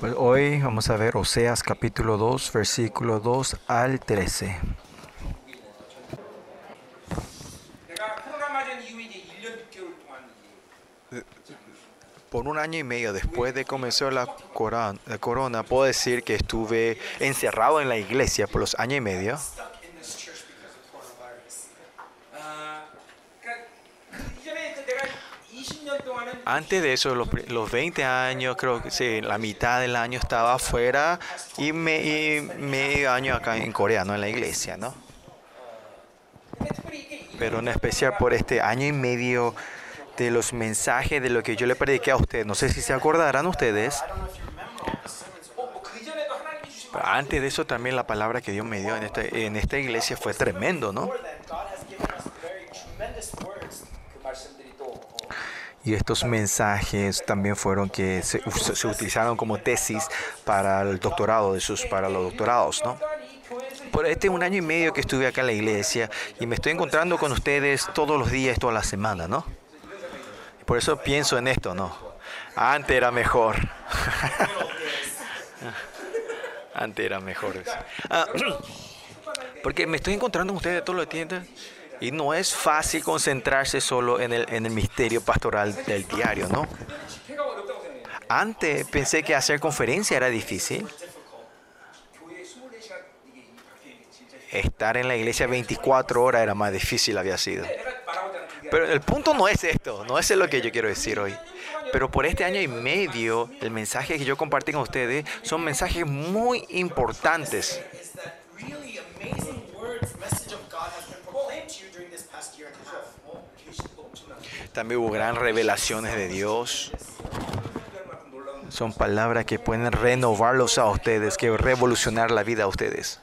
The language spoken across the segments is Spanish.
Pues hoy vamos a ver Oseas capítulo 2, versículo 2 al 13. Por un año y medio después de comenzar la corona, puedo decir que estuve encerrado en la iglesia por los años y medio. Antes de eso, los, los 20 años, creo que sí, la mitad del año estaba afuera y, me, y medio año acá en Corea, ¿no? En la iglesia, ¿no? Pero en especial por este año y medio de los mensajes de lo que yo le prediqué a usted. No sé si se acordarán ustedes. Antes de eso también la palabra que Dios me dio en este, esta iglesia fue tremendo, ¿no? Y estos mensajes también fueron que se, utilizaron como tesis para el doctorado de sus, para los doctorados, ¿no? Por este un año y medio que estuve acá en la iglesia y me estoy encontrando con ustedes todos los días, toda la semana, ¿no? Por eso pienso en esto, ¿no? Antes era mejor. Antes era mejor. Ah, porque me estoy encontrando con ustedes todos los días y no es fácil concentrarse solo en el, en el misterio pastoral del diario, ¿no? Antes pensé que hacer conferencia era difícil. Estar en la iglesia 24 horas era más difícil, había sido. Pero el punto no es esto, no es lo que yo quiero decir hoy. Pero por este año y medio, el mensaje que yo compartí con ustedes son mensajes muy importantes. También hubo gran revelaciones de Dios. Son palabras que pueden renovarlos a ustedes, que revolucionar la vida a ustedes.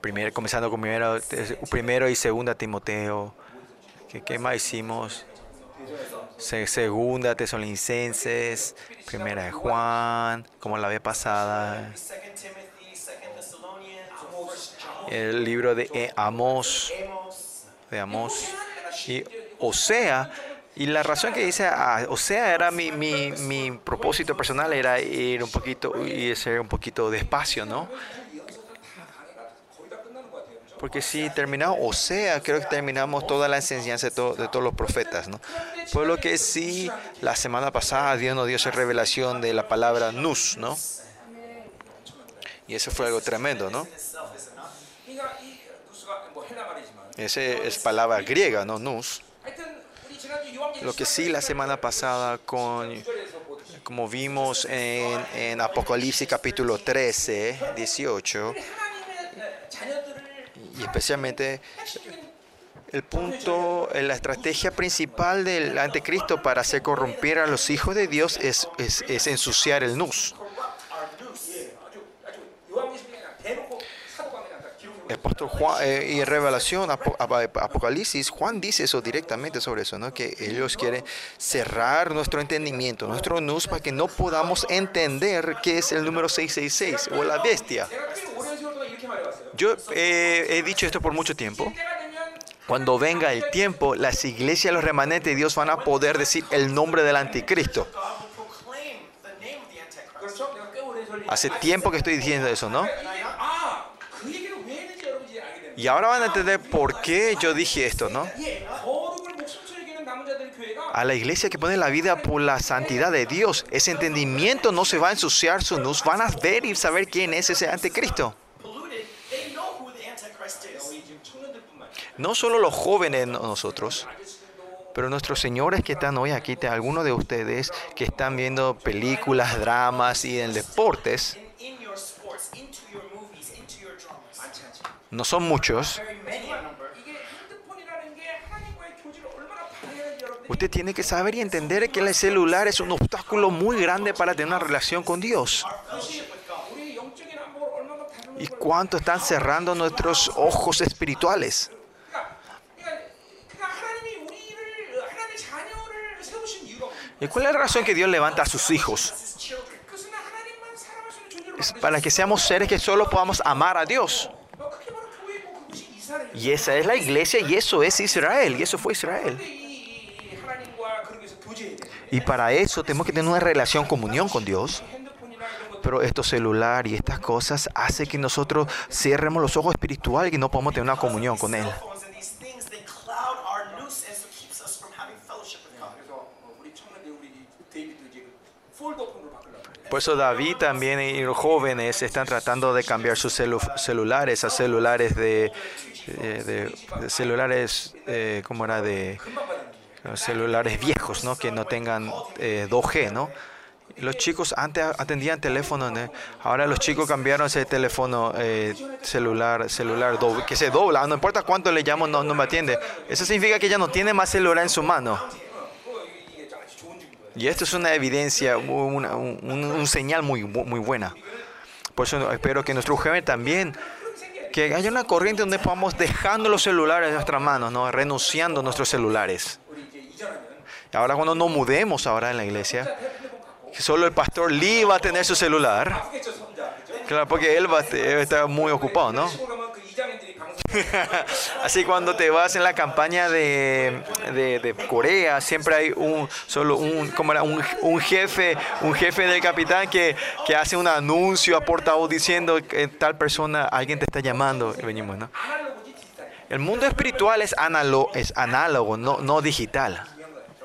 Primero, comenzando con primero, primero y segunda Timoteo. ¿Qué, más hicimos? segunda Tesalonicenses, primera de Juan, como la vez pasada. El libro de Amos, de Amos y Osea. Y la razón que dice ah, sea era mi, mi, mi propósito personal, era ir un poquito y ser un poquito despacio, ¿no? Porque si terminamos O sea creo que terminamos toda la enseñanza de, todo, de, todos los profetas, ¿no? Por lo que sí, la semana pasada Dios nos dio esa revelación de la palabra nus, ¿no? Y eso fue algo tremendo, ¿no? Esa es palabra griega, ¿no? Nus. Lo que sí la semana pasada, con, como vimos en, en Apocalipsis capítulo 13, 18, y especialmente el punto, eh, la estrategia principal del anticristo para hacer corromper a los hijos de Dios es, es, es ensuciar el nus. el apóstol Juan eh, y Revelación, ap Apocalipsis, Juan dice eso directamente sobre eso, ¿no? que ellos quieren cerrar nuestro entendimiento, nuestro nus, para que no podamos entender qué es el número 666 o la bestia. Yo eh, he dicho esto por mucho tiempo. Cuando venga el tiempo, las iglesias, los remanentes de Dios van a poder decir el nombre del anticristo. Hace tiempo que estoy diciendo eso, ¿no? Y ahora van a entender por qué yo dije esto, ¿no? A la iglesia que pone la vida por la santidad de Dios, ese entendimiento no se va a ensuciar, nos van a ver y saber quién es ese anticristo. No solo los jóvenes nosotros, pero nuestros señores que están hoy aquí, algunos de ustedes que están viendo películas, dramas y en deportes, no son muchos. Usted tiene que saber y entender que el celular es un obstáculo muy grande para tener una relación con Dios. ¿Y cuánto están cerrando nuestros ojos espirituales? ¿Y cuál es la razón que Dios levanta a sus hijos? para que seamos seres que solo podamos amar a Dios. Y esa es la iglesia y eso es Israel, y eso fue Israel. Y para eso tenemos que tener una relación, comunión con Dios. Pero esto celular y estas cosas hace que nosotros cerremos los ojos espirituales y no podamos tener una comunión con Él. Por eso David también y los jóvenes están tratando de cambiar sus celulares a celulares de, eh, celulares, eh, ¿cómo era? De eh, celulares viejos, ¿no? Que no tengan 2G, ¿no? Los chicos antes atendían teléfono, ahora los chicos cambiaron ese teléfono celular, celular doble, que se dobla, no importa cuánto le llamo, no, no me atiende. Eso significa que ya no tiene más celular en su mano. Y esto es una evidencia, una, un, un, señal muy, muy buena. Por eso espero que nuestros jóvenes también, que haya una corriente donde podamos dejando los celulares en nuestras manos, ¿no? renunciando a nuestros celulares. Ahora cuando nos mudemos ahora en la iglesia, solo el pastor Lee va a tener su celular. Claro, porque él va a estar muy ocupado, ¿no? Así cuando te vas en la campaña de, de, Corea, siempre hay un solo un, ¿cómo era? un, un, jefe, un jefe del capitán que, que hace un anuncio a portavoz diciendo que tal persona, alguien te está llamando. Y venimos, ¿no? El mundo espiritual es, análogo, es análogo no, no digital.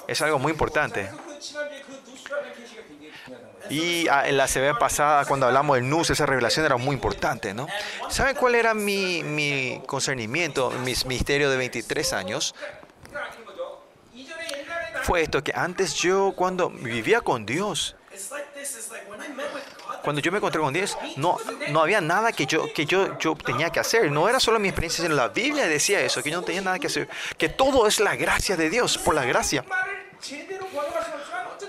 Es algo muy importante. Y ah, en la semana pasada, cuando hablamos del NUS, esa revelación era muy importante, ¿no? ¿Saben cuál era mi, mi concernimiento, mi misterio de 23 años? Fue esto, que antes yo, cuando vivía con Dios, cuando yo me encontré con Dios, no, no había nada que yo, que yo, yo tenía que hacer. No era solo mi experiencia, sino la Biblia decía eso, que yo no tenía nada que hacer. Que todo es la gracia de Dios, por la gracia.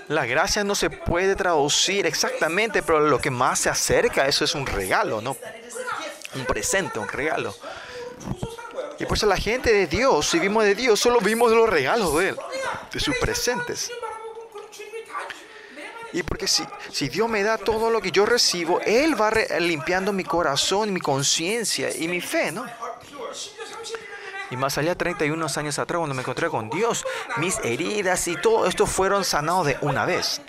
La gracia no se puede traducir exactamente, pero lo que más se acerca, eso es un regalo, ¿no? Un presente, un regalo. Y por eso la gente de Dios, si vimos de Dios, solo vimos los regalos de Él, de sus presentes. Y porque si, si Dios me da todo lo que yo recibo, Él va limpiando mi corazón, mi conciencia y mi fe, ¿no? Y más allá, 31 años atrás, cuando me encontré con Dios, mis heridas y todo esto fueron sanados de una vez.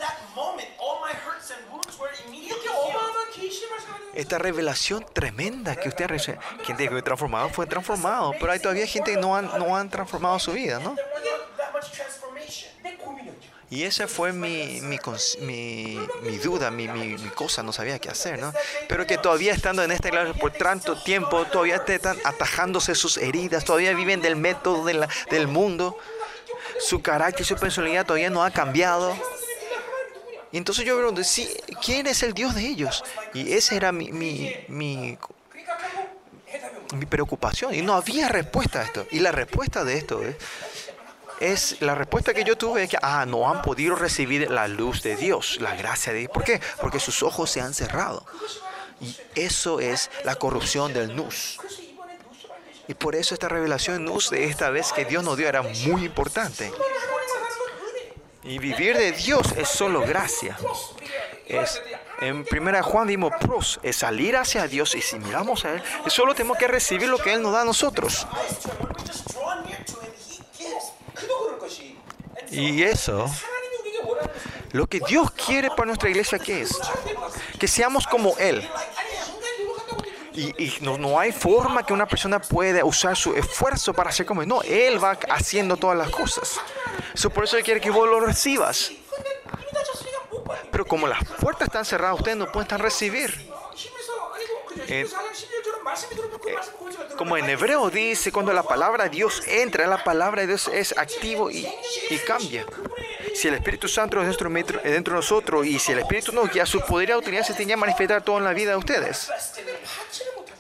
Esta revelación tremenda que usted recibe, gente que transformado fue transformado, pero hay todavía gente que no han, no han transformado su vida, ¿no? Y esa fue mi, mi, mi, mi duda, mi, cosa, no sabía qué hacer, ¿no? Pero que todavía estando en esta clase por tanto tiempo, todavía están atajándose sus heridas, todavía viven del método del mundo, su carácter, su personalidad todavía no ha cambiado. Y entonces yo pregunto, ¿sí, ¿quién es el Dios de ellos? Y esa era mi, mi preocupación. Y no había respuesta a esto. Y la respuesta de esto es es la respuesta que yo tuve que, ah, no han podido recibir la luz de Dios, la gracia de Dios. ¿Por qué? Porque sus ojos se han cerrado. Y eso es la corrupción del nus. Y por eso esta revelación nus de esta vez que Dios nos dio era muy importante. Y vivir de Dios es solo gracia. Es, en primera Juan dimos pros, es salir hacia Dios y si miramos a Él, solo tenemos que recibir lo que Él nos da a nosotros. Y eso, lo que Dios quiere para nuestra iglesia, ¿qué es? Que seamos como Él. Y, no, hay forma que una persona pueda usar su esfuerzo para ser como Él. No, Él va haciendo todas las cosas. Eso por eso Él quiere que vos lo recibas. Pero como las puertas están cerradas, ustedes no pueden recibir. Eh, como en hebreo dice, cuando la palabra Dios entra, la palabra de Dios es activo y, cambia. Si el Espíritu Santo es dentro, dentro, de nosotros y si el Espíritu nos guía, su poder y autoridad se tiene que manifestar toda la vida de ustedes.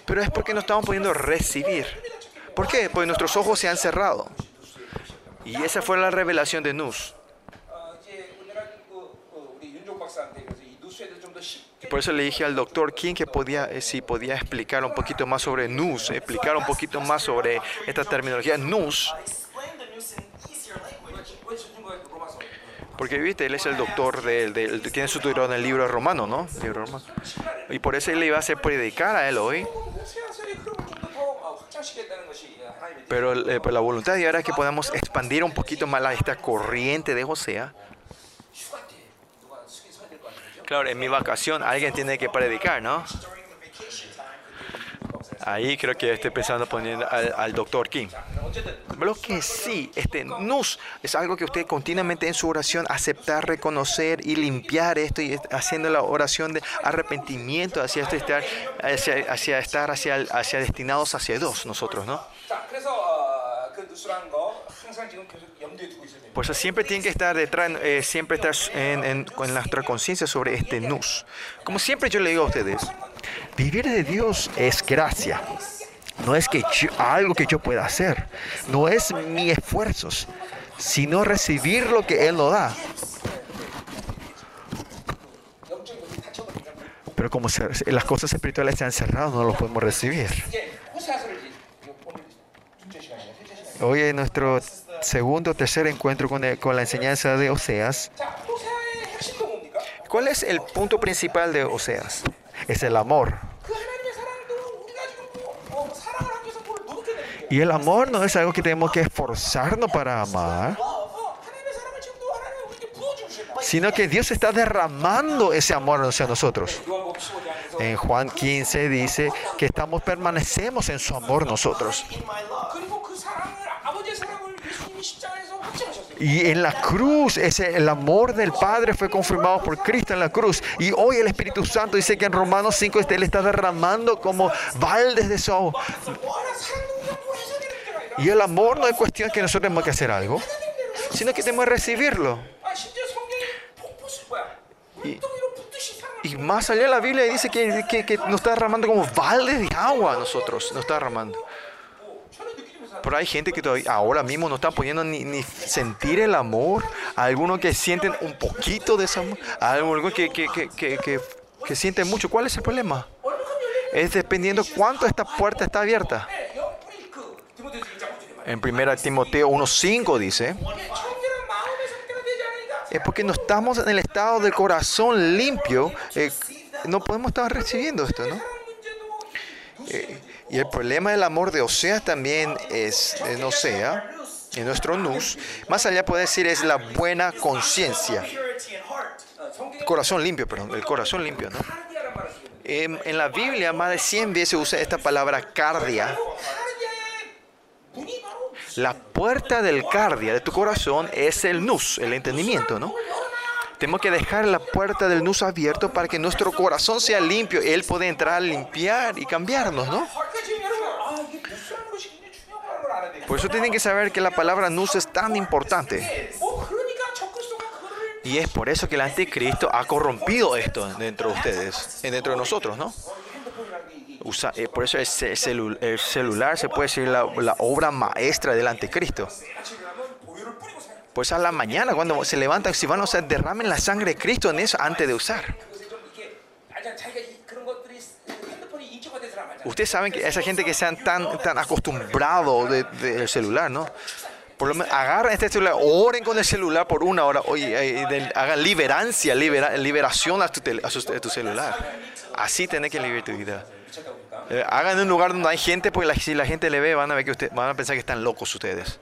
Pero es porque no estamos pudiendo recibir. ¿Por qué? Porque nuestros ojos se han cerrado. Y esa fue la revelación de Nus. Y por eso le dije al doctor King que podía, eh, si podía explicar un poquito más sobre NUS, eh, explicar un poquito más sobre esta terminología NUS. Porque, viste, él es el doctor del... De, de, tiene su tutor en el libro romano, ¿no? El libro romano. Y por eso él le iba a hacer predicar a él hoy. Pero eh, la voluntad de ahora es que podamos expandir un poquito más esta corriente de Josea. Claro, en mi vacación alguien tiene que predicar, ¿no? Ahí creo que estoy pensando poner al, al doctor King. Lo que sí, este nus es algo que usted continuamente en su oración aceptar, reconocer y limpiar esto y haciendo la oración de arrepentimiento hacia este estar, hacia, hacia estar hacia, hacia destinados hacia dos nosotros, ¿no? Por eso siempre tienen que estar detrás, eh, siempre estar en, en, con nuestra conciencia sobre este nus. Como siempre yo le digo a ustedes, vivir de Dios es gracia. No es que yo, algo que yo pueda hacer, no es mis esfuerzos, sino recibir lo que Él nos da. Pero como se, las cosas espirituales se han cerrado, no lo podemos recibir. Hoy es nuestro segundo o tercer encuentro con, el, con, la enseñanza de Oseas. ¿Cuál es el punto principal de Oseas? Es el amor. Y el amor no es algo que tenemos que esforzarnos para amar, sino que Dios está derramando ese amor hacia nosotros. En Juan 15 dice que estamos permanecemos en su amor nosotros. Y en la cruz, ese, el amor del Padre fue confirmado por Cristo en la cruz. Y hoy el Espíritu Santo dice que en Romanos 5 este, Él está derramando como baldes de su agua. Y el amor no es cuestión que nosotros tenemos que hacer algo, sino que tenemos que recibirlo. Y, más allá de la Biblia dice que, que, que nos está derramando como baldes de agua a nosotros, nos está derramando pero hay gente que todavía ahora mismo no está pudiendo ni, ni sentir el amor. Algunos que sienten un poquito de ese amor. Algunos que, que, que, que sienten mucho. ¿Cuál es el problema? Es dependiendo cuánto esta puerta está abierta. En 1 Timoteo 1.5 dice, es porque no estamos en el estado del corazón limpio, eh, no podemos estar recibiendo esto, ¿no? Eh, y el problema del amor de Oseas también es en Osea, en nuestro nus, más allá puede decir es la buena conciencia. Corazón limpio, perdón, el corazón limpio, ¿no? Em, en, la Biblia más de 100 veces usa esta palabra cardia. La puerta del cardia de tu corazón es el nus, el entendimiento, ¿no? Tenemos que dejar la puerta del nus abierto para que nuestro corazón sea limpio. Él puede entrar a limpiar y cambiarnos, ¿no? Por eso tienen que saber que la palabra nus es tan importante. Y es por eso que el anticristo ha corrompido esto dentro de ustedes, dentro de nosotros, ¿no? Eh, por eso el, celular se puede decir la obra maestra del anticristo. Pues a la mañana, cuando se levantan, si van a usar, derramen la sangre de Cristo en eso antes de usar. Ustedes saben que esa gente que sean tan, tan acostumbrado del de, celular, ¿no? Por lo menos agarren este celular, oren con el celular por una hora, oye, eh, hagan liberancia, libera, liberación a tu, a, su, celular. Así tenés que liberar tu vida. Eh, hagan en un lugar donde hay gente, porque la, si la gente le ve, van a ver que van a pensar que están locos ustedes.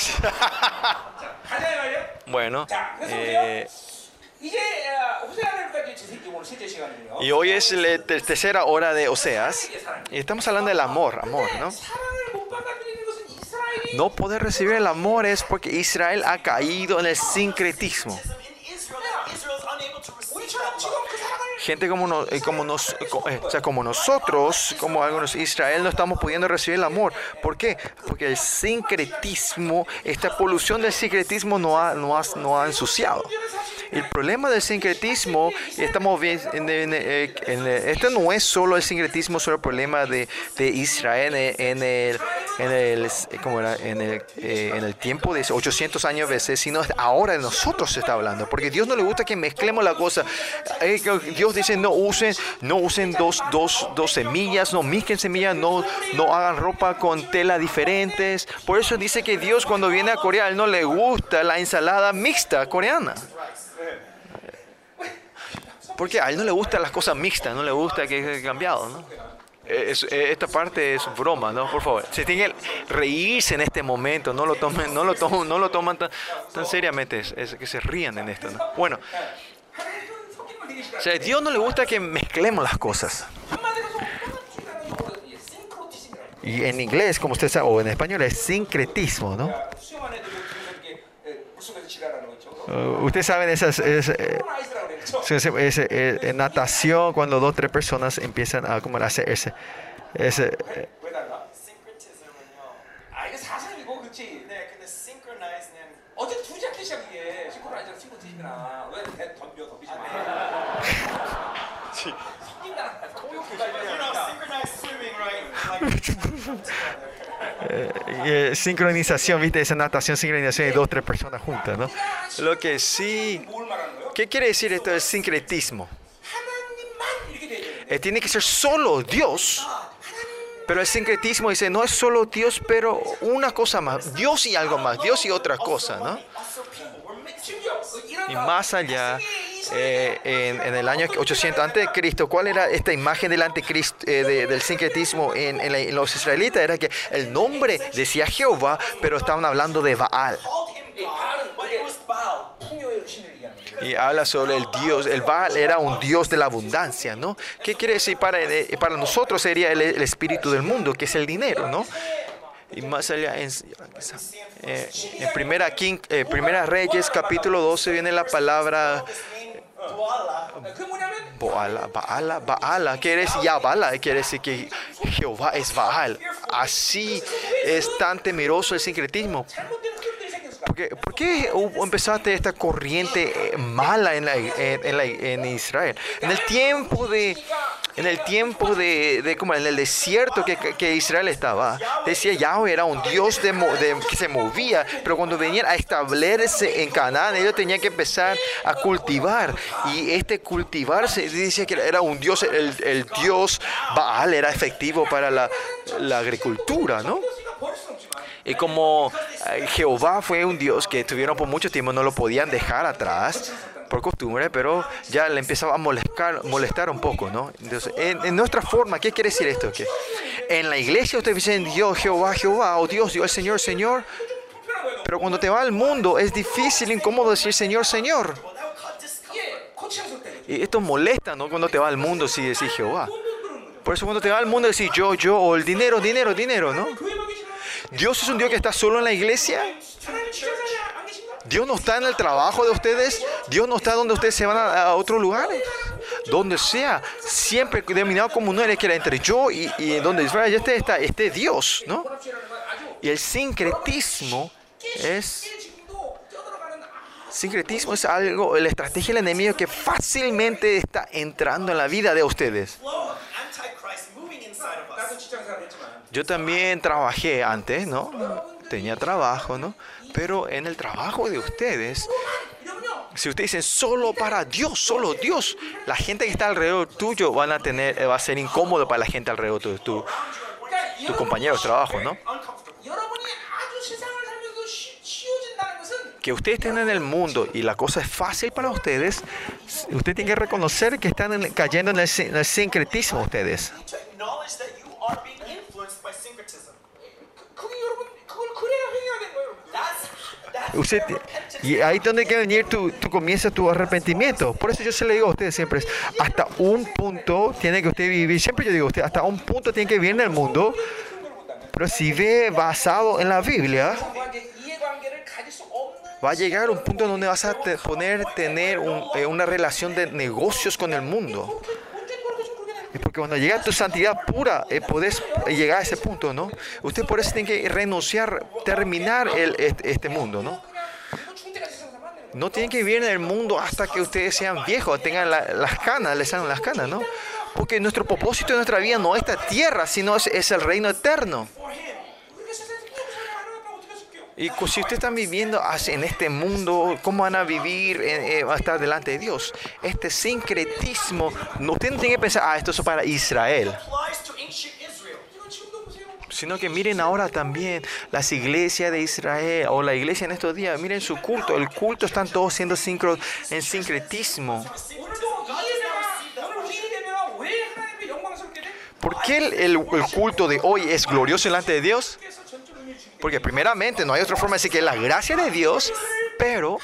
bueno, y hoy es la tercera hora de Oseas. Y estamos hablando del amor, amor, ¿no? No poder recibir el amor es porque Israel ha caído en el sincretismo. Gente como, no- eh, como, nos, co- eh, o sea, como nosotros, como algunos Israel, no estamos pudiendo recibir el amor. ¿Por qué? Porque el sincretismo, esta polución del sincretismo no ha, no ha, no ha ensuciado. El problema del sincretismo, estamos bien, en, en- eh, en- eh, este no es solo el sincretismo, solo el problema de, de Israel en, el, en, el, ¿cómo era? en, el, eh, en el tiempo de 800 años veces, sino ahora de nosotros se está hablando, porque Dios no le gusta que mezclemos la cosa. Eh, que Dios dice no usen, no usen dos, dos, dos semillas, no mezclen semillas, no, no hagan ropa con tela diferentes. Por eso dice que Dios cuando viene a Corea, a él no le gusta la ensalada mixta coreana. Porque a él no le gustan las cosas mixtas, no le gusta que haya cambiado, ¿no? es- esta parte es broma, ¿no? Por favor. Se tiene que reírse en este momento. No lo tomen, no lo toman, no lo toman tan, tan seriamente. Es, es que se rían en esto, ¿no? Bueno, o sea, a Dios no le gusta que mezclemos las cosas. Y en inglés, como usted sabe, o en español es sincretismo, ¿no? Eh, uh, Ustedes saben esas, esas, esas, eh, esas eh, natación cuando dos o tres personas empiezan a como hacer ese, ese Eh, eh, sincronización, viste, esa natación, sincronización de dos, tres personas juntas, ¿no? Lo que sí... ¿Qué quiere decir esto del sincretismo? Eh, tiene que ser solo Dios. Pero el sincretismo dice, no es solo Dios, pero una cosa más. Dios y algo más, Dios y otra cosa, ¿no? Y más allá, eh, en, en, el año 800 antes de Cristo, ¿cuál era esta imagen del anticristo, eh, de, del sincretismo en, en, la, en, los israelitas? Era que el nombre decía Jehová, pero estaban hablando de Baal. Y habla sobre el Dios, el Baal era un Dios de la abundancia, ¿no? ¿Qué quiere decir? Para, eh, para nosotros sería el, el espíritu del mundo, que es el dinero, ¿no? y más allá en, eh, en primera, King, eh, primera Reyes capítulo 12 viene la palabra Baala, Baala, Baala, quiere decir Yabala, eh, quiere decir que Jehová es Baal. Así es tan temeroso el sincretismo. ¿Por qué empezaste esta corriente eh, mala en, la, en, en la- en Israel? En el tiempo de, en el tiempo de, de como en el desierto que, que Israel estaba, decía Yahweh era un Dios de, de- que se movía, pero cuando venían a establecerse en Canaán, ellos tenían que empezar a cultivar. Y este cultivarse, dice que era un Dios, el, el Dios Baal era efectivo para la, la agricultura, ¿no? Y como eh, Jehová fue un Dios que tuvieron por mucho tiempo, no lo podían dejar atrás por costumbre, pero ya le empezaba a molestar, molestar un poco, ¿no? Entonces, en, en nuestra forma, ¿qué quiere decir esto? Que en la iglesia ustedes dicen Dios, Jehová, Jehová, o Dios, Dios, el Señor, Señor. Pero cuando te va al mundo es difícil, incómodo decir Señor, Señor. Y esto molesta, ¿no? Cuando te va al mundo si decís Jehová. Por eso cuando te va al mundo decís yo, yo, o el dinero, dinero, dinero, ¿no? ¿Dios es un Dios que está solo en la iglesia? Dios no está en el trabajo de ustedes. Dios no está donde ustedes se van a, a otros lugares. Donde sea, siempre denominado como no eres que era entre yo y, donde Israel está, este Dios, ¿no? Y el sincretismo es. Sincretismo es algo, la estrategia del enemigo que fácilmente está entrando en la vida de ustedes. Yo también trabajé antes, ¿no? Tenía trabajo, ¿no? Pero en el trabajo de ustedes, si ustedes dicen solo para Dios, solo Dios, la gente que está alrededor tuyo van a tener, eh, va a ser incómodo para la gente alrededor de tu, tu, compañero de trabajo, ¿no? que ustedes estén en el mundo y la cosa es fácil para ustedes, ustedes tienen que reconocer que están cayendo en el, en el sincretismo ustedes. Usted, y ahí donde que venir tu, tu comienza tu arrepentimiento. Por eso yo se le digo a ustedes siempre, hasta un punto tiene que usted vivir, siempre yo digo, usted hasta un punto tiene que vivir en el mundo, pero si ve basado en la Biblia, va a llegar un punto donde vas a poner, tener un, eh, una relación de negocios con el mundo. Porque cuando llega a tu santidad pura, eh, podés eh, llegar a ese punto, ¿no? Usted por eso tiene que renunciar, terminar el, este, este, mundo, ¿no? No tienen que vivir en el mundo hasta que ustedes sean viejos, tengan la, las canas, les salgan las canas, ¿no? Porque nuestro propósito de nuestra vida no es esta tierra, sino es, es el reino eterno. Y si ustedes están viviendo en este mundo, ¿cómo van a vivir eh, eh hasta delante de Dios? Este sincretismo, usted no tiene que pensar, ah, esto es para Israel sino que miren ahora también las iglesias de Israel o la iglesia en estos días, miren su culto, el culto están todos siendo sincro, en sincretismo. ¿Por qué el culto de hoy es glorioso delante de Dios? Porque primeramente no hay otra forma de decir que la gracia de Dios, pero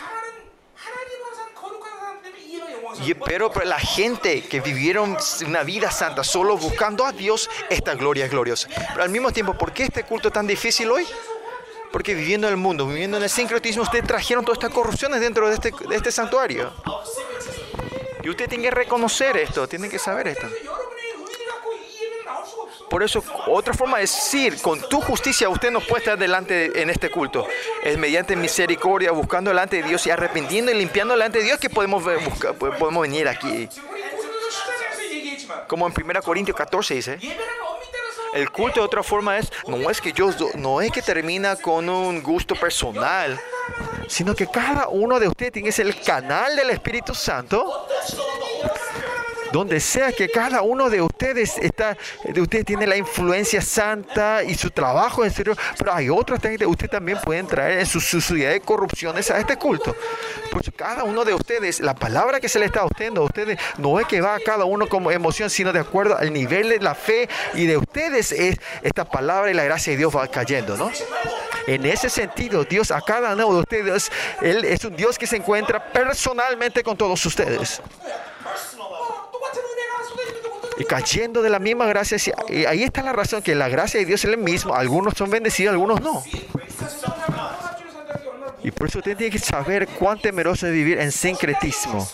y, pero, la gente que vivieron una vida santa solo buscando a Dios, esta gloria es gloriosa. Pero al mismo tiempo, ¿por qué este culto es tan difícil hoy? Porque viviendo en el mundo, viviendo en el sincretismo, ustedes trajeron todas estas corrupciones dentro de este, de este santuario. Y ustedes tienen que reconocer esto, tienen que saber esto. Por eso, otra forma es decir, con tu justicia usted nos puede estar delante en este culto. Es mediante misericordia, buscando delante de Dios y arrepintiendo y limpiando delante de Dios que podemos, buscar, pues, podemos venir aquí. Como en 1 Corintios 14 dice. El culto de otra forma es, no es que yo, no es que termina con un gusto personal, sino que cada uno de ustedes tiene el canal del Espíritu Santo donde sea que cada uno de ustedes está, de ustedes tiene la influencia santa y su trabajo en serio, pero hay otras que ustedes también pueden traer en su suciedad de corrupciones a este culto. Por eso cada uno de ustedes, la palabra que se le está obteniendo a ustedes, no es que va a cada uno como emoción, sino de acuerdo al nivel de la fe y de ustedes es esta palabra y la gracia de Dios va cayendo, ¿no? En ese sentido, Dios a cada uno de ustedes, Él es un Dios que se encuentra personalmente con todos ustedes y cayendo de la misma gracia. Y ahí está la razón, que la gracia de Dios es la misma. Algunos son bendecidos, algunos no. Y por eso usted tiene que saber cuán temeroso es vivir en sincretismo.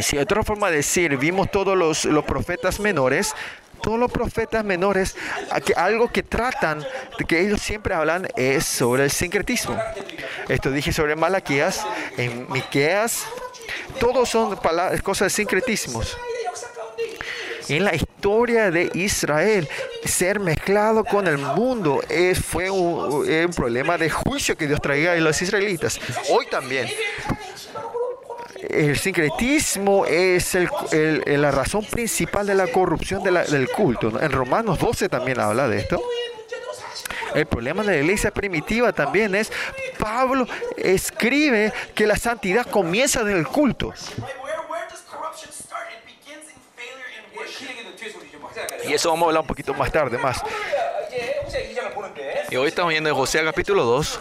Si hay otra forma de decir, vimos todos los, los profetas menores, todos los profetas menores, que algo que tratan, que ellos siempre hablan, es sobre el sincretismo. Esto dije sobre Malaquías, en Miqueas todos son palabras, cosas de sincretismos. En la historia de Israel, ser mezclado con el mundo es, fue un, problema de juicio que Dios traía a los israelitas. Hoy también el sincretismo es el, la razón principal de la corrupción del culto. En Romanos 12 también habla de esto. El problema de la iglesia primitiva también es, Pablo escribe que la santidad comienza en el culto. Y eso vamos a hablar un poquito más tarde más. Y hoy estamos viendo José capítulo 2.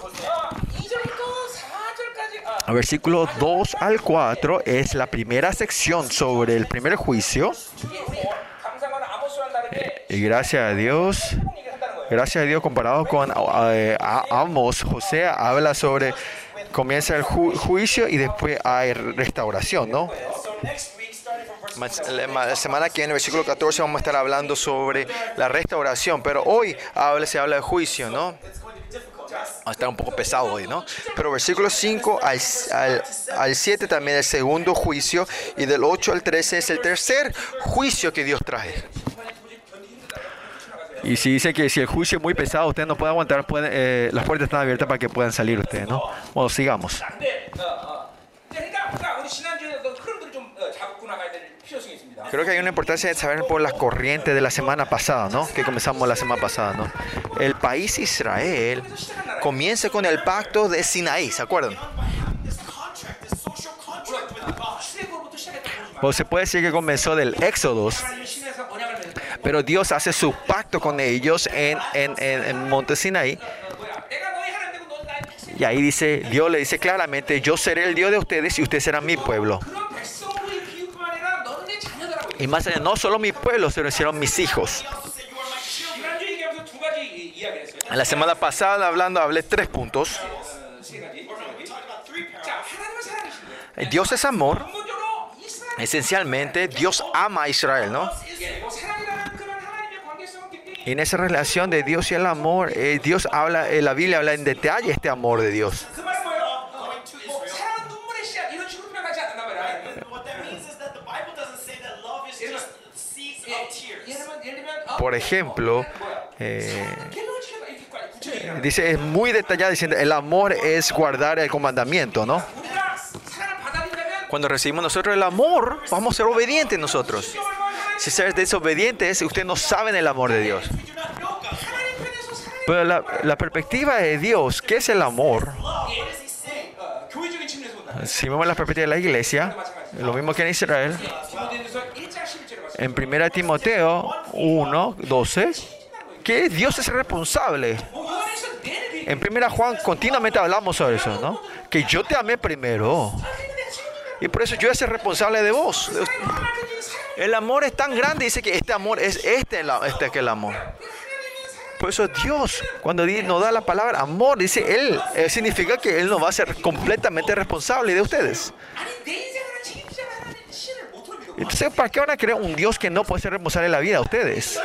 Versículo 2 al 4 es la primera sección sobre el primer juicio. Eh, y gracias a Dios. Gracias a Dios, comparado con eh, Amos, José habla sobre, comienza el ju juicio y después hay restauración, ¿no? La semana que viene, versículo 14, vamos a estar hablando sobre la restauración, pero hoy se habla de juicio, ¿no? Va a estar un poco pesado hoy, ¿no? Pero versículo 5 al, al, al, 7 también el segundo juicio y del 8 al 13 es el tercer juicio que Dios trae. Y si dice que si el juicio es muy pesado, usted no puede aguantar, puede, eh, las puertas están abiertas para que puedan salir ustedes, ¿no? Bueno, sigamos. Creo que hay una importancia de saber por las corrientes de la semana pasada, ¿no? Que comenzamos la semana pasada, ¿no? El país Israel comienza con el pacto de Sinaí, ¿se acuerdan? Pues se puede decir que comenzó del Éxodo pero Dios hace su pacto con ellos en, en, en, en Monte Sinaí. Y ahí dice, Dios le dice claramente, yo seré el Dios de ustedes y ustedes serán mi pueblo. Y más allá, no solo mi pueblo, sino hicieron mis hijos. La semana pasada hablando hablé tres puntos. Dios es amor. Esencialmente Dios ama a Israel, ¿no? En esa relación de Dios y el amor, eh, Dios habla, eh, la Biblia habla en detalle este amor de Dios. Por ejemplo, eh, dice, es muy detallado diciendo, el amor es guardar el comandamiento, ¿no? Cuando recibimos nosotros el amor, vamos a ser obedientes nosotros. Si ser desobedientes, usted no saben el amor de Dios. Pero la, perspectiva de Dios, ¿qué es el amor? Si vemos la perspectiva de la iglesia, lo mismo que en Israel, en 1 Timoteo 1, 12, que Dios es responsable. En 1 Juan continuamente hablamos sobre eso, ¿no? Que yo te amé primero. Y por eso yo es responsable de vos. El amor es tan grande, dice que este amor es este, este que el amor. Por eso Dios, cuando nos da la palabra amor, dice Él, eh, significa que Él nos va a ser completamente responsable de ustedes. Entonces, ¿para qué van a creer un Dios que no puede ser responsable de la vida a ustedes?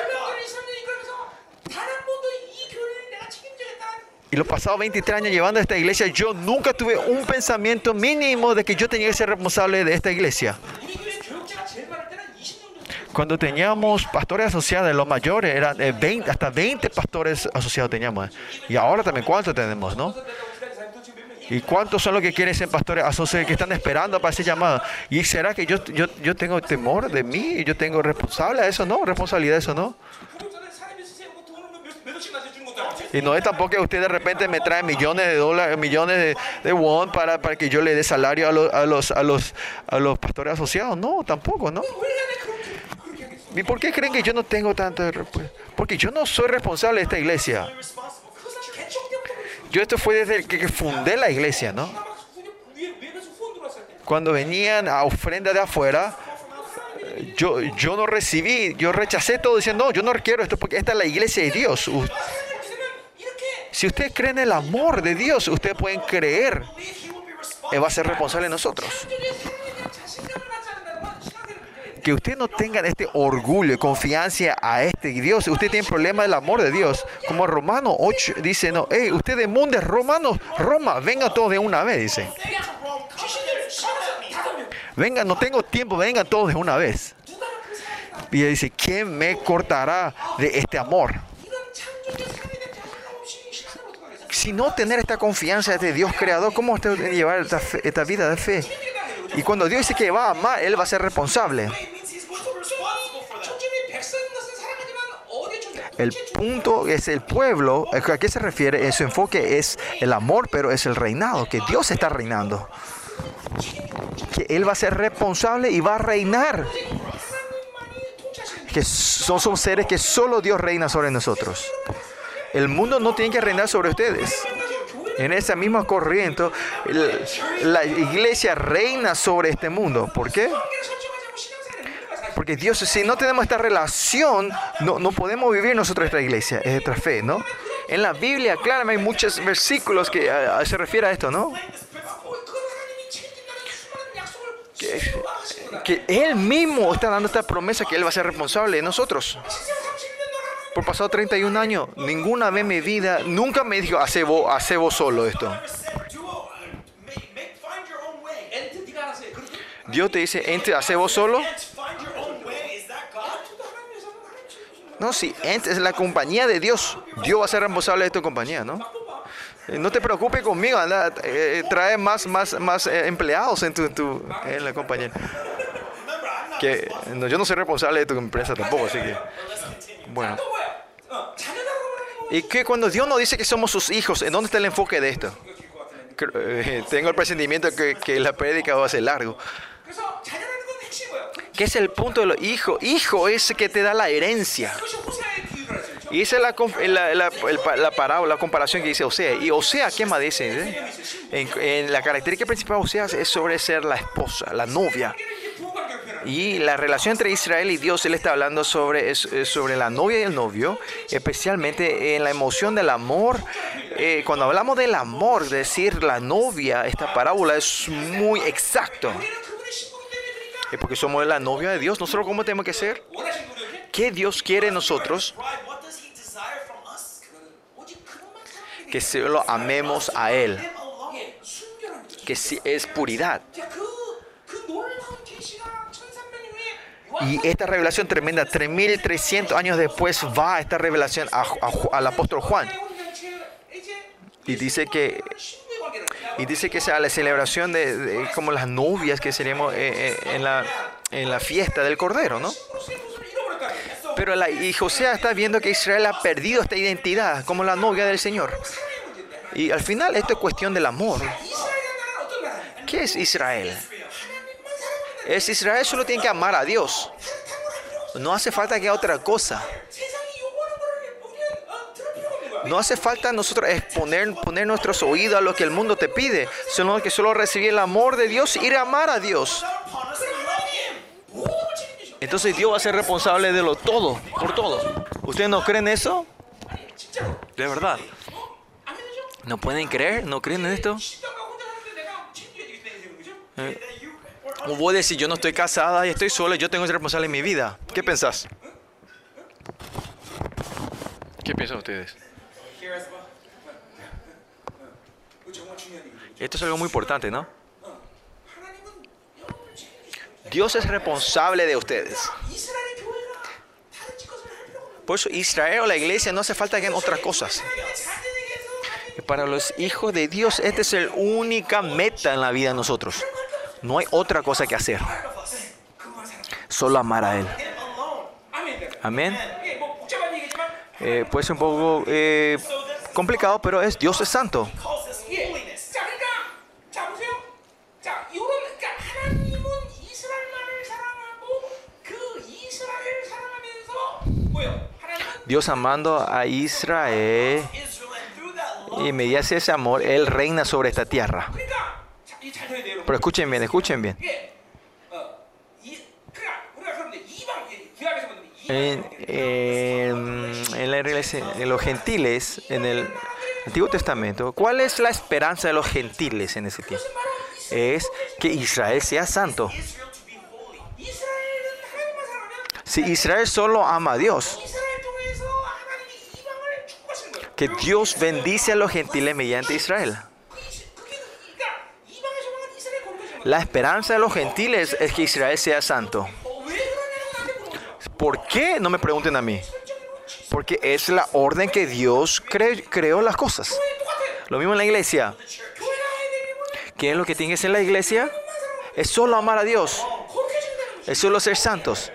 Y los pasados 23 años llevando esta iglesia, yo nunca tuve un pensamiento mínimo de que yo tenía que ser responsable de esta iglesia. Cuando teníamos pastores asociados, los mayores eran eh, 20, hasta 20 pastores asociados teníamos. Eh. Y ahora también, ¿cuántos tenemos, no? ¿Y cuántos son los que quieren ser pastores asociados que están esperando para ese llamado? ¿Y será que yo, yo, yo tengo temor de mí? ¿Yo tengo responsable a eso? No, responsabilidad a eso no. Y no es tampoco que usted de repente me trae millones de dólares, millones de, won para, para que yo le dé salario a, lo, a, los, a, los, a los pastores asociados. No, tampoco, ¿no? ¿Y por qué creen que yo no tengo tanto respuesta? Porque yo no soy responsable de esta iglesia. Yo esto fue desde el que fundé la iglesia, ¿no? Cuando venían a ofrenda de afuera, yo, yo no recibí, yo rechacé todo diciendo, no, yo no quiero esto porque esta es la iglesia de Dios. Si usted cree en el amor de Dios, usted puede creer. Él va a ser responsable de nosotros. Que usted no tenga este orgullo y confianza a este Dios. Usted tiene problema del amor de Dios. Como Romano 8 dice, no, hey, ustedes mundos romanos, Roma, vengan todos de una vez, dice. Vengan, no tengo tiempo, vengan todos de una vez. Y dice, ¿quién me cortará de este amor? si no tener esta confianza de Dios creador, ¿cómo usted va a llevar esta, vida de fe? Y cuando Dios dice que va a amar, Él va a ser responsable. El punto es el pueblo, ¿a qué se refiere? Su enfoque es el amor, pero es el reinado, que Dios está reinando. Que Él va a ser responsable y va a reinar. Que son, son seres que solo Dios reina sobre nosotros. El mundo no tiene que reinar sobre ustedes. En esa misma corriente, la iglesia reina sobre este mundo. ¿Por qué? Porque Dios, si no tenemos esta relación, no, no podemos vivir nosotros esta iglesia, esta fe, ¿no? En la Biblia, claro, hay muchos versículos que se refiere a esto, ¿no? Que, Él mismo está dando esta promesa que Él va a ser responsable de nosotros por pasado 31 años. Ninguna vez en mi vida, nunca me dijo, hace vos, solo esto. Dios te dice, ente, hace vos solo. No, si ent es la compañía de Dios, Dios va a ser responsable de tu compañía, ¿no? Eh, no te preocupes conmigo, anda, eh, eh, trae más, más, más empleados en, tu, tu, en la compañía. Que, yo no soy responsable de tu empresa tampoco, así que... Bueno. ¿Y que cuando Dios nos dice que somos sus hijos, en dónde está el enfoque de esto? Eh, tengo el presentimiento que, que la prédica va a ser largo. ¿Qué es el punto de los hijos? Hijo es que te da la herencia. Y esa es la, eh, la, la, la, parábola, la comparación que dice Osea. Y Osea, ¿qué más dice? Eh? En, en, la característica principal de Osea es sobre ser la esposa, la novia. Y la relación entre Israel y Dios, él está hablando sobre, sobre la novia y el novio, especialmente en la emoción del amor. Eh, cuando hablamos del amor, decir la novia, esta parábola es muy exacto. Es porque somos la novia de Dios. ¿Nosotros cómo tenemos que ser? ¿Qué Dios quiere de nosotros? Que se lo amemos a Él. Que si es puridad. Y esta revelación tremenda, 3.300 años después, va esta revelación a, a, al apóstol Juan. Y dice que y dice que sea la celebración de, como las novias que seremos eh, eh, en, la, en la fiesta del Cordero, ¿no? Pero y José está viendo que Israel ha perdido esta identidad como la novia del Señor. Y al final esto es cuestión del amor. ¿Qué es Israel? Es Israel solo tiene que amar a Dios. No hace falta que haga otra cosa. No hace falta nosotros exponer, poner nuestros oídos a lo que el mundo te pide, sino que solo recibir el amor de Dios y amar a Dios. Entonces Dios va a ser responsable de lo todo, por todo. ¿Ustedes no creen eso? De verdad. ¿No pueden creer? ¿No creen en esto? Eh, o vos decís, yo no estoy casada y estoy sola, yo tengo que ser responsable de mi vida. ¿Qué pensás? ¿Qué piensan ustedes? Esto es algo muy importante, ¿no? Dios es responsable de ustedes. Por eso Israel o la iglesia no hace falta que hagan otras cosas. Para los hijos de Dios, esta es la única meta en la vida de nosotros. No hay otra cosa que hacer. Solo amar a Él. Amén. Eh, puede ser un poco eh, complicado, pero es Dios es santo. Dios amando a Israel y mediante ese amor Él reina sobre esta tierra. Pero escuchen bien, escuchen bien. En, la iglesia, en los gentiles, en el Antiguo Testamento, ¿cuál es la esperanza de los gentiles en ese tiempo? Es que Israel sea santo. Si Israel solo ama a Dios, que Dios bendice a los gentiles mediante Israel. La esperanza de los gentiles es que Israel sea santo. ¿Por qué? No me pregunten a mí. Porque es la orden que Dios creó las cosas. Lo mismo en la iglesia. ¿Qué es lo que tienes en la iglesia? Es solo amar a Dios. Es solo ser santos.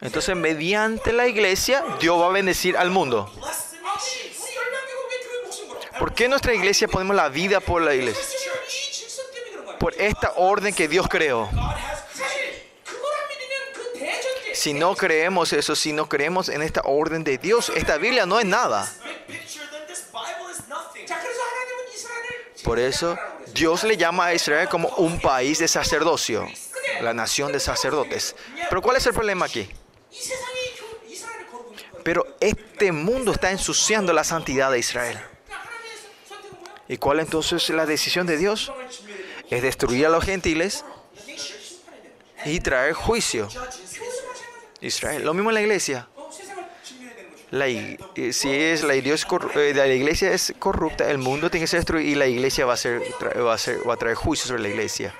Entonces, mediante la iglesia, Dios va a bendecir al mundo. ¿Por qué en nuestra iglesia ponemos la vida por la iglesia? por esta orden que Dios creó. Si no creemos eso, si no creemos en esta orden de Dios, esta Biblia no es nada. Por eso Dios le llama a Israel como un país de sacerdocio, la nación de sacerdotes. Pero ¿cuál es el problema aquí? Pero este mundo está ensuciando la santidad de Israel. ¿Y cuál entonces es la decisión de Dios? es destruir a los gentiles y traer juicio. Israel. Lo mismo en la iglesia. La, eh, si es la iglesia, eh, la iglesia es corrupta, el mundo tiene que ser destruido y la iglesia va a, ser, va, a ser, va a traer juicio sobre la iglesia.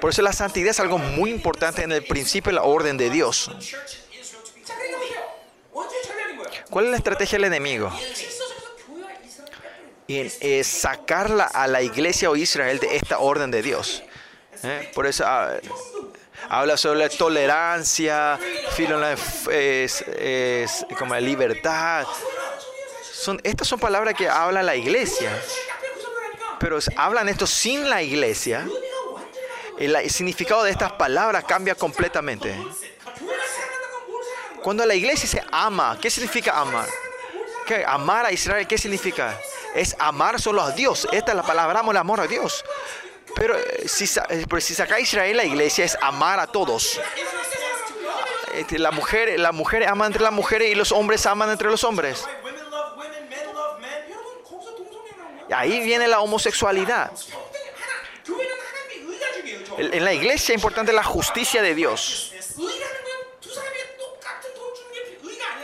Por eso la santidad es algo muy importante en el principio de la orden de Dios. ¿Cuál es la estrategia del enemigo? y en eh, sacarla a la iglesia o Israel de esta orden de Dios. ¿Eh? Por eso ah, habla sobre la tolerancia, filo la, es, es, como la libertad. Son, estas son palabras que habla la iglesia, pero hablan esto sin la iglesia. El, el significado de estas palabras cambia completamente. Cuando la iglesia se ama, ¿qué significa amar? ¿Qué, amar a Israel, ¿qué significa? es amar solo a Dios. Esta es la palabra, amamos el amor a Dios. Pero eh, eh, si, saca Israel la iglesia es amar a todos. Este, la mujer, la mujer ama entre las mujeres y los hombres aman entre los hombres. Y ahí viene la homosexualidad. En la iglesia es importante la justicia de Dios.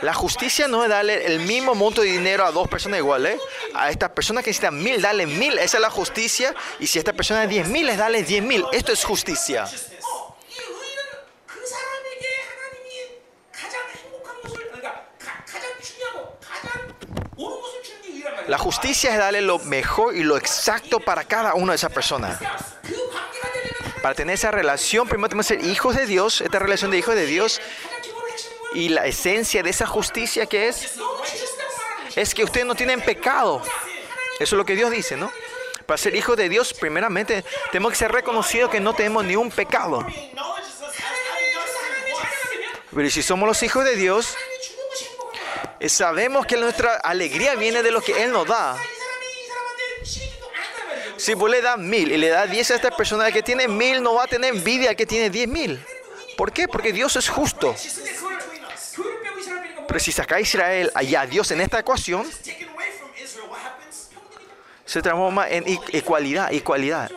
La justicia no es darle el mismo monto de dinero a dos personas iguales. ¿eh? A esta persona que necesita mil, dale mil. Esa es la justicia. Y si a esta persona diez mil, es darle diez mil. Esto es justicia. La justicia es darle lo mejor y lo exacto para cada una de esas personas. Para tener esa relación, primero tenemos que ser hijos de Dios, esta relación de hijos de Dios, y la esencia de esa justicia que es, es que ustedes no tienen pecado. Eso es lo que Dios dice, ¿no? Para ser hijos de Dios, primeramente, tenemos que ser reconocidos que no tenemos ni un pecado. Pero si somos los hijos de Dios, eh, sabemos que nuestra alegría viene de lo que Él nos da. Si vos le das mil y le das diez a esta persona que tiene mil, no va a tener envidia que tiene diez mil. ¿Por qué? Porque Dios es justo. Pero si saca Israel allá a Dios en esta ecuación, se transforma en igualdad, igualdad.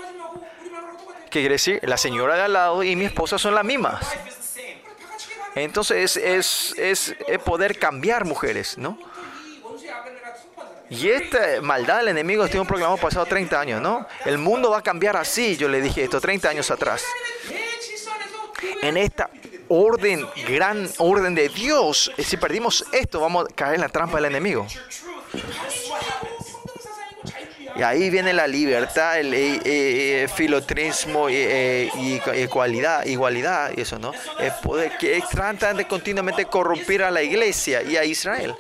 ¿Qué quiere decir? La señora de al lado y mi esposa son las mismas. Entonces es, es, poder cambiar mujeres, ¿no? Y esta maldad del enemigo tiene un programa pasado 30 años, ¿no? El mundo va a cambiar así, yo le dije esto 30 años atrás en esta orden, gran orden de Dios. Eh, si perdimos esto, vamos a caer en la trampa del enemigo. Y ahí viene la libertad, el, el, el filotrismo y, y, igualdad, igualdad y eso, ¿no? El poder que tratan de continuamente corrompir a la iglesia y a Israel.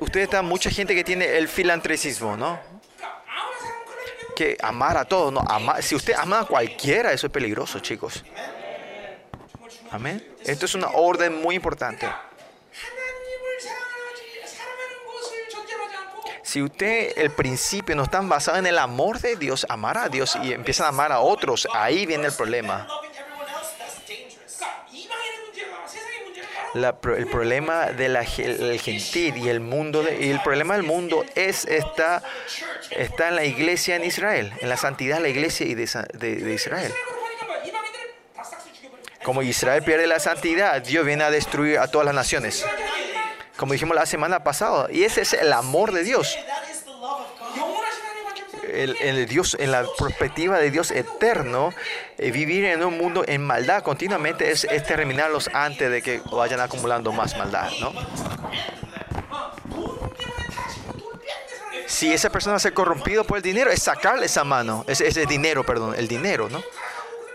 Ustedes están mucha gente que tiene el filantricismo, ¿no? amar a todos. Si usted ama a cualquiera, eso es peligroso, chicos. Amén. Esto es una orden muy importante. Si usted, el principio, no está basado en el amor de Dios, amar a Dios y empiezan a amar a otros, ahí viene el problema. La, el problema del de gentil y el mundo de, y el problema del mundo es está, está en la iglesia en Israel, en la santidad de la iglesia y de Israel. Como Israel pierde la santidad, Dios viene a destruir a todas las naciones. Como dijimos la semana pasada, y ese es el amor de Dios el, el Dios, en la perspectiva de Dios eterno, eh, vivir en un mundo en maldad continuamente es, es terminarlos antes de que vayan acumulando más maldad, ¿no? Si esa persona se ha corrompido por el dinero, es sacarle esa mano, ese, ese dinero, perdón, el dinero, ¿no?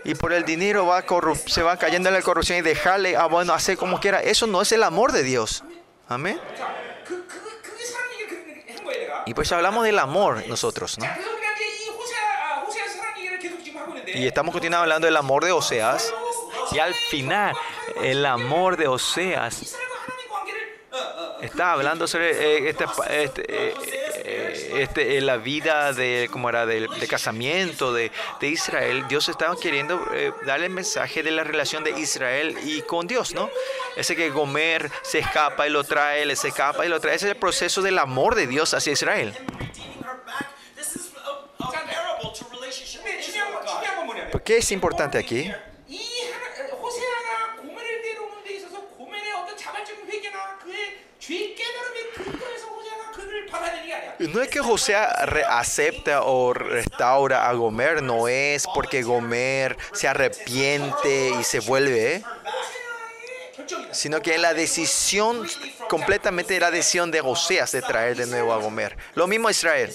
y por el dinero va se va cayendo en la corrupción y dejarle, ah, bueno, hacer como quiera. Eso no es el amor de Dios. Amén. Y pues hablamos del amor nosotros, ¿no? Y estamos continuando hablando del amor de Oseas. Y al final, el amor de Oseas eh, está hablando sobre eh, este, este eh, eh, este, eh, la vida de, como era, de, de casamiento de, de, Israel, Dios estaba queriendo eh, darle el mensaje de la relación de Israel y con Dios, ¿no? Ese que Gomer se escapa y lo trae, se escapa y lo trae. Ese es el proceso del amor de Dios hacia Israel. ¿Qué es importante aquí? No es que José acepta o restaura a Gomer, no es porque Gomer se arrepiente y se vuelve, ¿eh? sino que es la decisión, completamente la decisión de Oseas de traer de nuevo a Gomer. Lo mismo Israel.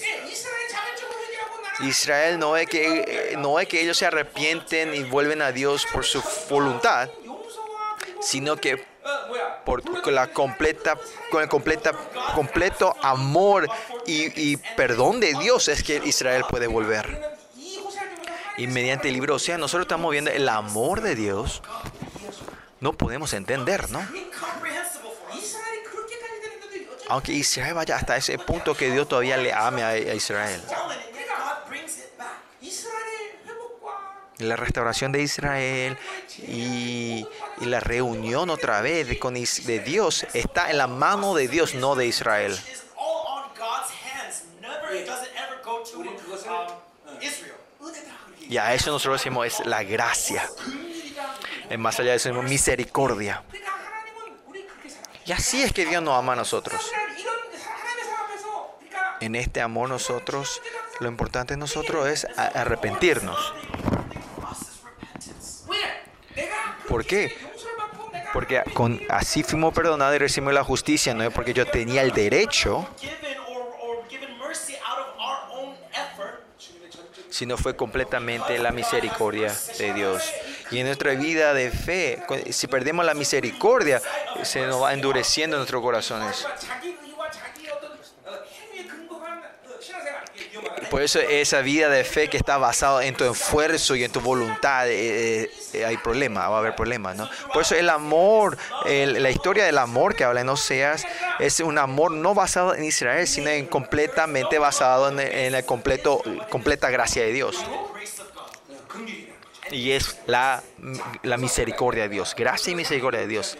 Israel no es que, no es que ellos se arrepienten y vuelven a Dios por su voluntad, sino que por con la completa, con el completa, completo amor y, perdón de Dios es que Israel puede volver. Y mediante el libro o sea, nosotros estamos viendo el amor de Dios. No podemos entender, ¿no? Aunque Israel vaya hasta ese punto que Dios todavía le ame a Israel. La restauración de Israel y y la reunión otra vez de, Dios está en la mano de Dios, no de Israel. Y a eso nosotros decimos es la gracia. Es más allá de eso decimos misericordia. Y así es que Dios nos ama a nosotros. En este amor nosotros, lo importante de nosotros es arrepentirnos. ¿Por qué? Porque con, así fuimos perdonados y recibimos la justicia, no es porque yo tenía el derecho, sino fue completamente la misericordia de Dios. Y en nuestra vida de fe, si perdemos la misericordia, se nos va endureciendo en nuestros corazones. Por eso esa vida de fe que está basada en tu esfuerzo y en tu voluntad eh, eh eh, hay problema, va a haber problemas, ¿no? Por eso el amor, la historia del amor que habla en Oseas es un amor no basado en Israel, sino completamente basado en, en la completo, completa gracia de Dios. Y es la, la misericordia de Dios, gracia y misericordia de Dios.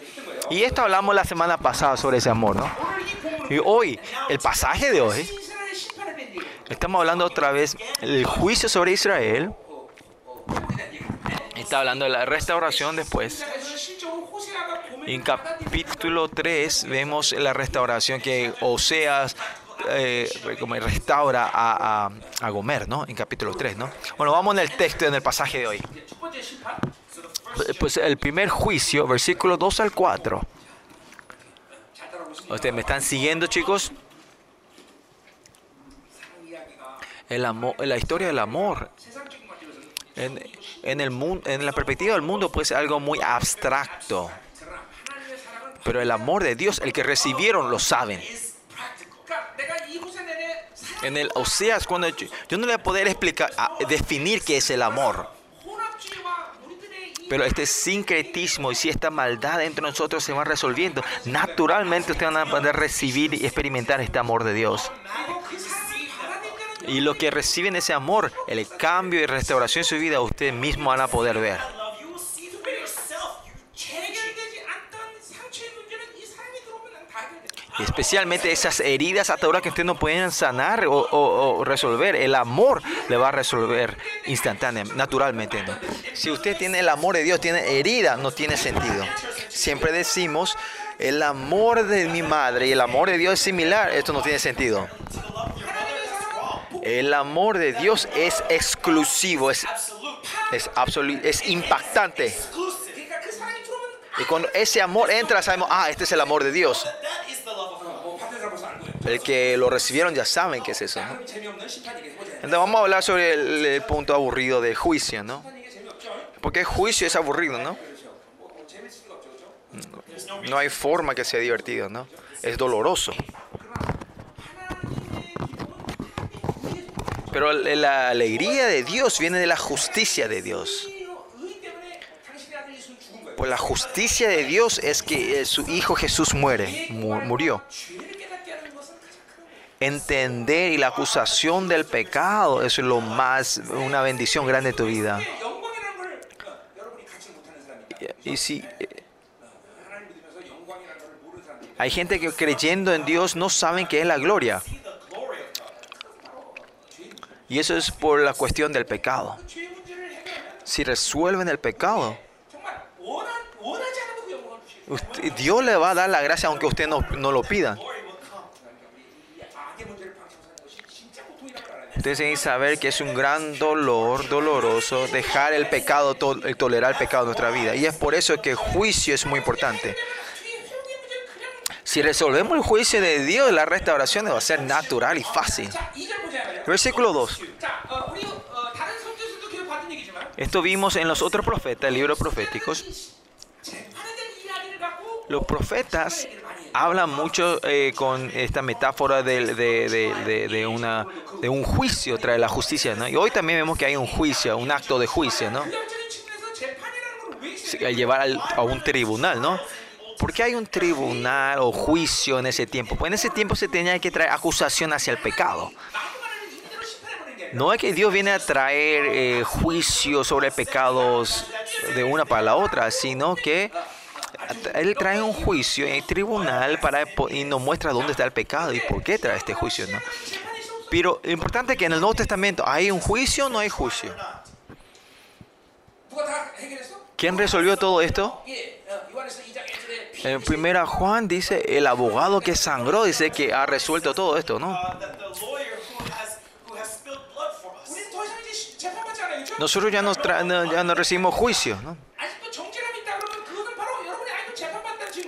Y esto hablamos la semana pasada sobre ese amor, ¿no? Y hoy, el pasaje de hoy, estamos hablando otra vez del juicio sobre Israel. Está hablando de la restauración después. En capítulo 3 vemos la restauración que Oseas eh, restaura a, a, a, Gomer, ¿no? En capítulo 3, ¿no? Bueno, vamos en el texto, en el pasaje de hoy. Pues el primer juicio, versículo 2 al 4. ¿Ustedes me están siguiendo, chicos? El amor, la historia del amor. En, en, el mundo, en la perspectiva del mundo puede ser algo muy abstracto. Pero el amor de Dios, el que recibieron, lo saben. En el Oseas, cuando yo, no le voy a poder explicar, definir qué es el amor. Pero este sincretismo y si esta maldad dentro de nosotros se va resolviendo, naturalmente ustedes van a poder recibir y experimentar este amor de Dios y lo que reciben ese amor, el cambio y restauración en su vida, ustedes mismos van a poder ver. especialmente esas heridas ataduras que ustedes no pueden sanar o, o, o, resolver, el amor le va a resolver instantáneamente, naturalmente. ¿no? Si usted tiene el amor de Dios, tiene herida, no tiene sentido. Siempre decimos, el amor de mi madre y el amor de Dios es similar, esto no tiene sentido. El amor de Dios es exclusivo, es, es, es impactante. Y cuando ese amor entra, sabemos, ah, este es el amor de Dios. El que lo recibieron ya saben qué es eso. ¿no? Entonces vamos a hablar sobre el, punto aburrido de juicio, ¿no? Porque juicio es aburrido, ¿no? No hay forma que sea divertido, ¿no? Es doloroso. Pero la alegría de Dios viene de la justicia de Dios. Pues la justicia de Dios es que eh, su Hijo Jesús muere, murió. Entender y la acusación del pecado es lo más, una bendición grande de tu vida. Y si eh, hay gente que creyendo en Dios no saben qué es la gloria. Y eso es por la cuestión del pecado. Si resuelven el pecado, Dios le va a dar la gracia aunque usted no, no lo pida. Ustedes tienen que saber que es un gran dolor, doloroso, dejar el pecado, tolerar el pecado en nuestra vida. Y es por eso que el juicio es muy importante. Si resolvemos el juicio de Dios, la restauración va a ser natural y fácil. Versículo 2. Esto vimos en los otros profetas, el libro proféticos. Los profetas hablan mucho eh, con esta metáfora de, de, de, de, una, de un juicio trae la justicia, ¿no? Y hoy también vemos que hay un juicio, un acto de juicio, ¿no? Al llevar al, a un tribunal, ¿no? ¿Por qué hay un tribunal o juicio en ese tiempo? Pues en ese tiempo se tenía que traer acusación hacia el pecado. No es que Dios viene a traer eh, juicio sobre pecados de una para la otra, sino que Él trae un juicio en el tribunal para, y nos muestra dónde está el pecado y por qué trae este juicio. ¿no? Pero lo importante es que en el Nuevo Testamento hay un juicio o no hay juicio. ¿Quién resolvió todo esto? En primera Juan dice, el abogado que sangró dice que ha resuelto todo esto, ¿no? nosotros ya, nos tra no, ya no recibimos juicio. ¿no?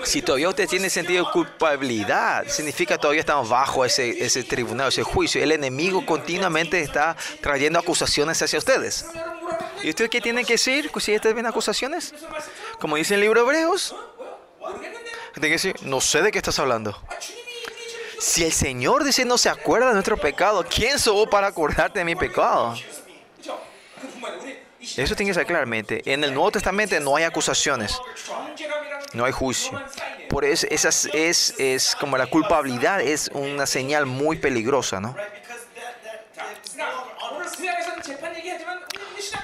Si todavía usted tiene sentido de culpabilidad, significa que todavía estamos bajo ese, tribunal, ese juicio. El enemigo continuamente está trayendo acusaciones hacia ustedes. ¿Y ustedes qué tienen que decir si ustedes ven acusaciones? Como dice el libro de Hebreos, que decir, no sé de qué estás hablando. Si el Señor dice no se acuerda de nuestro pecado, ¿quién soy para acordarte de mi pecado? Eso tiene que ser claramente. En el Nuevo Testamento no hay acusaciones, no hay juicio. Por eso esas es, es como la culpabilidad es una señal muy peligrosa, ¿no?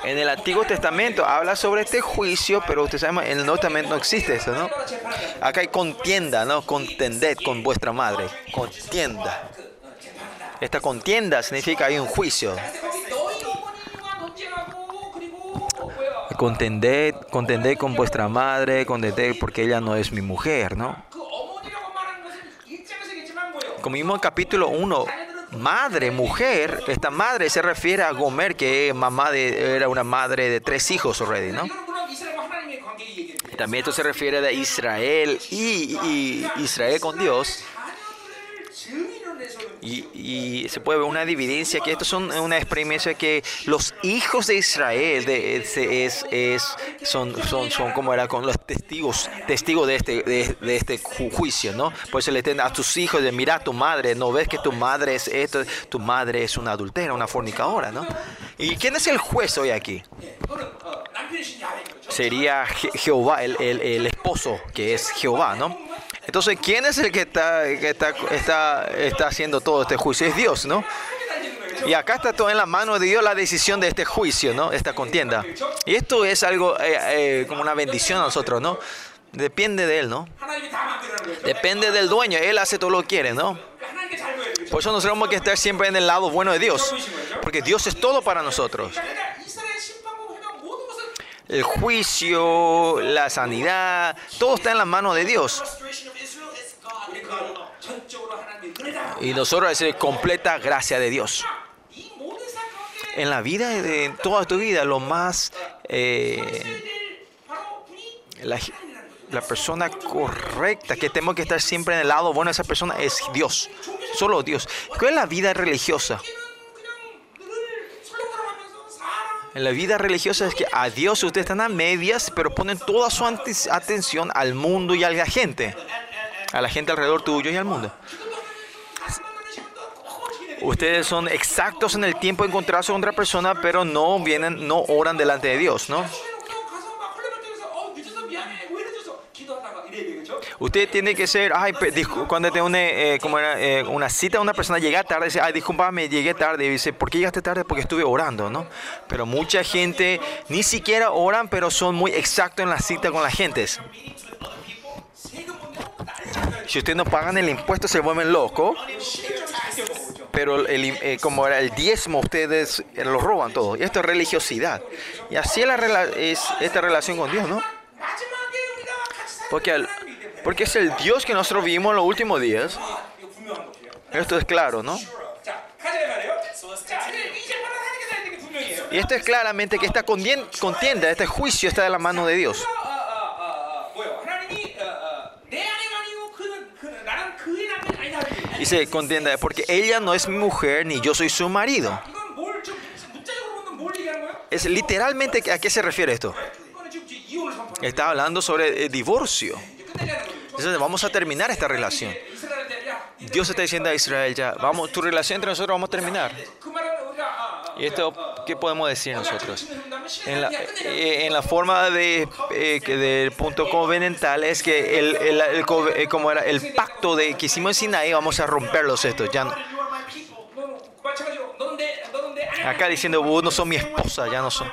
En el Antiguo Testamento habla sobre este juicio, pero usted sabe, en el Nuevo Testamento no existe eso, ¿no? Acá hay contienda, ¿no? Contended con vuestra madre. Contienda. Esta contienda significa hay un juicio. contended, contended con vuestra madre, contended porque ella no es mi mujer, ¿no? Como vimos en capítulo 1, madre, mujer, esta madre se refiere a Gomer, que mamá de, era una madre de tres hijos already, ¿no? También esto se refiere a Israel y Israel con Dios. Y, se puede ver una dividencia que esto son una experiencia que los hijos de Israel de, es, es, es, son, son, son como era con los testigos testigos de este, de, este juicio, ¿no? Pues se le tiene a tus hijos de mira a tu madre, no ves que tu madre es esto, tu madre es una adultera, una fornicadora, ¿no? ¿Y quién es el juez hoy aquí? Sería Jehová, el, el esposo que es Jehová, ¿no? Entonces, ¿quién es el que está, que está, está, está haciendo todo este juicio? Es Dios, ¿no? Y acá está todo en la mano de Dios la decisión de este juicio, ¿no? Esta contienda. Y esto es algo eh, eh, como una bendición a nosotros, ¿no? Depende de Él, ¿no? Depende del dueño. Él hace todo lo que quiere, ¿no? Por eso nosotros tenemos que estar siempre en el lado bueno de Dios. Porque Dios es todo para nosotros el juicio, la sanidad, todo está en las manos de Dios. Y nosotros decir completa gracia de Dios. En la vida, en toda tu vida, lo más... Eh, la, la persona correcta que tenemos que estar siempre en el lado bueno de esa persona es Dios. Solo Dios. ¿Cuál es la vida religiosa? En la vida religiosa es que a Dios ustedes están a medias, pero ponen toda su atención al mundo y a la gente. A la gente alrededor tuyo y al mundo. Ustedes son exactos en el tiempo de encontrarse con otra persona, pero no vienen, no oran delante de Dios, ¿no? Usted tiene que ser, ay, cuando tiene una, eh, como era, eh, una cita a una persona, llega tarde, dice, ay, discúlpame, llegué tarde. Y dice, ¿por qué llegaste tarde? Porque estuve orando, ¿no? Pero mucha gente ni siquiera oran, pero son muy exactos en la cita con las gentes. Si ustedes no pagan el impuesto, se vuelven locos. Pero el, eh, como era el diezmo, ustedes eh, lo roban todo. Y esto es religiosidad. Y así es, la, es esta relación con Dios, ¿no? Porque al, porque es el Dios que nosotros vivimos en los últimos días. Esto es claro, ¿no? Y esto es claramente que esta contienda, este juicio está de la mano de Dios. Y se contienda porque ella no es mi mujer ni yo soy su marido. Es literalmente a qué se refiere esto. Está hablando sobre eh, divorcio. Entonces vamos a terminar esta relación. Dios está diciendo a Israel ya, vamos, tu relación entre nosotros vamos a terminar. ¿Y esto qué podemos decir nosotros? En la, eh, forma de, eh, del punto convenental es que el, el, el, el, eh, como era, el pacto de, que hicimos en Sinaí vamos a romperlos estos. Ya no. acá diciendo, vos no son mi esposa, ya no son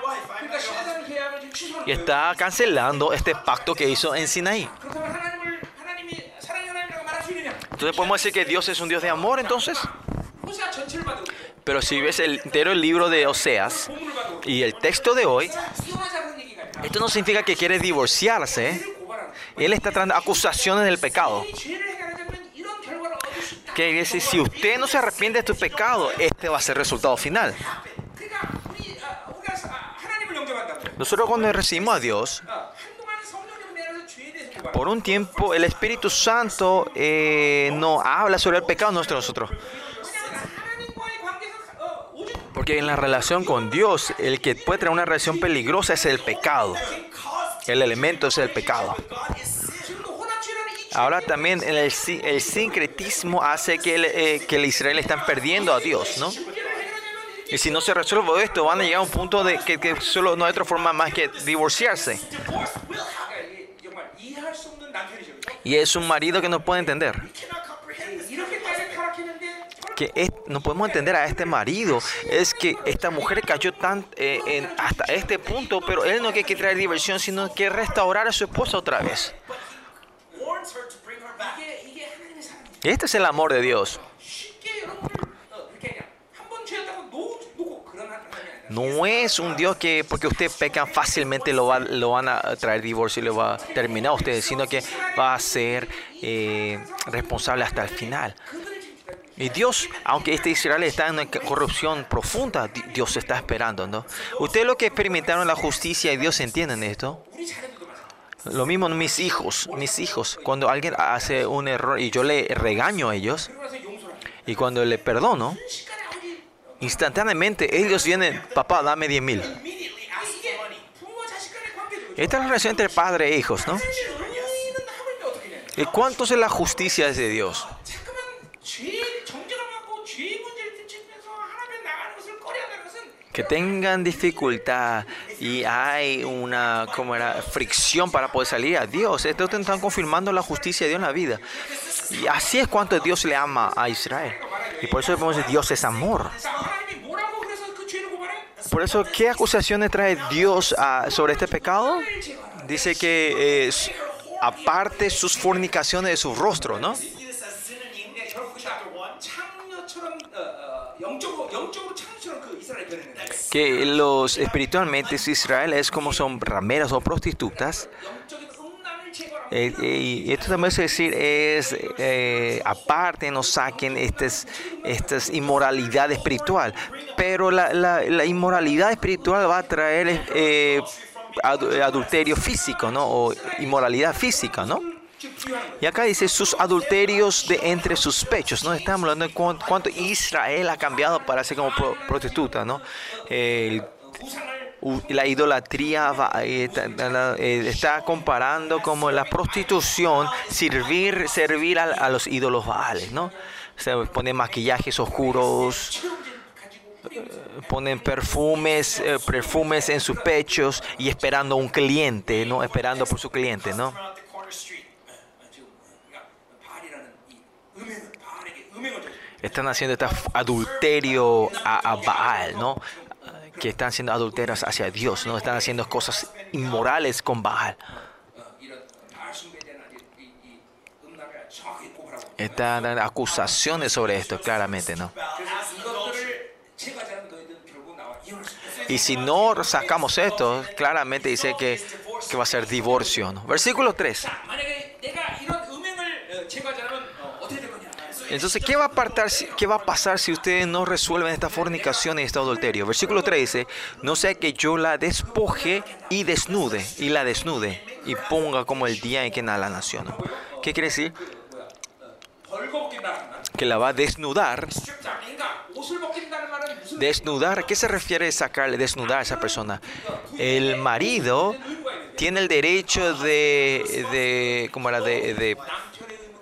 y está cancelando este pacto que hizo en Sinaí. Entonces podemos decir que Dios es un Dios de amor entonces. Pero si ves el entero libro de Oseas y el texto de hoy, esto no significa que quiere divorciarse. ¿eh? Él está tratando acusaciones del pecado. Que dice, si usted no se arrepiente de tu pecado, este va a ser el resultado final. Nosotros cuando recibimos a Dios, por un tiempo el Espíritu Santo eh, nos habla sobre el pecado nuestro nosotros. Porque en la relación con Dios, el que puede traer una relación peligrosa es el pecado. El elemento es el pecado. Ahora también el, el sincretismo hace que el, eh, Israel están perdiendo a Dios, ¿no? Y si no se resuelve esto, van a llegar a un punto de que, que solo no hay otra forma más que divorciarse. Y es un marido que no puede entender. Que es, no podemos entender a este marido. Es que esta mujer cayó tan, eh, en, hasta este punto, pero él no quiere que traer diversión, sino que restaurar a su esposa otra vez. Este es el amor de Dios. No es un Dios que porque usted peca fácilmente lo, va, lo van a traer divorcio y lo va a terminar a usted, sino que va a ser eh, responsable hasta el final. Y Dios, aunque este Israel está en una corrupción profunda, Dios está esperando, ¿no? Ustedes lo que experimentaron la justicia y Dios entienden esto. Lo mismo mis hijos, mis hijos. Cuando alguien hace un error y yo le regaño a ellos, y cuando le perdono, Instantáneamente ellos vienen, papá, dame 10 mil. Esta es la relación entre padre e hijos, ¿no? ¿Y cuánto es la justicia de Dios? que tengan dificultad y hay una como era, fricción para poder salir a Dios. Estos están confirmando la justicia de Dios en la vida. Y así es cuanto Dios le ama a Israel. Y por eso podemos decir, Dios es amor. Por eso, ¿qué acusaciones trae Dios ah, sobre este pecado? Dice que eh, aparte sus fornicaciones de su rostro, ¿no? Que los espiritualmente Israel es como son rameras o prostitutas. Eh, eh, y esto también es decir, es eh, aparte, no saquen estas, estas inmoralidad espiritual. Pero la, la, la inmoralidad espiritual va a traer adulterio físico, ¿no? O inmoralidad física, ¿no? Y acá dice sus adulterios de entre sus pechos, ¿no? Estamos hablando de cuánto, Israel ha cambiado para ser como prostituta, ¿no? El, la idolatría va, eh, eh, está comparando como la prostitución, servir, servir a, los ídolos baales, ¿no? Se ponen maquillajes oscuros, eh, ponen perfumes, perfumes en sus pechos y esperando un cliente, ¿no? Esperando por su cliente, ¿no? Están haciendo este adulterio a, a Baal, ¿no? que están siendo adulteras hacia Dios, no están haciendo cosas inmorales con Baal. Están dando acusaciones sobre esto, claramente, ¿no? Y si no sacamos esto, claramente dice que, que va a ser divorcio. ¿no? Versículo 3. Entonces, ¿qué va, a pasar si ustedes no resuelven esta fornicación y este adulterio? Versículo 13, no sea que yo la despoje y desnude, y la desnude, y ponga como el día en que nada la nación. ¿Qué quiere decir? Que la va a desnudar. Desnudar, ¿a qué se refiere sacarle, desnudar a esa persona? El marido tiene el derecho de, de ¿cómo era? de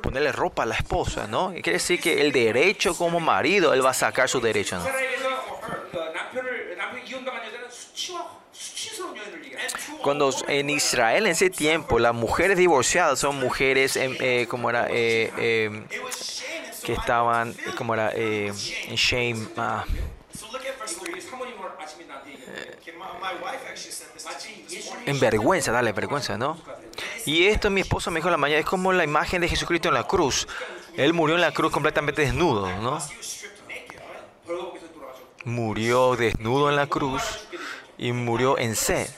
ponerle ropa a la esposa, ¿no? Quiere decir que el derecho como marido, él va a sacar su derecho, ¿no? Cuando en Israel en ese tiempo las mujeres divorciadas son mujeres, em, eh, como era, eh, eh, que estaban, eh, como era, eh, en shame. Ah. En vergüenza, dale vergüenza, ¿no? Y esto mi esposo me dijo en la mañana, es como la imagen de Jesucristo en la cruz. Él murió en la cruz completamente desnudo, ¿no? Murió desnudo en la cruz y murió en sed.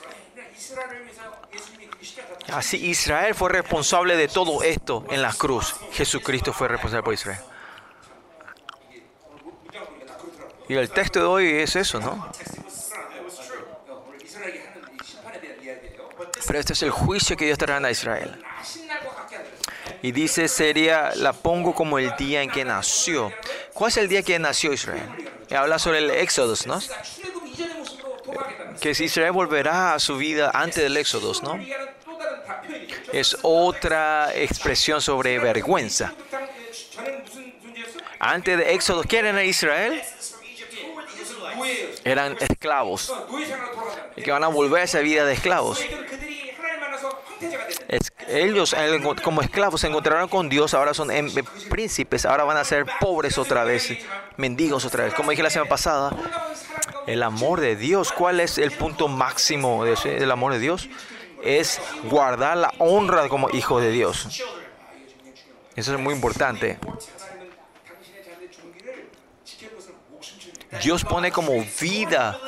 Así Israel fue responsable de todo esto en la cruz. Jesucristo fue responsable por Israel. Y el texto de hoy es eso, ¿no? Pero Este es el juicio que Dios traerá a Israel. Y dice, sería, la pongo como el día en que nació. ¿Cuál es el día que nació Israel? Habla sobre el éxodo, ¿no? Que Israel volverá a su vida antes del éxodo, ¿no? Es otra expresión sobre vergüenza. Antes de éxodo, ¿quién era Israel? Eran esclavos. Y que van a volver a esa vida de esclavos. Es, ellos como esclavos se encontraron con Dios, ahora son em, em, príncipes, ahora van a ser pobres otra vez, mendigos otra vez. Como dije la semana pasada, el amor de Dios, ¿cuál es el punto máximo del amor de Dios? Es guardar la honra como hijo de Dios. Eso es muy importante. Dios pone como vida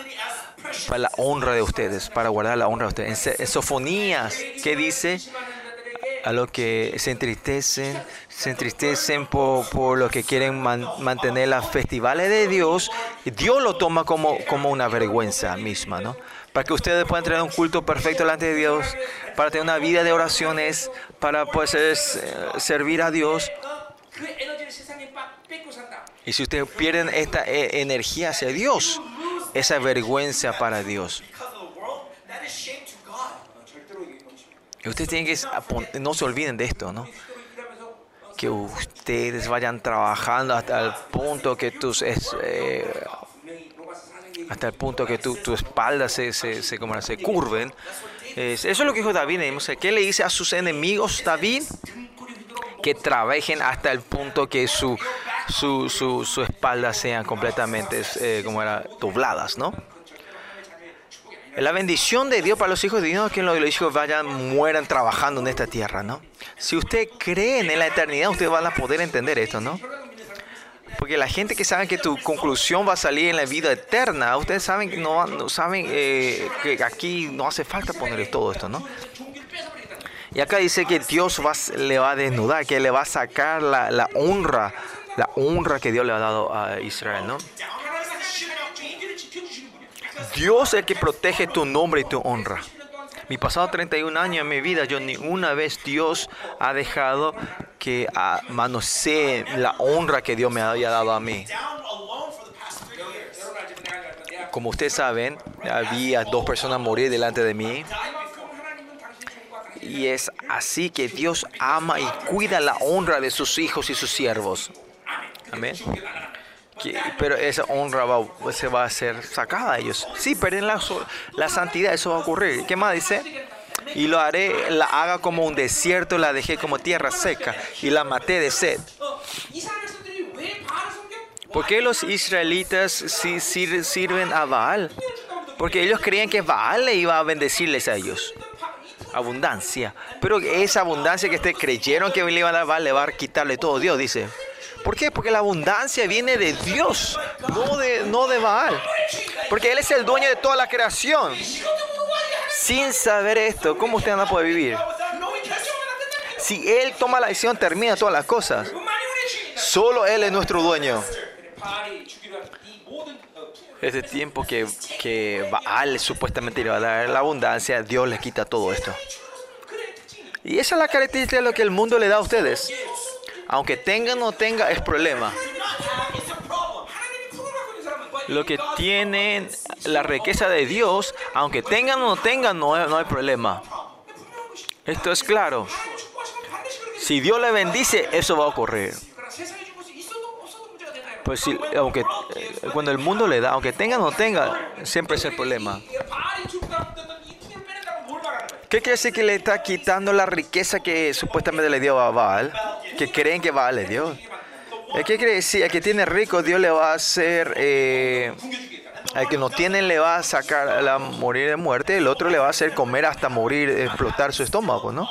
para la honra de ustedes, para guardar la honra de ustedes. En, Sofonías, que dice? A los que se entristecen, se entristecen por, por los que quieren man, mantener los festivales de Dios, Dios lo toma como, como una vergüenza misma, ¿no? Para que ustedes puedan tener un culto perfecto delante de Dios, para tener una vida de oraciones, para pues, eh, es, servir a Dios. Y si ustedes pierden esta eh, energía hacia Dios, esa vergüenza para Dios. Ustedes tienen que, no se olviden de esto, ¿no? Que ustedes vayan trabajando hasta el punto que tus, eh, hasta el punto que tu, tu espalda se, se, se, como, se curven. Eso es lo que dijo David. ¿eh? ¿Qué le dice a sus enemigos David? Que trabajen hasta el punto que su su, su, su espalda sean completamente, eh, como era, dobladas, ¿no? La bendición de Dios para los hijos de Dios es que los hijos vayan, mueran trabajando en esta tierra, ¿no? Si ustedes creen en la eternidad, ustedes van a poder entender esto, ¿no? Porque la gente que sabe que tu conclusión va a salir en la vida eterna, ustedes saben que no, no saben eh, que aquí no hace falta ponerle todo esto, ¿no? Y acá dice que Dios va, le va a desnudar, que le va a sacar la, la honra la honra que Dios le ha dado a Israel, ¿no? Dios es el que protege tu nombre y tu honra. Mi pasado 31 años en mi vida, yo ni una vez Dios ha dejado que ah, manosee la honra que Dios me haya dado a mí. Como ustedes saben, había dos personas morir delante de mí. Y es así que Dios ama y cuida la honra de sus hijos y sus siervos. Amén. Pero esa honra va, pues, se va a ser sacada a ellos. Sí, pierden la, la santidad, eso va a ocurrir. ¿Qué más dice? Y lo haré, la haga como un desierto, la dejé como tierra seca y la maté de sed. ¿Por qué los israelitas sirven a Baal? Porque ellos creían que Baal le iba a bendecirles a ellos. Abundancia. Pero esa abundancia que ustedes creyeron que le iba a dar Baal, le va a quitarle todo. Dios dice. ¿Por qué? Porque la abundancia viene de Dios, no de, no de Baal. Porque Él es el dueño de toda la creación. Sin saber esto, ¿cómo usted no puede vivir? Si Él toma la decisión, termina todas las cosas. Solo Él es nuestro dueño. Este tiempo que, que Baal supuestamente le va a dar la abundancia, Dios le quita todo esto. Y esa es la característica de lo que el mundo le da a ustedes. Aunque tenga o no tenga, es problema. Lo que tienen la riqueza de Dios, aunque tengan o no tengan, no, no hay problema. Esto es claro. Si Dios le bendice, eso va a ocurrir. Pues si, aunque eh, cuando el mundo le da, aunque tenga o no tenga, siempre es el problema. ¿Qué quiere decir que le está quitando la riqueza que supuestamente le dio a Baal? Que creen que Baal le dio. Eh, ¿Qué quiere decir? El que tiene rico, Dios le va a hacer. Eh, al que no tiene, le va a sacar a morir de muerte. El otro le va a hacer comer hasta morir, explotar su estómago, ¿no?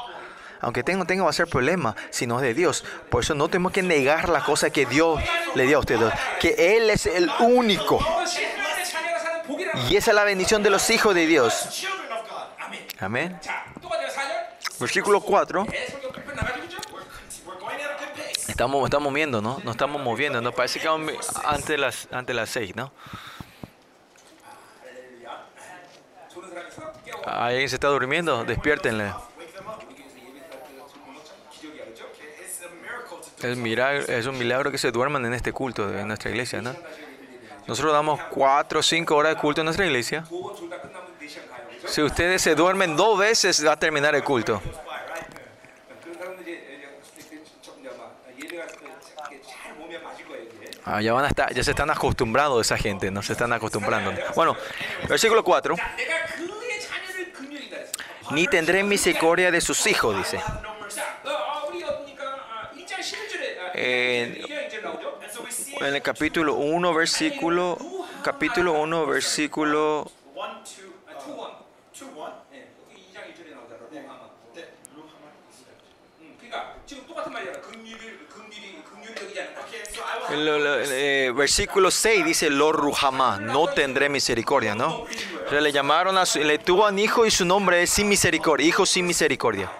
Aunque tengo, tengo va a ser problema, sino es de Dios. Por eso no tenemos que negar la cosa que Dios le dio a ustedes. Que Él es el único. Y esa es la bendición de los hijos de Dios. Amén. Versículo 4. Estamos, estamos viendo, ¿no? Nos estamos moviendo, ¿no? Parece que vamos ante las, ante las 6, ¿no? ¿Alguien se está durmiendo? Despiértenle. Es, milagro, es un milagro que se duerman en este culto de nuestra iglesia, ¿no? Nosotros damos 4 o 5 horas de culto en nuestra iglesia. Si ustedes se duermen dos veces, va a terminar el culto. Ah, ya van a estar, ya se están acostumbrados esa gente, no se están acostumbrando. Bueno, versículo 4. Ni tendré misericordia de sus hijos, dice. En, en el capítulo 1, versículo capítulo 1, versículo El, el, eh, versículo 6 dice, lo Ruhamá, no tendré misericordia, ¿no? Le llamaron, a su, le tuvo un hijo y su nombre es sin misericordia, hijo sin misericordia.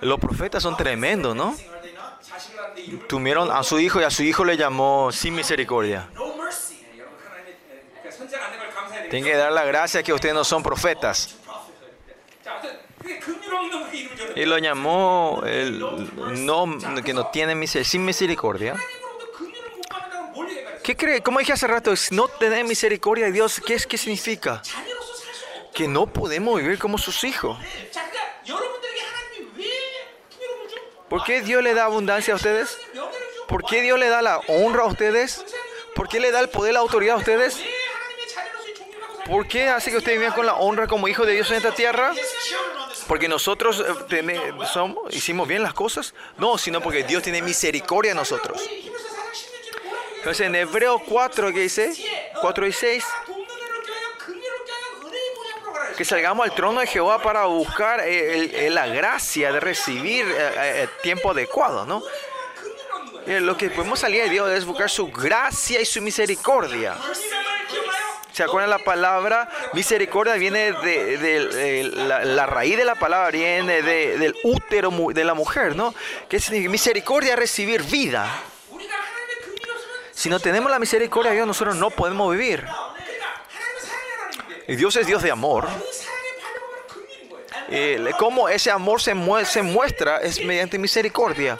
Los profetas son tremendos, ¿no? Tuvieron a su hijo y a su hijo le llamó sin misericordia. Tienen que dar la gracia que ustedes no son profetas. Y lo llamó el no, que no tiene misericordia, sin misericordia. ¿Qué cree? Como dije hace rato, no tener misericordia de Dios, ¿qué, es, ¿qué significa? Que no podemos vivir como sus hijos. ¿Por qué Dios le da abundancia a ustedes? ¿Por qué Dios le da la honra a ustedes? ¿Por qué le da el poder, la autoridad a ustedes? ¿Por qué hace que ustedes vivan con la honra como hijos de Dios en esta tierra? porque nosotros eh, somos, hicimos bien las cosas, no, sino porque Dios tiene misericordia a nosotros. Entonces en Hebreo 4, que dice? 4 y 6, que salgamos al trono de Jehová para buscar eh, eh, la gracia de recibir el tiempo adecuado, ¿no? Lo que podemos salir de Dios es buscar su gracia y su misericordia. ¿Se acuerdan la palabra misericordia? Viene de, de, de la, la, raíz de la palabra, viene de, del útero de la mujer, ¿no? ¿Qué significa? Misericordia recibir vida. Si no tenemos la misericordia de Dios, nosotros no podemos vivir. Y Dios es Dios de amor. Eh, cómo ese amor se, mu se muestra es mediante misericordia.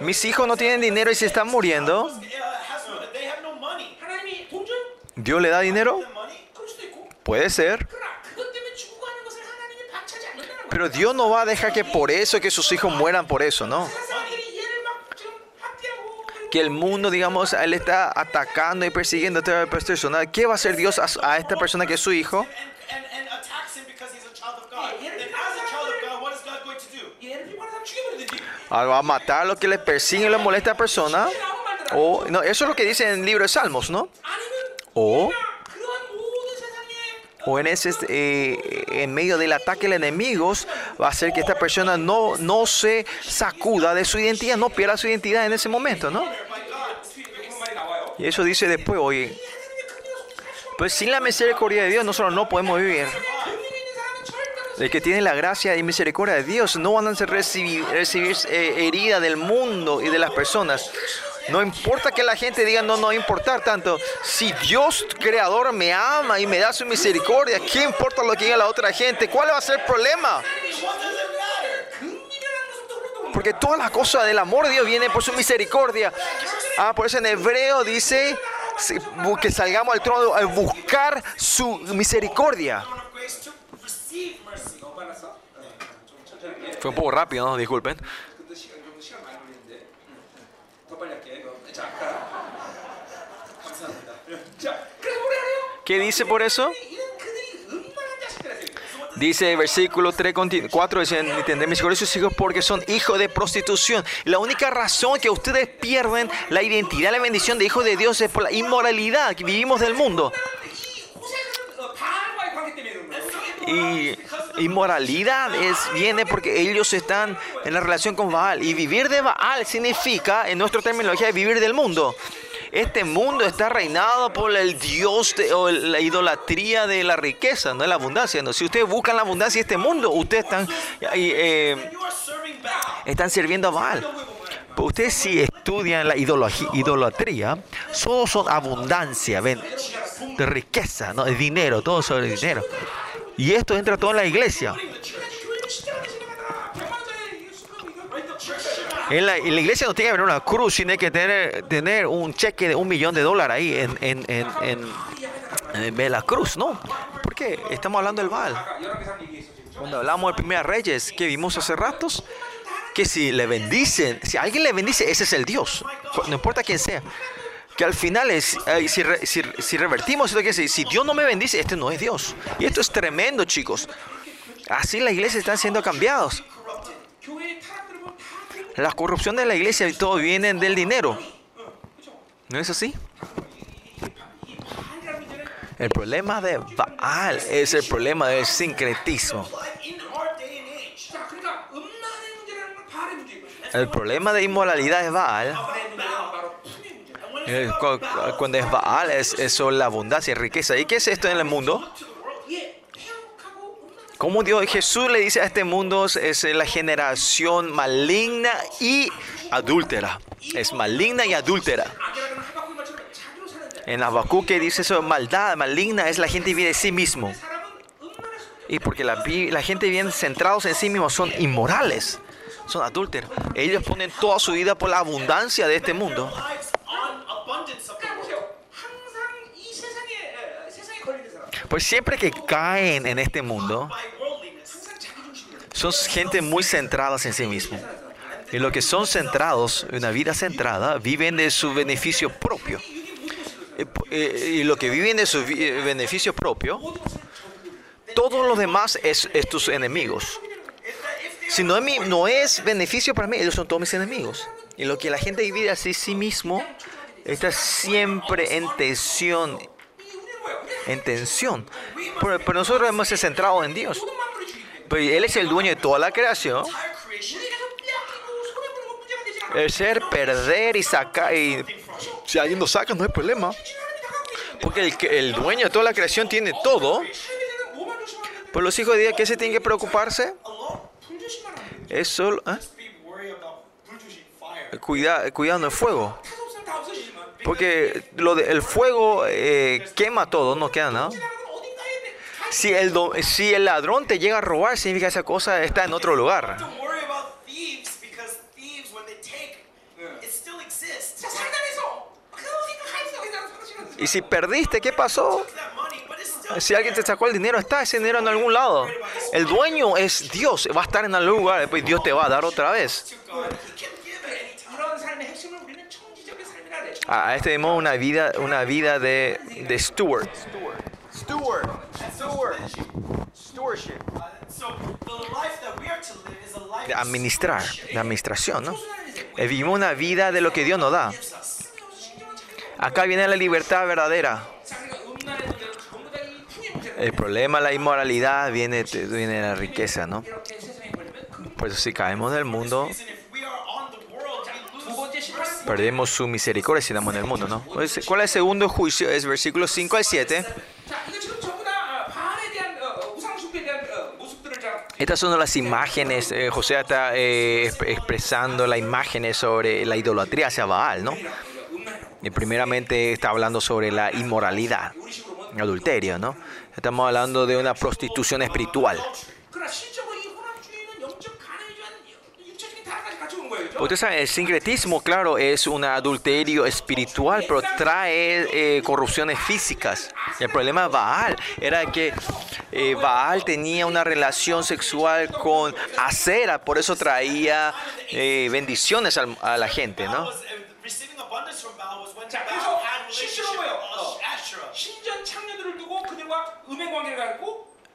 Mis hijos no tienen dinero y se están muriendo. ¿Dios le da dinero? Puede ser. Pero Dios no va a dejar que por eso, que sus hijos mueran por eso, ¿no? Que el mundo, digamos, él está atacando y persiguiendo a esta persona. ¿Qué va a hacer Dios a, esta persona que es su hijo? Ah, va a matar a los que le persiguen y le molesta a la persona. O, no, eso es lo que dice en el libro de Salmos, ¿no? O, o en, ese, eh, en medio del ataque al enemigo va a hacer que esta persona no, no se sacuda de su identidad, no pierda su identidad en ese momento, ¿no? Y eso dice después, oye, pues sin la misericordia de Dios nosotros no podemos vivir. El que tiene la gracia y misericordia de Dios no van a recibir, recibir eh, herida del mundo y de las personas. No importa que la gente diga, no, no importar tanto. Si Dios creador me ama y me da su misericordia, ¿qué importa lo que diga la otra gente? ¿Cuál va a ser el problema? Porque toda la cosa del amor de Dios viene por su misericordia. Ah, por eso en hebreo dice que salgamos al trono a buscar su misericordia. Fue un poco rápido, ¿no? Disculpen. ¿Qué dice por eso? Dice versículo 3, 4, dicen, entender mis gloriosos hijos porque son hijos de prostitución. La única razón que ustedes pierden la identidad, la bendición de hijos de Dios es por la inmoralidad que vivimos del mundo. Y inmoralidad es, viene porque ellos están en la relación con Baal. Y vivir de Baal significa, en nuestra terminología, vivir del mundo. Este mundo está reinado por el Dios de- o la idolatría de la riqueza, no de la abundancia. ¿no? Si ustedes buscan la abundancia de este mundo, ustedes están, eh, están sirviendo a Baal. Ustedes si estudian la idolatría, todos son abundancia, de riqueza, ¿no? de dinero, todo sobre dinero. Y esto entra todo en la iglesia. En la, en la, iglesia no tiene que haber una cruz, tiene que tener, tener un cheque de un millón de dólares ahí en, en, en, en, en Veracruz, ¿no? Porque estamos hablando del Baal. Cuando hablamos de Primera Reyes, que vimos hace ratos, que si le bendicen, si alguien le bendice, ese es el Dios, no importa quién sea. Que al final es, eh, si, re, si, si, revertimos esto que si, si Dios no me bendice, este no es Dios. Y esto es tremendo, chicos. Así la iglesia están siendo cambiados. La corrupción de la iglesia y todo viene del dinero. ¿No es así? El problema de Baal es el problema del sincretismo. El problema de inmoralidad es Baal. Eh, cuando es Baal es, es la abundancia y riqueza. ¿Y qué es esto en el mundo? Como Dios Jesús le dice a este mundo es la generación maligna y adúltera. Es maligna y adúltera. En Habacuc que dice eso, maldad maligna es la gente vive de sí mismo. Y porque la, la gente bien centrados en sí mismos son inmorales, son adúlteros. Ellos ponen toda su vida por la abundancia de este mundo. Pues siempre que caen en este mundo, son gente muy centradas en sí mismo. Y lo que son centrados, una vida centrada, viven de su beneficio propio. Y, eh, lo que viven de su eh, beneficio propio, todo lo demás es, es tus enemigos. Si no es, no es beneficio para mí, ellos son todos mis enemigos. Y lo que la gente vive así sí mismo está siempre en tensión en tensión. Pero, nosotros hemos centrado en Dios. Pero Él es el dueño de toda la creación. El ser, perder y sacar. Y... Si alguien lo saca, no hay problema. Porque el, el dueño de toda la creación tiene todo. Por los hijos de Dios, ¿qué se tienen que preocuparse? Es solo. ¿eh? Cuida, cuidando el fuego. Porque lo de, el fuego eh, quema todo, no queda nada. Si el, do, si el ladrón te llega a robar, significa que esa cosa está en otro lugar. Y si perdiste, ¿qué pasó? Si alguien te sacó el dinero, está ese dinero en algún lado. El dueño es Dios, va a estar en algún lugar, después Dios te va a dar otra vez. A, a este demo una vida, una vida de, de steward. De administrar, de administración, ¿no? Eh, vivimos una vida de lo que Dios nos da. Acá viene la libertad verdadera. El problema, la inmoralidad, viene, viene la riqueza, ¿no? Por eso si caemos del mundo, perdemos su misericordia si damos en el mundo, ¿no? Pues, ¿Cuál es el segundo juicio? Es versículo 5 al 7. Estas son las imágenes, eh, José está eh, expresando las imágenes sobre la idolatría hacia Baal, ¿no? Y primeramente está hablando sobre la inmoralidad, adulterio, ¿no? Estamos hablando de una prostitución espiritual. El sincretismo, claro, es un adulterio espiritual, pero trae corrupciones físicas. El problema de Baal era que Baal tenía una relación sexual con acera, por eso traía bendiciones a la gente, ¿no?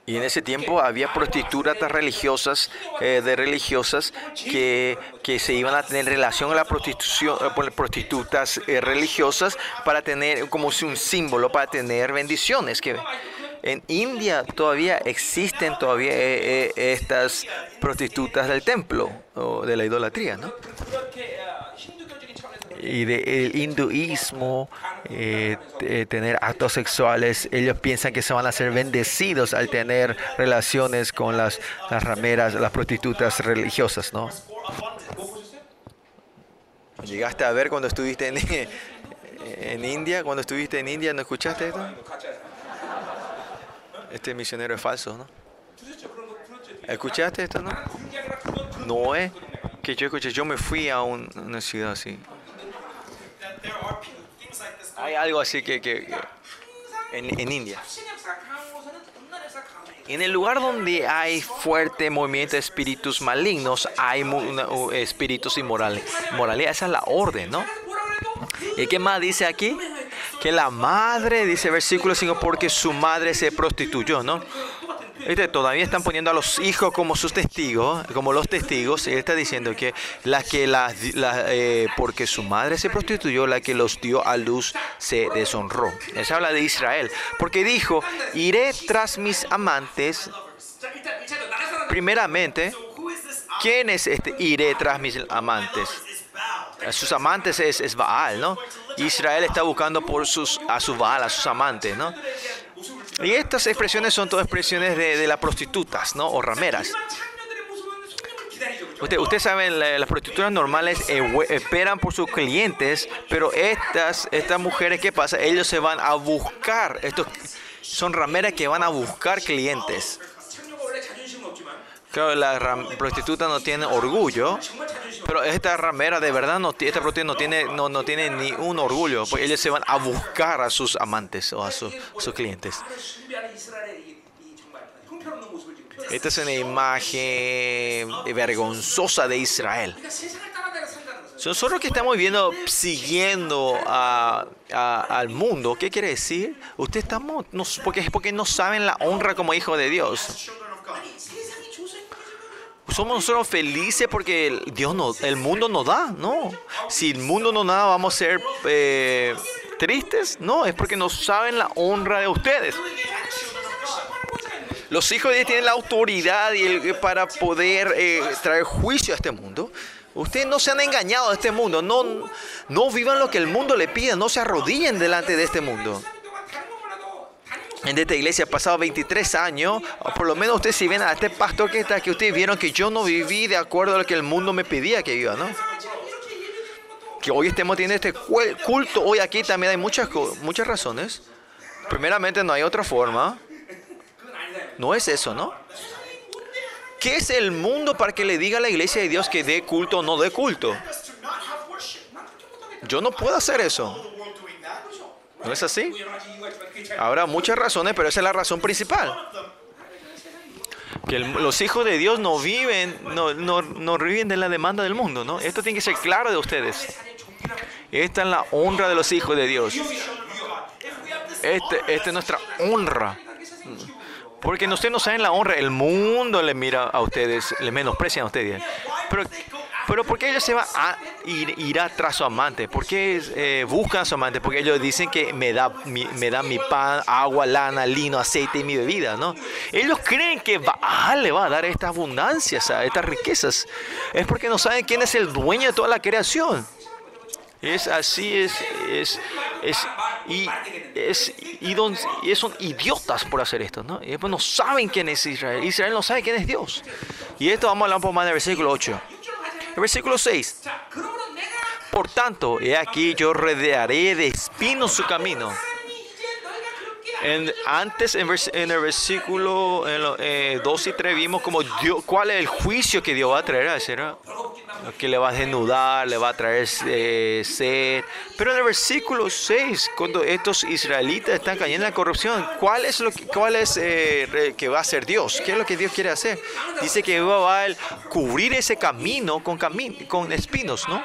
Y en ese tiempo había prostitutas religiosas, eh, de religiosas que, que, se iban a tener relación con las eh, pues, prostitutas eh, religiosas para tener como un símbolo para tener bendiciones. Que en India todavía existen todavía estas prostitutas del templo o de la idolatría, ¿no? y del de hinduismo, eh, eh, tener actos sexuales. Ellos piensan que se van a ser bendecidos al tener relaciones con las, las rameras, las prostitutas religiosas, ¿no? ¿Llegaste a ver cuando estuviste en, en India? ¿Cuando estuviste en India no escuchaste esto? Este misionero es falso, ¿no? ¿Escuchaste esto, no? No es que yo escuché, yo me fui a una ciudad así algo así que, que, en, en India. En el lugar donde hay fuerte movimiento de espíritus malignos, hay espíritus inmorales. Moralidad, esa es la orden, ¿no? ¿Y qué más dice aquí? Que la madre, dice versículo 5, porque su madre se prostituyó, ¿no? ¿Viste? Todavía están poniendo a los hijos como sus testigos, como los testigos. Él está diciendo que la que las, la, eh, porque su madre se prostituyó, la que los dio a luz se deshonró. Se habla de Israel, porque dijo, iré tras mis amantes. Primeramente, ¿quién es este? Iré tras mis amantes. Sus amantes es, es Baal, ¿no? Israel está buscando por sus, a su Baal, a sus amantes, ¿no? Y estas expresiones son todas expresiones de, de las prostitutas, ¿no? O rameras. Usted, ustedes saben, las prostitutas normales eh, esperan por sus clientes, pero estas, estas mujeres, ¿qué pasa? Ellos se van a buscar, estos son rameras que van a buscar clientes. Claro, la ram prostituta no tiene orgullo, pero esta ramera de verdad, no, esta prostituta no tiene, no, no tiene ni un orgullo, pues ellos se van a buscar a sus amantes o a, su, a sus clientes. Esta es una imagen vergonzosa de Israel. Nosotros que estamos viendo, siguiendo a, a, al mundo, ¿qué quiere decir? Ustedes estamos, nos, porque es porque no saben la honra como hijo de Dios. Somos nosotros felices porque Dios no, el mundo nos da, no. Si el mundo no da, vamos a ser eh, tristes, no. Es porque no saben la honra de ustedes. Los hijos de Dios tienen la autoridad y el- para poder eh, traer juicio a este mundo. Ustedes no se han engañado a este mundo. No, no vivan lo que el mundo le pida. No se arrodillen delante de este mundo. En esta iglesia pasado 23 años, por lo menos ustedes si ven a este pastor que está aquí, ustedes vieron que yo no viví de acuerdo a lo que el mundo me pedía que viva, ¿no? Que hoy estemos teniendo este culto, hoy aquí también hay muchas, muchas razones. Primeramente no hay otra forma. No es eso, ¿no? ¿Qué es el mundo para que le diga a la iglesia de Dios que dé culto o no dé culto? Yo no puedo hacer eso. ¿No es así? Habrá muchas razones, pero esa es la razón principal. Que los hijos de Dios no viven, no, no, no viven de la demanda del mundo, ¿no? Esto tiene que ser claro de ustedes. Esta es la honra de los hijos de Dios. Este, esta es nuestra honra. Porque ustedes no saben la honra. El mundo le mira a ustedes, le menosprecian a ustedes. Pero pero ¿por qué ellos se van a ir, irá tras su amante? ¿Por qué eh, buscan a su amante? Porque ellos dicen que me da, mi, me da mi pan, agua, lana, lino, aceite y mi bebida, ¿no? Ellos creen que Baal le va a dar esta abundancia, o sea, estas riquezas. Es porque no saben quién es el dueño de toda la creación. Es así, es, es, es, y, es, y, don- y son idiotas por hacer esto, ¿no? Y después no saben quién es Israel. Israel no sabe quién es Dios. Y esto vamos a hablar un poco más del versículo 8. Versículo 6. Por tanto, he aquí yo rodearé de espinos su camino. En- antes, en, vers- en el versículo en lo- eh, 2 y 3, vimos como Dios, cuál es el juicio que Dios va a traer a ese, ¿no? que le va a desnudar, le va a traer eh, sed. Pero en el versículo 6, cuando estos israelitas están cayendo en la corrupción, ¿cuál es lo que, cuál es, eh, que va a hacer Dios? ¿Qué es lo que Dios quiere hacer? Dice que va a cubrir ese camino con, cami- con espinos, ¿no?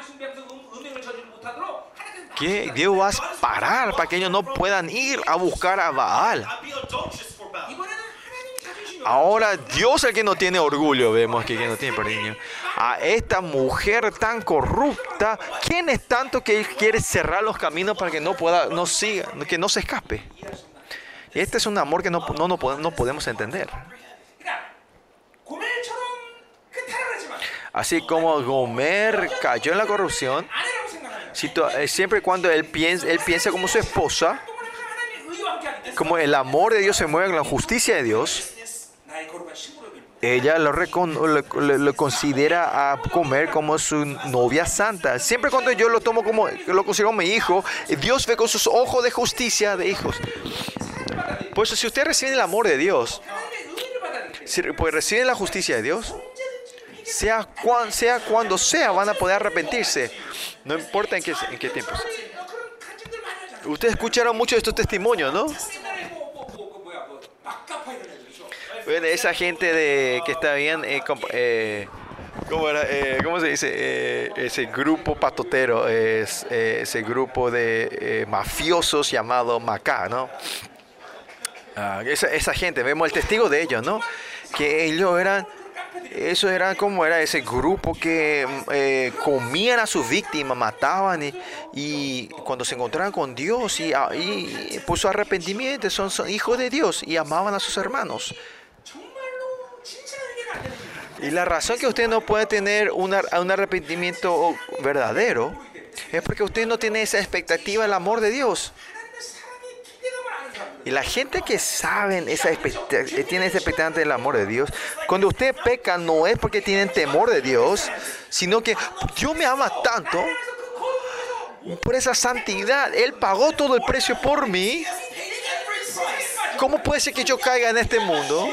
que Dios va a parar para que ellos no puedan ir a buscar a Baal. Ahora Dios es el que no tiene orgullo, vemos aquí que no tiene perdón. A esta mujer tan corrupta, ¿quién es tanto que quiere cerrar los caminos para que no pueda, no siga, que no se escape? Este es un amor que no, no, no podemos entender. Así como Gomer cayó en la corrupción, eh, siempre cuando él piensa, como su esposa, como el amor de Dios se mueve con la justicia de Dios, ella lo, recon, lo, considera a comer como su novia santa. Siempre cuando yo lo tomo como lo considero como mi hijo, Dios ve con sus ojos de justicia de hijos. Por eso, si usted recibe el amor de Dios, si pues recibe la justicia de Dios, sea, cuan, sea cuando sea, van a poder arrepentirse. No importa en qué, en qué tiempos. Ustedes escucharon mucho de estos testimonios, ¿no? Bueno, esa gente de que está bien, eh, eh, ¿cómo, era? Eh, ¿cómo, se dice? Eh, ese grupo patotero, es, eh, ese grupo de eh, mafiosos llamado Macá, ¿no? Ah, esa, esa, gente, vemos el testigo de ellos, ¿no? Que ellos eran eso era como era ese grupo que eh, comían a sus víctimas, mataban y, cuando se encontraban con Dios ah, y, puso arrepentimiento, son, son hijos de Dios y amaban a sus hermanos. Y la razón que usted no puede tener un arrepentimiento verdadero es porque usted no tiene esa expectativa del amor de Dios. Y la gente que saben, esa tiene ese expectante del amor de Dios, cuando usted peca no es porque tienen temor de Dios, sino que Dios me ama tanto por esa santidad. Él pagó todo el precio por mí. ¿Cómo puede ser que yo caiga en este mundo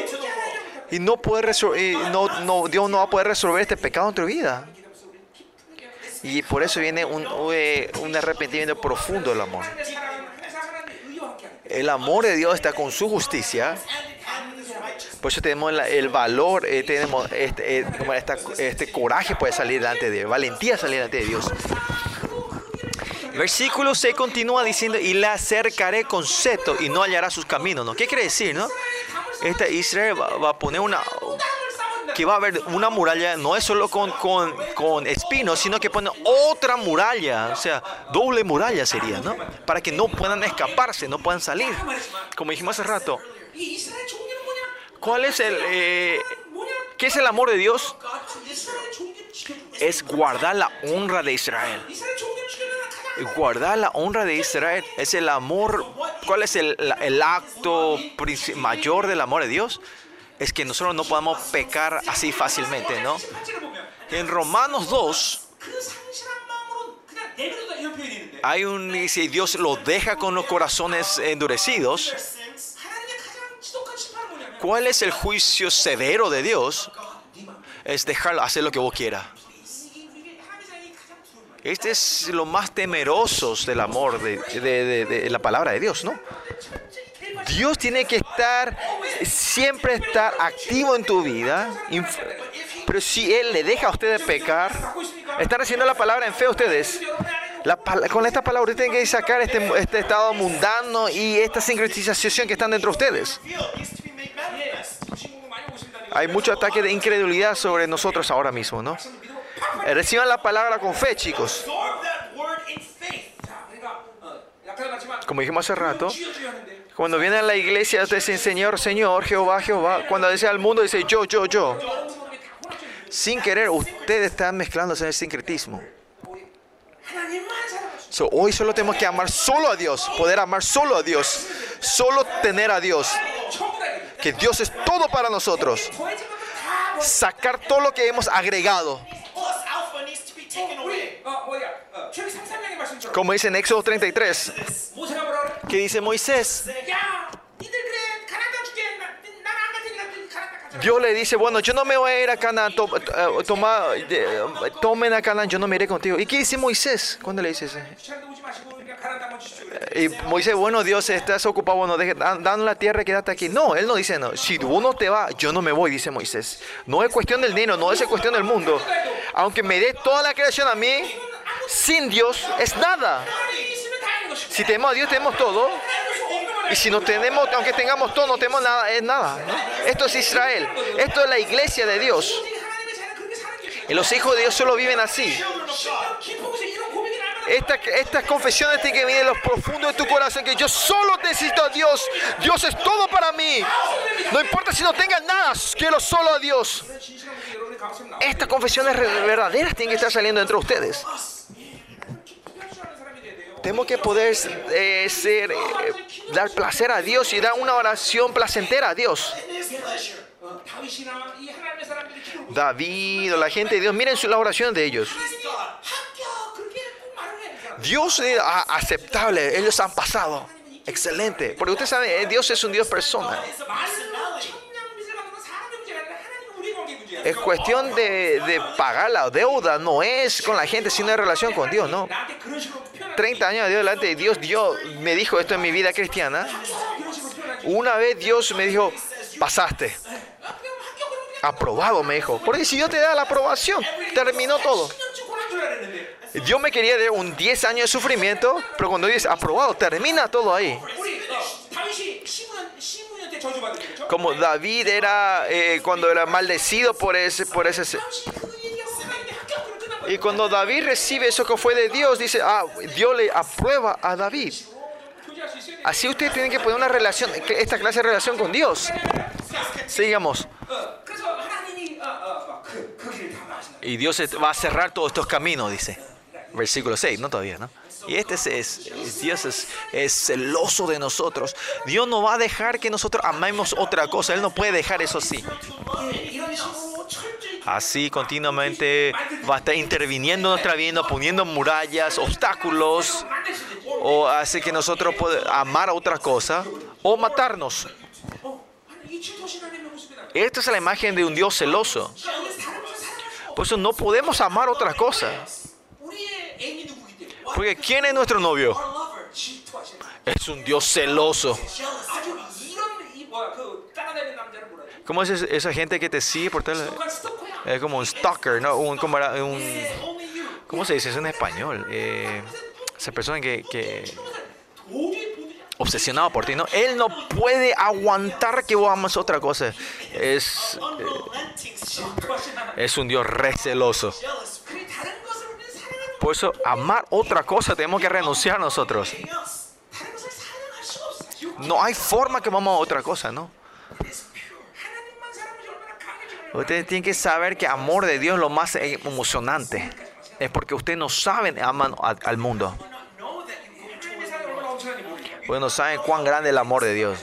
y no poder y no, no, Dios no va a poder resolver este pecado en tu vida? Y por eso viene un eh, arrepentimiento profundo del amor. El amor de Dios está con su justicia. Por eso tenemos el valor, eh, tenemos este, eh, este, coraje puede salir delante de Dios, valentía salir delante de Dios. Versículo 6 continúa diciendo, y la acercaré con seto y no hallará sus caminos. ¿Qué quiere decir? No? Esta Israel va a poner una, que va a haber una muralla, no es solo con, con, con espinos, sino que ponen otra muralla, o sea, doble muralla sería, ¿no? Para que no puedan escaparse, no puedan salir. Como dijimos hace rato, ¿cuál es el... Eh, ¿Qué es el amor de Dios? Es guardar la honra de Israel. Guardar la honra de Israel es el amor. ¿Cuál es el, el acto mayor del amor de Dios? es que nosotros no podamos pecar así fácilmente, ¿no? En Romanos 2 hay un dice Dios lo deja con los corazones endurecidos. ¿Cuál es el juicio severo de Dios? Es dejarlo hacer lo que vos quieras. Este es lo más temeroso del amor de la palabra de Dios, ¿no? Dios tiene que estar, siempre estar activo en tu vida. Pero si Él le deja a ustedes pecar, están recibiendo la palabra en fe ustedes. La, con esta palabra tienen que sacar este, este estado mundano y esta sincretización que están dentro de ustedes. Hay mucho ataque de incredulidad sobre nosotros ahora mismo, ¿no? Eh, reciban la palabra con fe, chicos. Como dijimos hace rato, cuando viene a la iglesia, dicen Señor, Señor, Jehová, Jehová. Cuando dice al mundo, dice yo, yo, yo. Sin querer, ustedes están mezclándose en el sincretismo. Hoy solo tenemos que amar solo a Dios, poder amar solo a Dios, solo tener a Dios. Que Dios es todo para nosotros. Sacar todo lo que hemos agregado. Como dice en Éxodo 33. ¿Qué dice Moisés? Dios le dice, bueno, yo no me voy a ir a Canaán, to, eh, tomen a Canaán, yo no me iré contigo. ¿Y qué dice Moisés? ¿Cuándo le dice eso? Eh, y Moisés, bueno, Dios, estás ocupado, bueno, deje, dan, la tierra, quédate aquí. No, él no dice, no, si tú no te vas, yo no me voy, dice Moisés. No es cuestión del dinero, no es cuestión del mundo. Aunque me dé toda la creación a mí, sin Dios es nada. Si tenemos a Dios, tenemos todo. Y si no tenemos, aunque tengamos todo, no tenemos nada, es nada. Esto es Israel. Esto es la iglesia de Dios. Y los hijos de Dios solo viven así. Estas esta confesiones tienen que venir de los profundos de tu corazón, que yo solo necesito a Dios. Dios es todo para mí. No importa si no tengas nada, quiero solo a Dios. Estas confesiones verdaderas tienen que estar saliendo entre ustedes. Tenemos que poder eh, ser, eh, dar placer a Dios y dar una oración placentera a Dios. David la gente de Dios, miren la oración de ellos. Dios es ah, aceptable, ellos han pasado. Excelente. Porque ustedes saben, eh, Dios es un Dios persona. Es cuestión de, de pagar la deuda, no es con la gente, sino en relación con Dios, ¿no? 30 años de adelante Dios, Dios me dijo esto en mi vida cristiana. Una vez Dios me dijo, pasaste. Aprobado, me dijo. Porque si yo te da la aprobación, terminó todo. Dios me quería de un 10 años de sufrimiento, pero cuando dices aprobado, termina todo ahí. Como David era eh, cuando era maldecido por ese, por ese. Y cuando David recibe eso que fue de Dios, dice, ah, Dios le aprueba a David. Así ustedes tienen que poner una relación, esta clase de relación con Dios. Sigamos. Y Dios va a cerrar todos estos caminos, dice. Versículo 6, no todavía, ¿no? Y este es, Dios es, celoso de nosotros. Dios no va a dejar que nosotros amemos otra cosa. Él no puede dejar eso así. Así continuamente va a estar interviniendo nuestra vida, poniendo murallas, obstáculos, o hace que nosotros podamos amar a otra cosa o matarnos. Esta es la imagen de un Dios celoso. Por eso no podemos amar otra cosa. Porque ¿quién es nuestro novio? Es un Dios celoso. ¿Cómo es esa gente que te sigue por tal? Es como un stalker, ¿no? Un, como era, un, ¿Cómo se dice eso en español? Eh, esa persona que, que obsesionado por ti, ¿no? Él no puede aguantar que vos amas otra cosa. Es, eh, es un Dios receloso. Por eso, amar otra cosa tenemos que renunciar nosotros. No hay forma que vamos a otra cosa, ¿no? Ustedes tienen que saber que amor de Dios es lo más emocionante. Es porque ustedes no saben, aman al, mundo. Ustedes no saben cuán grande es el amor de Dios.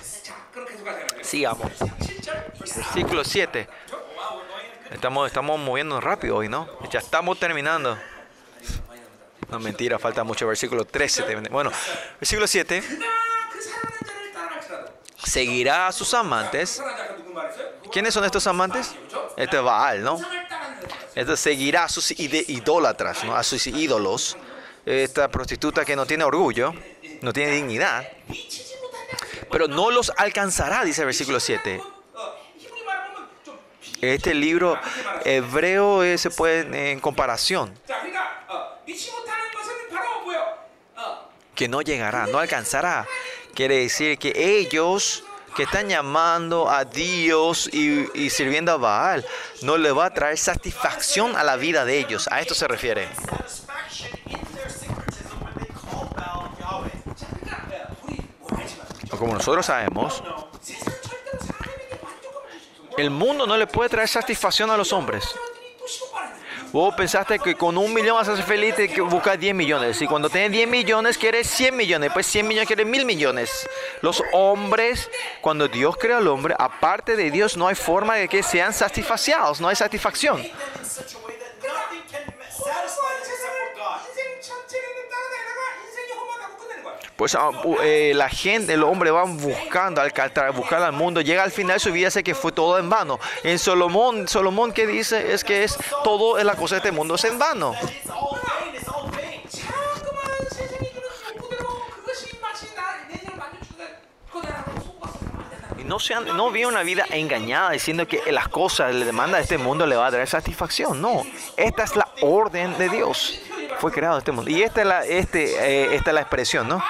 Sigamos. Versículo 7. Estamos, estamos moviéndonos rápido hoy, ¿no? Ya estamos terminando. No, mentira, falta mucho. Versículo 13. Bueno, versículo 7. Seguirá a sus amantes. ¿Quiénes son estos amantes? Este es Baal, ¿no? Este seguirá a sus idólatras, ¿no? A sus ídolos. Esta prostituta que no tiene orgullo, no tiene dignidad. Pero no los alcanzará, dice el versículo 7. Este libro hebreo eh, se puede en comparación que no llegará, no alcanzará. Quiere decir que ellos que están llamando a Dios y, sirviendo a Baal no le va a traer satisfacción a la vida de ellos. A esto se refiere. Como nosotros sabemos, el mundo no le puede traer satisfacción a los hombres. Vos pensaste que con un millón vas a ser feliz y buscas 10 millones. Y cuando tienes 10 millones quieres 100 millones. Pues 100 millones quieres mil millones. Los hombres, cuando Dios crea al hombre, aparte de Dios no hay forma de que sean satisfaciados. No hay satisfacción. Pues ah, eh, la gente, el hombre va buscando, al buscar al mundo, llega al final su vida, sé que fue todo en vano. En Solomón, Solomón que dice es que es todo en la cosa de este mundo es en vano. no, sean, no vive una vida engañada diciendo que las cosas, la demanda de este mundo le va a traer satisfacción. No, esta es la orden de Dios. Fue creado este mundo. Y esta es la, este, eh, esta es la expresión, ¿no?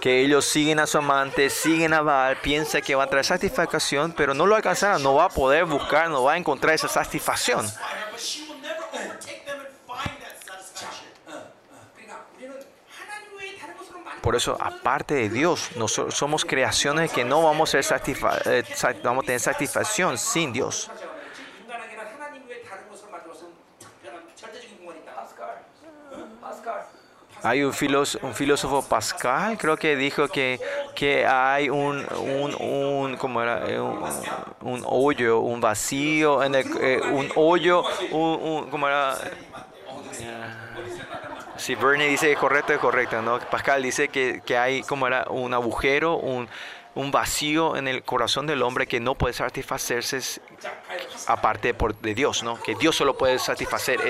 que ellos siguen a su amante, siguen a Baal, piensa que va a traer satisfacción, pero no lo alcanzará, no va a poder buscar, no va a encontrar esa satisfacción. Por eso, aparte de Dios, nosotros somos creaciones que no vamos a, ser satisfa eh, vamos a tener satisfacción sin Dios. Hay un filósofo, un filósofo Pascal, creo que dijo que, que hay un, un, un, ¿cómo era? Eh, un, un hoyo, un vacío, en el, eh, un hoyo, un, un- ¿cómo era? Si Bernie dice correcto, es correcto, ¿no? Pascal dice que, que hay, como era? Un agujero, un, un vacío en el corazón del hombre que no puede satisfacerse aparte de Dios, ¿no? Que Dios solo puede satisfacer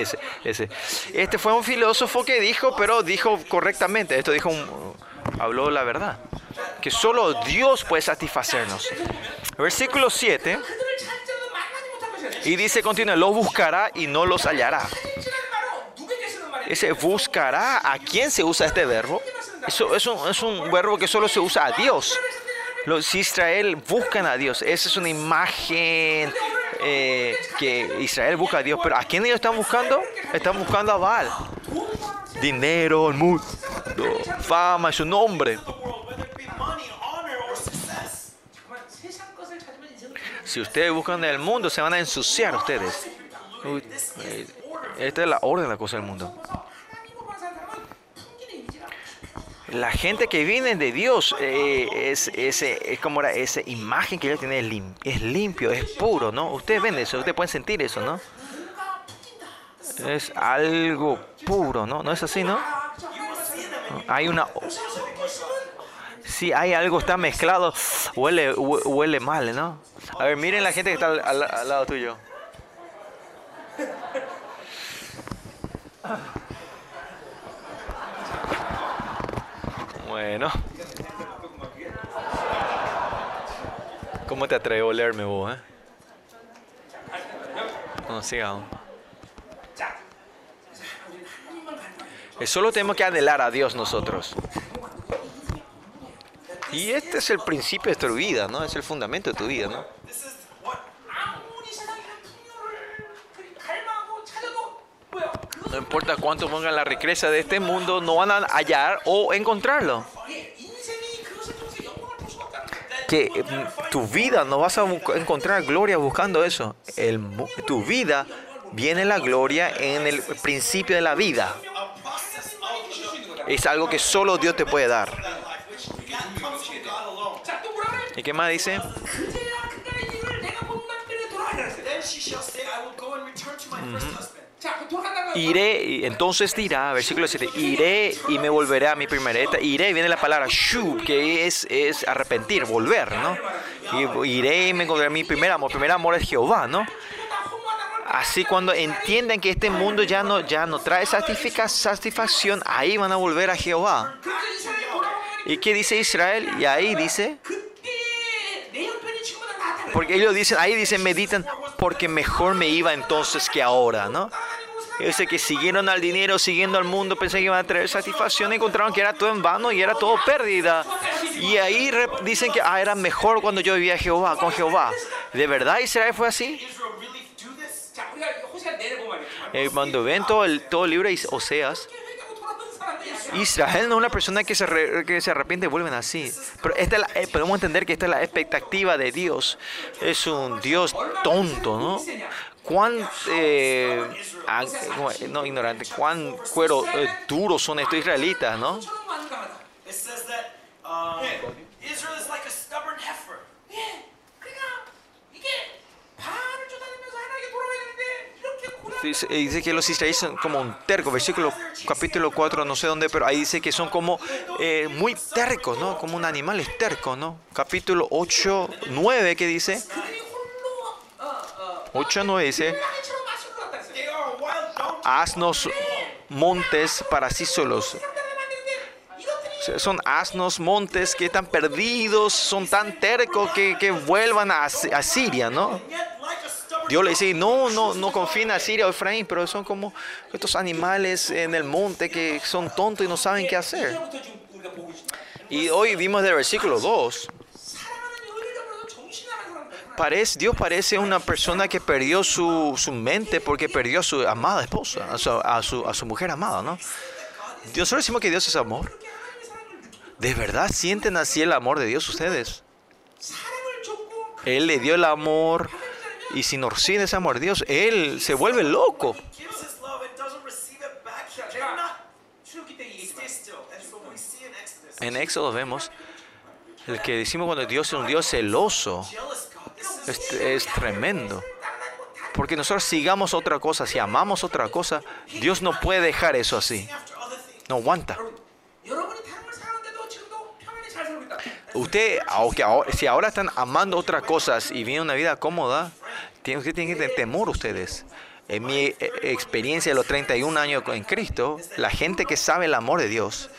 ese. Este fue un filósofo que dijo, pero dijo correctamente, esto dijo un, habló la verdad, que solo Dios puede satisfacernos. Versículo 7. Y dice, continúa, Lo buscará y no los hallará. Ese buscará, ¿a quién se usa este verbo? Eso es un verbo que solo se usa a Dios. Los Israel buscan a Dios. Esa es una imagen eh, que Israel busca a Dios. Pero ¿a quién ellos están buscando? Están buscando a Baal. Dinero, el mundo, fama, su nombre. Si ustedes buscan el mundo, se van a ensuciar ustedes. Eh, esta es la orden de la cosa del mundo la gente que viene de Dios, eh, es, ese, es como esa imagen que ellos tienen es, limpio, es puro, ¿no? Ustedes ven eso, ustedes pueden sentir eso, ¿no? Es algo puro, ¿no? ¿No es así, no? Hay una... Si hay algo está mezclado, huele, huele mal, ¿no? A ver, miren la gente que está al, al lado tuyo. Bueno. ¿Cómo te atrevo a olerme vos, eh? No. Eh, solo tenemos que anhelar a Dios nosotros. Y este es el principio de tu vida, ¿no? Es el fundamento de tu vida, ¿no? no importa cuánto pongan la riqueza de este mundo, no van a hallar o encontrarlo. Que mm, tu vida no vas a encontrar gloria buscando eso. Tu vida viene la gloria en el principio de la vida. Es algo que solo Dios te puede dar. ¿Y qué más dice? Mm -hmm. Iré, entonces dirá, versículo 7, iré y me volveré a mi primera etapa. Iré, viene la palabra shub, que es, es arrepentir, volver, ¿no? Iré y me volveré a mi primer amor. Primer amor es Jehová, ¿no? Así cuando entiendan que este mundo ya no, ya no trae satisfacción, ahí van a volver a Jehová. ¿Y qué dice Israel? Y ahí dice... Porque ellos dicen, ahí dicen, meditan, porque mejor me iba entonces que ahora, ¿no? Yo sé que siguieron al dinero, siguiendo al mundo, pensaban que iban a traer satisfacción, encontraron que era todo en vano y era todo pérdida. Y ahí dicen que ah, era mejor cuando yo vivía Jehová, con Jehová. ¿De verdad Israel fue así? Eh, cuando ven todo el, todo el libro de Oseas, Israel no es una persona que se, re, que se arrepiente y vuelven así. Pero esta es la, eh, podemos entender que esta es la expectativa de Dios. Es un Dios tonto, ¿no? cuán eh, ah, no ignorante, cuán cuero eh, duro son estos israelitas, ¿no? Dice, eh, dice que los israelíes son como un terco, versículo capítulo 4, no sé dónde, pero ahí dice que son como eh, muy tercos, ¿no? Como un animal es terco, ¿no? Capítulo 8, 9 que dice, 8.9 eh. dice, asnos montes para sí solos. Son asnos montes que están perdidos, son tan tercos que, que vuelvan a, a, Siria, ¿no? Dios le dice, no, no, no confíen a Siria o Efraín, pero son como estos animales en el monte que son tontos y no saben qué hacer. Y hoy vimos del versículo 2 Dios parece una persona que perdió su, su mente porque perdió a su amada esposa, a su, a su, mujer amada, ¿no? Nosotros decimos que Dios es amor. ¿De verdad sienten así el amor de Dios ustedes? Él le dio el amor y si no recibe ese amor de Dios, Él se vuelve loco. En Éxodo vemos el que decimos cuando Dios es un Dios celoso es, tremendo. Porque nosotros sigamos otra cosa, si amamos otra cosa, Dios no puede dejar eso así. No aguanta. Usted, aunque ahora, si ahora están amando otras cosas y viene una vida cómoda, tiene, usted tiene que tener temor ustedes. En mi eh, experiencia de los 31 años en Cristo, la gente que sabe el amor de Dios,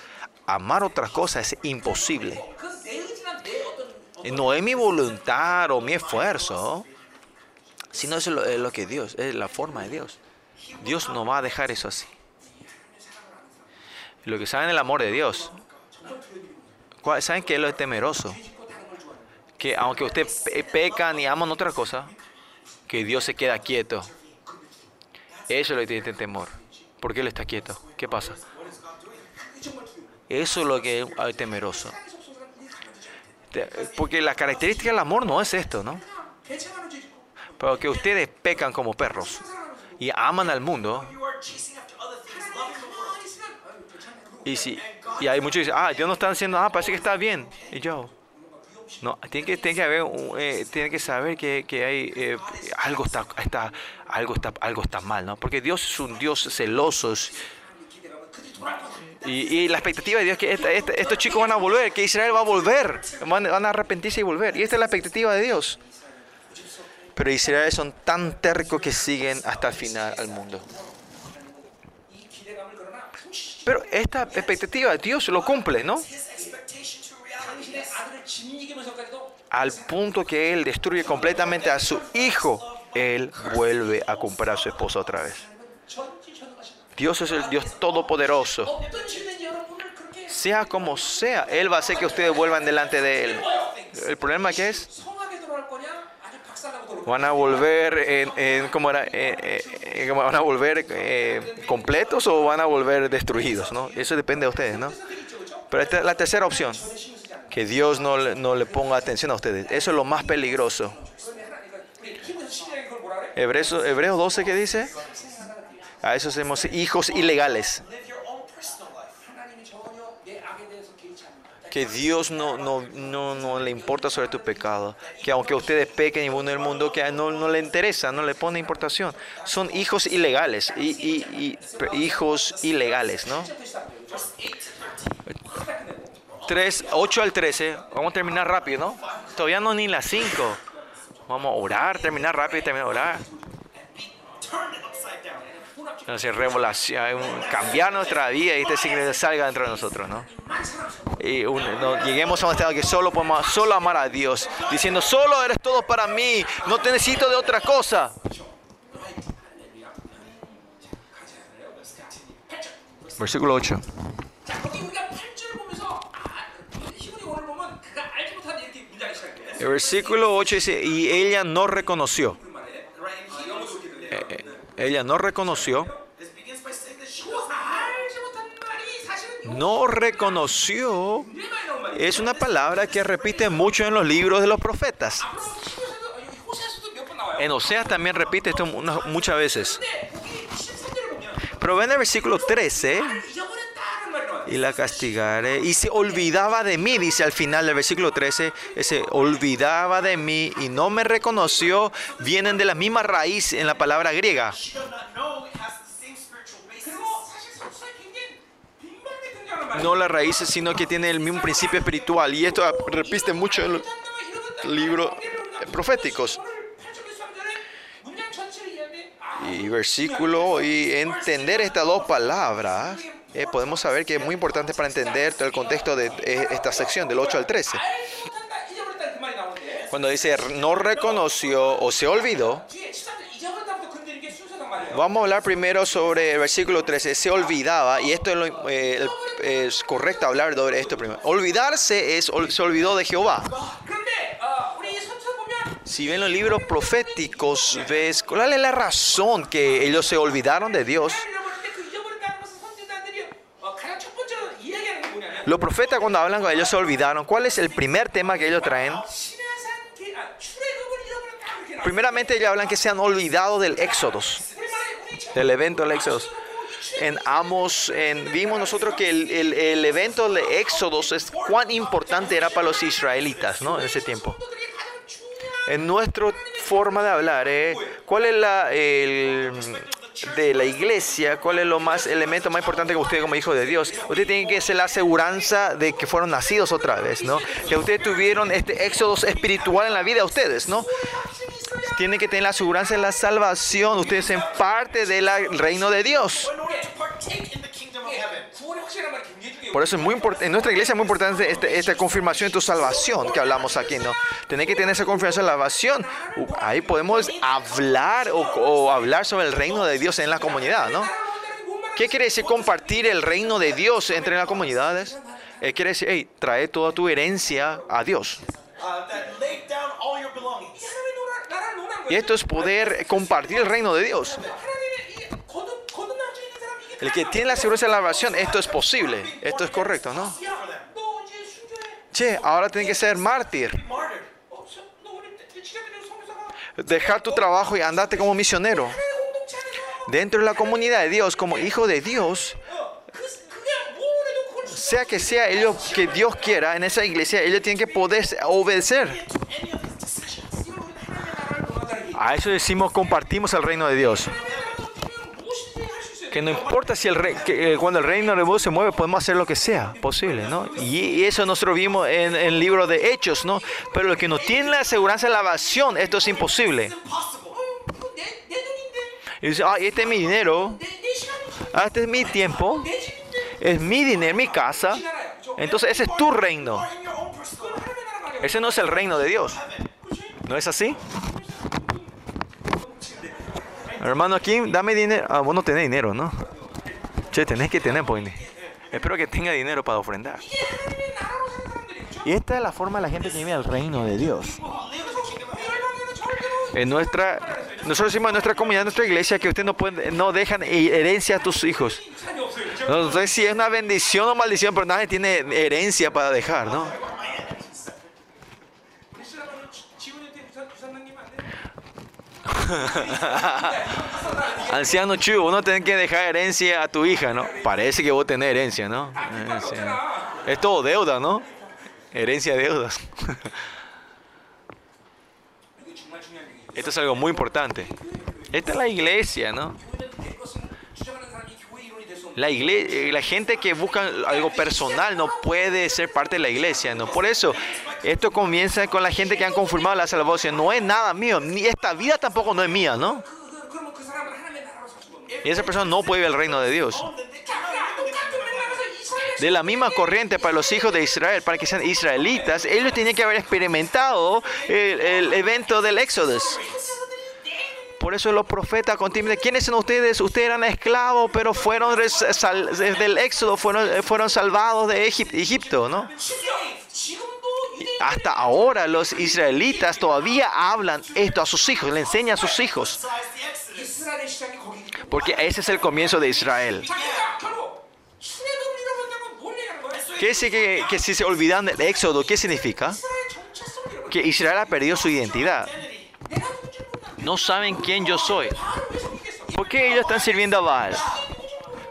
amar otras cosas es imposible. No es mi voluntad o mi esfuerzo. Sino es lo, es lo que Dios, es la forma de Dios. Dios no va a dejar eso así. Lo que saben el amor de Dios, ¿cuál- ¿saben qué es lo es temeroso? Que aunque ustedes pe- pecan y aman otra cosa, que Dios se queda quieto. Eso es lo que tiene temor. ¿Por qué Él está quieto? ¿Qué pasa? Eso es lo que es temeroso. Porque la característica del amor no es esto, ¿no? Pero que ustedes pecan como perros y aman al mundo. Y, si, y hay muchos que dicen, ah, Dios no está haciendo nada, parece que está bien. Y yo, no, tienen que, eh, que, saber que, que hay eh, algo, está, está, algo, está, algo está mal, ¿no? Porque Dios es un Dios celoso. Y, la expectativa de Dios es que estos chicos van a volver, que Israel va a volver, van, a arrepentirse y volver. Y esta es la expectativa de Dios. Pero Israel son tan tercos que siguen hasta el final al mundo. Pero esta expectativa Dios lo cumple, ¿no? Al punto que Él destruye completamente a su hijo, Él vuelve a comprar a su esposa otra vez. Dios es el Dios todopoderoso. Sea como sea, Él va a hacer que ustedes vuelvan delante de Él. El problema que es, van a volver en, eh, eh, eh, van a volver completos o van a volver destruidos, ¿no? Eso depende de ustedes, ¿no? Pero esta es la tercera opción, que Dios no, no le ponga atención a ustedes. Eso es lo más peligroso. Hebreos, Hebreos 12 que dice, a esos hemos hijos ilegales. Que Dios no, no, no, no le importa sobre tu pecado. Que aunque ustedes pequen y uno el mundo, que no, no le interesa, no le pone importación. Son hijos ilegales. Y, y, y hijos ilegales, ¿no? 3, 8 al 13. Vamos a terminar rápido, ¿no? Todavía no ni las 5. Vamos a orar, terminar rápido y terminar a orar. Entonces, revelación, cambiar nuestra vida y este signo salga dentro de nosotros, ¿no? Y lleguemos a un estado que solo podemos solo amar a Dios, diciendo, solo eres todo para mí, no te necesito de otra cosa. Versículo 8. El versículo 8 dice, y ella no reconoció. Eh, eh, ella no reconoció no reconoció es una palabra que repite mucho en los libros de los profetas. En Oseas también repite esto muchas veces. Pero ven el versículo 13. Y la castigaré. Y se olvidaba de mí, dice al final del versículo 13. Se olvidaba de mí y no me reconoció. Vienen de la misma raíz en la palabra griega. No la raíz, sino que tiene el mismo principio espiritual. Y esto repite mucho en los libros proféticos. Y versículo y entender estas dos palabras, eh, podemos saber que es muy importante para entender todo el contexto de eh, esta sección, del 8 al 13. Cuando dice no reconoció o se olvidó, Vamos a hablar primero sobre el versículo 13. Se olvidaba, y esto es, lo, eh, es correcto hablar sobre esto primero. Olvidarse es, se olvidó de Jehová. Si ven los libros proféticos, ves cuál es la razón que ellos se olvidaron de Dios. Los profetas cuando hablan con ellos se olvidaron. ¿Cuál es el primer tema que ellos traen? Primeramente ellos hablan que se han olvidado del Éxodos del evento del Éxodo. En Amos, en, vimos nosotros que el, el, evento del Éxodo es cuán importante era para los israelitas, ¿no? En ese tiempo. En nuestra forma de hablar, ¿eh? ¿cuál es la, el, de la iglesia? ¿Cuál es lo más elemento más importante que usted como hijo de Dios? Usted tiene que ser la aseguranza de que fueron nacidos otra vez, ¿no? Que ustedes tuvieron este éxodo espiritual en la vida de ustedes, ¿no? Tienen que tener la aseguranza de la salvación. Ustedes son parte del reino de Dios. Por eso es muy importante, en nuestra iglesia es muy importante este, esta, confirmación de tu salvación que hablamos aquí, ¿no? Tener que tener esa confianza en la salvación. Uh, ahí podemos hablar o, hablar sobre el reino de Dios en la comunidad, ¿no? ¿Qué quiere decir compartir el reino de Dios entre las comunidades? Eh, quiere decir, hey, trae toda tu herencia a Dios. Y esto es poder compartir el reino de Dios. El que tiene la seguridad de la salvación, esto es posible, esto es correcto, ¿no? Che, ahora tiene que ser mártir. Dejar tu trabajo y andate como misionero. Dentro de la comunidad de Dios, como hijo de Dios, sea que sea ellos que Dios quiera en esa iglesia, ellos tienen que poder obedecer. A eso decimos compartimos el reino de Dios que no importa si el rey, eh, cuando el reino de Dios se mueve, podemos hacer lo que sea posible, ¿no? Y, eso nosotros vimos en, el libro de Hechos, ¿no? Pero los que no tienen la aseguranza de la evasión, esto es imposible. Y dice, ah, este es mi dinero, ah, este es mi tiempo, es mi dinero, mi casa, entonces ese es tu reino. Ese no es el reino de Dios. ¿No es así? Hermano Kim, dame dinero. Ah, vos no tenés dinero, ¿no? Che, tenés que tener, pues. Espero que tenga dinero para ofrendar. Y esta es la forma de la gente que vive al reino de Dios. En nuestra, nosotros decimos en nuestra comunidad, en nuestra iglesia, que ustedes no, pueden, no dejan herencia a tus hijos. No sé si es una bendición o maldición, pero nadie tiene herencia para dejar, ¿no? Anciano Chu, uno tiene que dejar herencia a tu hija, ¿no? Parece que vos tenés herencia, ¿no? Es todo deuda, ¿no? Herencia deudas. Esto es algo muy importante. Esta es la iglesia, ¿no? La, iglesia, eh, la gente que busca algo personal no puede ser parte de la iglesia, ¿no? Por eso esto comienza con la gente que han confirmado la salvación. No es nada mío, ni esta vida tampoco no es mía, ¿no? Y esa persona no puede ver el reino de Dios. De la misma corriente para los hijos de Israel, para que sean israelitas, ellos tenían que haber experimentado el, el evento del Éxodo. Por eso los profetas continuamente, ¿quiénes son ustedes? Ustedes eran esclavos, pero fueron del éxodo, fueron, fueron salvados de Egip Egipto, ¿no? Hasta ahora los israelitas todavía hablan esto a sus hijos, le enseñan a sus hijos. Porque ese es el comienzo de Israel. ¿Qué es que, que si se olvidan del éxodo, qué significa? Que Israel ha perdido su identidad. No saben quién yo soy. ¿Por qué ellos están sirviendo a Baal?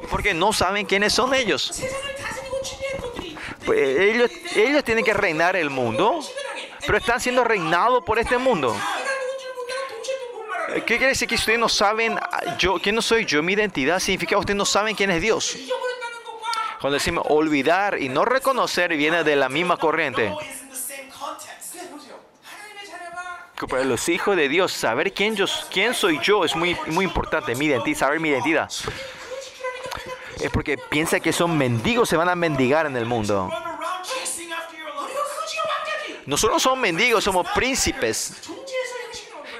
Porque no saben quiénes son ellos. Pues, ellos, ellos tienen que reinar el mundo, pero están siendo reinados por este mundo. ¿Qué quiere decir que ustedes no saben ah, yo, quién no soy yo? Mi identidad significa que ustedes no saben quién es Dios. Cuando decimos olvidar y no reconocer viene de la misma corriente. Para los hijos de Dios, saber quién, yo, quién soy yo es muy, muy importante, mi identidad, saber mi identidad es porque piensa que son mendigos, se van a mendigar en el mundo. Nosotros no somos mendigos, somos príncipes.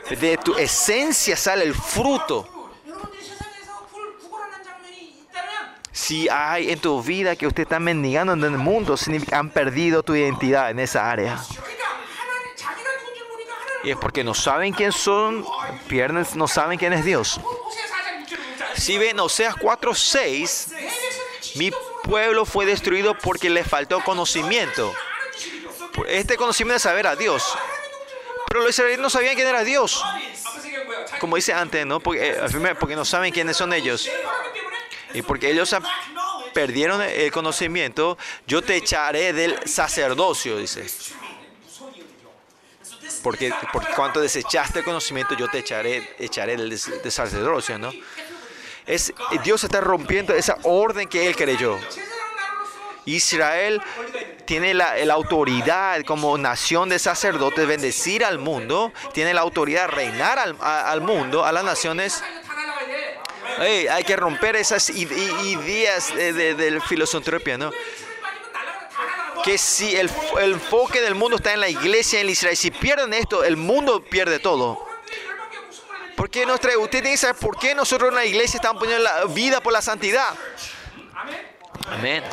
De tu esencia sale el fruto. Si hay en tu vida que usted está mendigando en el mundo, significa han perdido tu identidad en esa área. Y es porque no saben quién son, pierden, no saben quién es Dios. Si ven Oseas 4:6, mi pueblo fue destruido porque le faltó conocimiento. Este conocimiento de saber a Dios. Pero los israelíes no sabían quién era Dios. Como dice antes, ¿no? Porque, eh, porque no saben quiénes son ellos. Y porque ellos perdieron el conocimiento, yo te echaré del sacerdocio, dice. Porque por cuanto desechaste el conocimiento, yo te echaré, echaré del, del sacerdocio, ¿no? Es, Dios está rompiendo esa orden que Él creyó. Israel tiene la, autoridad como nación de sacerdotes bendecir al mundo, tiene la autoridad de reinar al, mundo, a las naciones. Hay que romper esas ideas de, filosofía, ¿no? Que si el, el enfoque del mundo está en la iglesia, en Israel, si pierden esto, el mundo pierde todo. Porque nuestra, usted tiene que saber por qué nosotros en la iglesia estamos poniendo la vida por la santidad. Amén.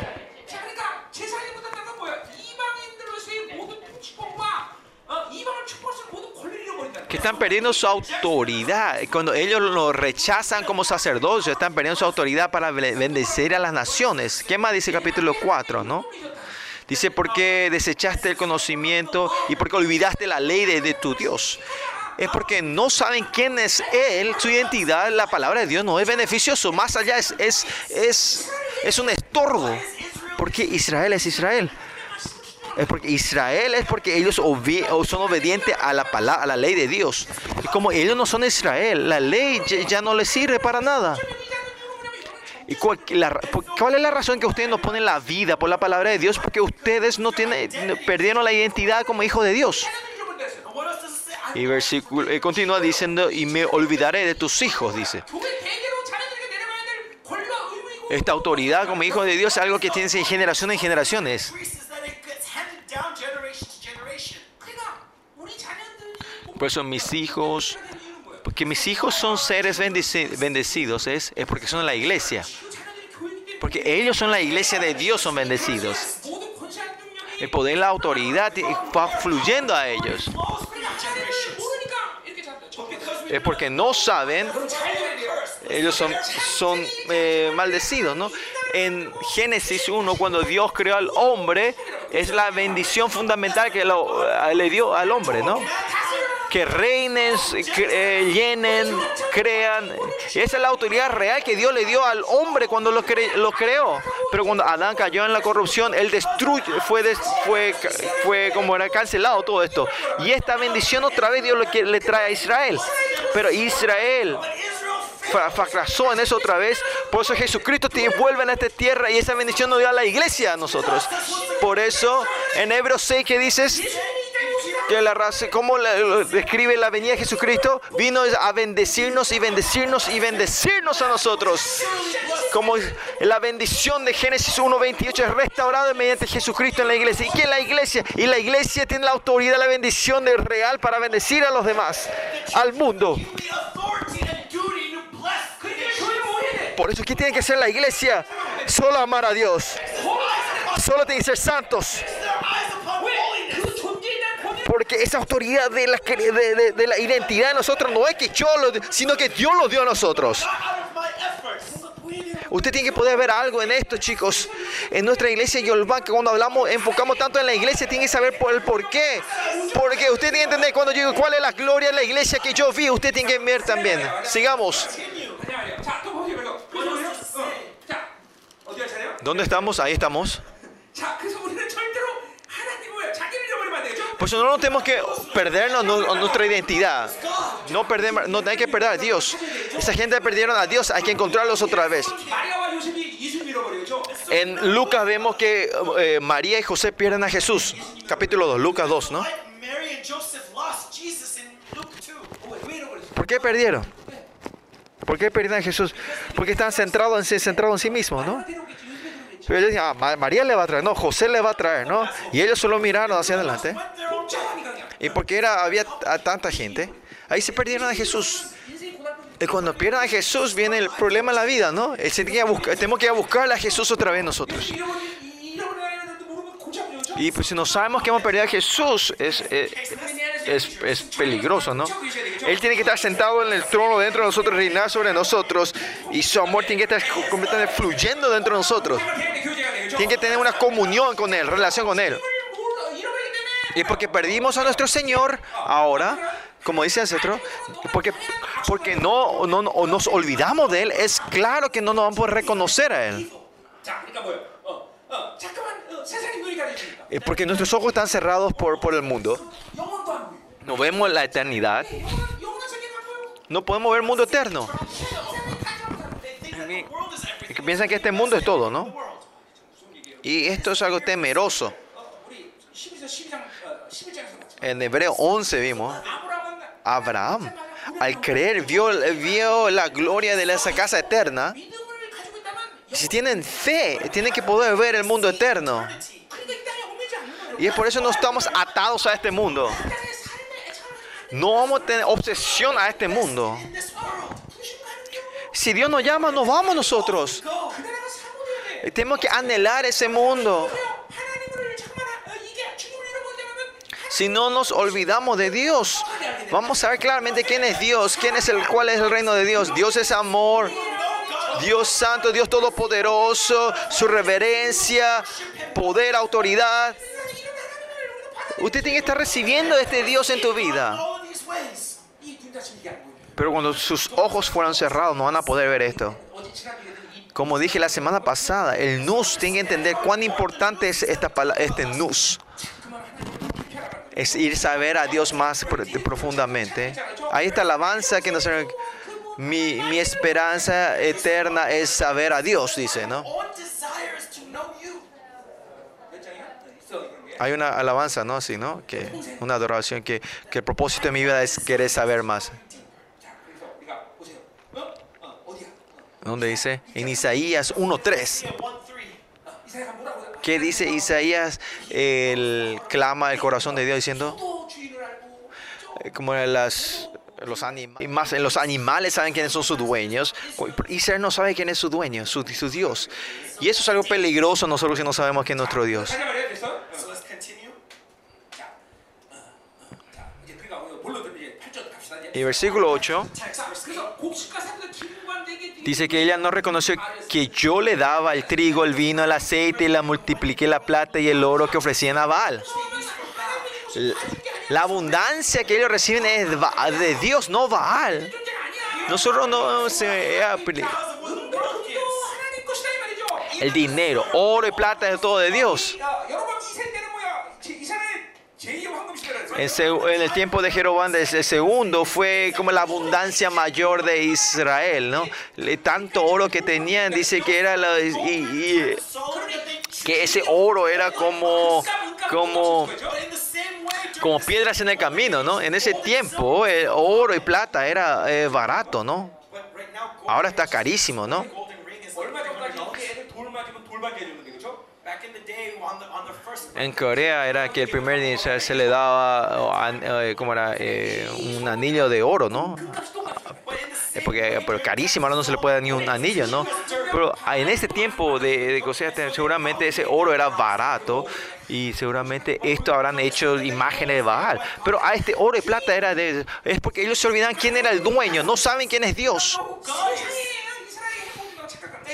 que están perdiendo su autoridad. Cuando ellos lo rechazan como sacerdotes. están perdiendo su autoridad para bendecir a las naciones. ¿Qué más dice el capítulo 4, no? Dice, porque desechaste el conocimiento y porque olvidaste la ley de, de tu Dios. Es porque no saben quién es Él, su identidad, la palabra de Dios no es beneficioso. Más allá es, es, es, es un estorbo. Porque Israel es Israel. Es porque Israel es porque ellos son obedientes a la palabra, a la ley de Dios. Y como ellos no son Israel, la ley ya- no les sirve para nada. ¿Y cuál, cuál es la razón que ustedes no ponen la vida por la palabra de Dios? Porque ustedes no tienen, perdieron la identidad como hijos de Dios. Y versículo, eh, continúa diciendo, y me olvidaré de tus hijos, dice. Esta autoridad como hijo de Dios es algo que tiene generación en generaciones. Por eso mis hijos, porque mis hijos son seres bendecidos, es, es porque son la iglesia. Porque ellos son la iglesia de Dios, son bendecidos el poder la autoridad va fluyendo a ellos. Es porque no saben, ellos son, son eh, maldecidos, ¿no? En Génesis 1, cuando Dios creó al hombre, es la bendición fundamental que le dio al hombre, ¿no? Que reinen, cre- eh, llenen, crean. Esa es la autoridad real que Dios le dio al hombre cuando lo, lo creó. Pero cuando Adán cayó en la corrupción, él destruye, fue, fue, fue como era cancelado todo esto. Y esta bendición otra vez Dios le, quiere- le trae a Israel. Pero Israel fracasó en eso otra vez. Por eso Jesucristo te vuelve a esta tierra y esa bendición nos dio a la iglesia a nosotros. Por eso en Hebreos 6 que dices que la raza, ¿cómo la- lo describe la venida de Jesucristo? Vino a bendecirnos y bendecirnos y bendecirnos a nosotros. Como la bendición de Génesis 1.28 es restaurada mediante Jesucristo en la iglesia. ¿Y qué es la iglesia? Y la iglesia tiene la autoridad, la bendición de real para bendecir a los demás, al mundo. Por eso, ¿qué tiene que ser la iglesia? Solo amar a Dios. Solo tiene que ser santos. Porque esa autoridad de la, de, de, de la identidad de nosotros no es que yo lo, sino que Dios lo dio a nosotros. Usted tiene que poder ver algo en esto, chicos. En nuestra iglesia Yolván, que cuando hablamos, enfocamos tanto en la iglesia, tiene que saber por el por qué. Porque usted tiene que entender cuando yo digo cuál es la gloria de la iglesia que yo vi, usted tiene que ver también. Sigamos. ¿Dónde estamos? Ahí estamos. Por eso no nos tenemos que perder nuestra identidad. No, perder, no hay que perder a Dios. Esa gente perdieron a Dios, hay que encontrarlos otra vez. En Lucas vemos que eh, María y José pierden a Jesús. Capítulo 2, Lucas 2, ¿no? ¿Por qué perdieron? ¿Por qué perdieron a Jesús? Porque estaban centrados en, centrados en sí mismos, ¿no? Pero ellos decían, ah, María le va a traer, no, José le va a traer, ¿no? Y ellos solo miraron hacia adelante. Y porque era, había tanta gente, ahí se perdieron a Jesús. Y cuando pierdan a Jesús viene el problema en la vida, ¿no? Tenemos que ir a buscar a Jesús otra vez nosotros. Y pues si no sabemos que hemos perdido a Jesús, eh, es, es, peligroso, ¿no? Él tiene que estar sentado en el trono dentro de nosotros, reinar sobre nosotros, y su amor tiene que estar completamente fluyendo dentro de nosotros. Tiene que tener una comunión con Él, relación con Él. Y porque perdimos a nuestro Señor ahora, como dice Ancestro, porque, porque no, no, nos olvidamos de Él, es claro que no nos vamos a reconocer a Él. Es eh, porque nuestros ojos están cerrados por, por el mundo. No vemos la eternidad. No podemos ver el mundo eterno. Piensan que este mundo es todo, ¿no? Y esto es algo temeroso. En Hebreo 11 vimos, Abraham, al creer, vio, vio la gloria de esa casa eterna si tienen fe, tienen que poder ver el mundo eterno. Y es por eso no estamos atados a este mundo. No vamos a tener obsesión a este mundo. Si Dios nos llama, nos vamos nosotros. Y tenemos que anhelar ese mundo. Si no nos olvidamos de Dios, vamos a ver claramente quién es Dios, quién es el cuál es el reino de Dios. Dios es amor. Dios Santo, Dios Todopoderoso, su reverencia, poder, autoridad. Usted tiene que estar recibiendo a este Dios en tu vida. Pero cuando sus ojos fueran cerrados, no van a poder ver esto. Como dije la semana pasada, el NUS tiene que entender cuán importante es esta palabra, este NUS. Es ir a saber a Dios más profundamente. Ahí está la alabanza que nos mi, mi esperanza eterna es saber a Dios, dice, ¿no? Hay una alabanza, ¿no? Así, ¿no? Que una adoración que, que el propósito de mi vida es querer saber más. Donde dice en Isaías 1:3. ¿Qué dice Isaías? El clama el corazón de Dios diciendo eh, como las los y más en los animales saben quiénes son sus dueños. Israel no sabe quién es su dueño, su, Dios. Y eso es algo peligroso nosotros si no sabemos quién es nuestro Dios. Y versículo 8 dice que ella no reconoció que yo le daba el trigo, el vino, el aceite y la multipliqué la plata y el oro que ofrecían a Baal. La abundancia que ellos reciben es de Dios, no Baal. Nosotros no se el dinero, oro y plata es todo de Dios. En el tiempo de Jeroboam el segundo fue como la abundancia mayor de Israel, ¿no? Tanto oro que tenían, dice que era la, que ese oro era como, como, como piedras en el camino, ¿no? En ese tiempo, el oro y plata era eh, barato, ¿no? Ahora está carísimo, ¿no? En Corea era que el primer inicial se le daba, eh, como era, eh, un anillo de oro, ¿no? Eh, porque, eh, pero carísimo, ahora no se le puede dar ni un anillo, ¿no? Pero en este tiempo de, de Corea, seguramente ese oro era barato y seguramente esto habrán hecho imágenes de Baal. Pero a este oro y plata era de... Es porque ellos se olvidan quién era el dueño, no saben quién es Dios.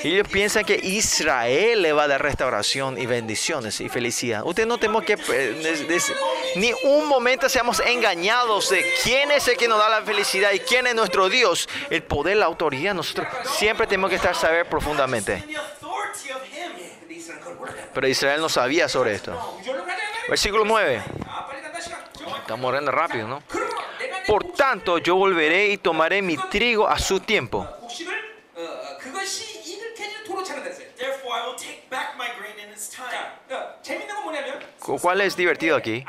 Ellos piensan que Israel le va a dar restauración y bendiciones y felicidad. Usted no tenemos que eh, des, des, ni un momento seamos engañados de quién es el que nos da la felicidad y quién es nuestro Dios. El poder, la autoridad, nosotros siempre tenemos que estar saber profundamente. Pero Israel no sabía sobre esto. Versículo 9. Estamos orando rápido, ¿no? Por tanto, yo volveré y tomaré mi trigo a su tiempo. ¿Cuál es divertido aquí?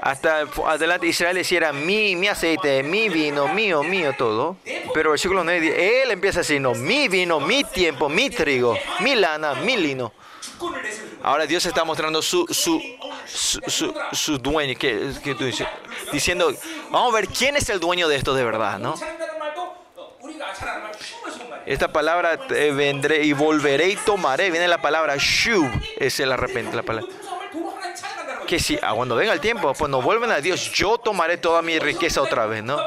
Hasta adelante Israel hiciera mi, mi aceite, mi vino, mío, mío, todo. Pero el versículo 9, él empieza así, no, mi vino, mi tiempo, mi trigo, mi lana, mi lino. Ahora Dios está mostrando su, su, su, su, su dueño, que, que tú dices, diciendo, vamos a ver quién es el dueño de esto de verdad, ¿no? Esta palabra eh, vendré y volveré y tomaré. Viene la palabra shuv. Es el arrepentimiento. La palabra. Que si ah, cuando venga el tiempo, pues nos vuelven a Dios. Yo tomaré toda mi riqueza otra vez, ¿no?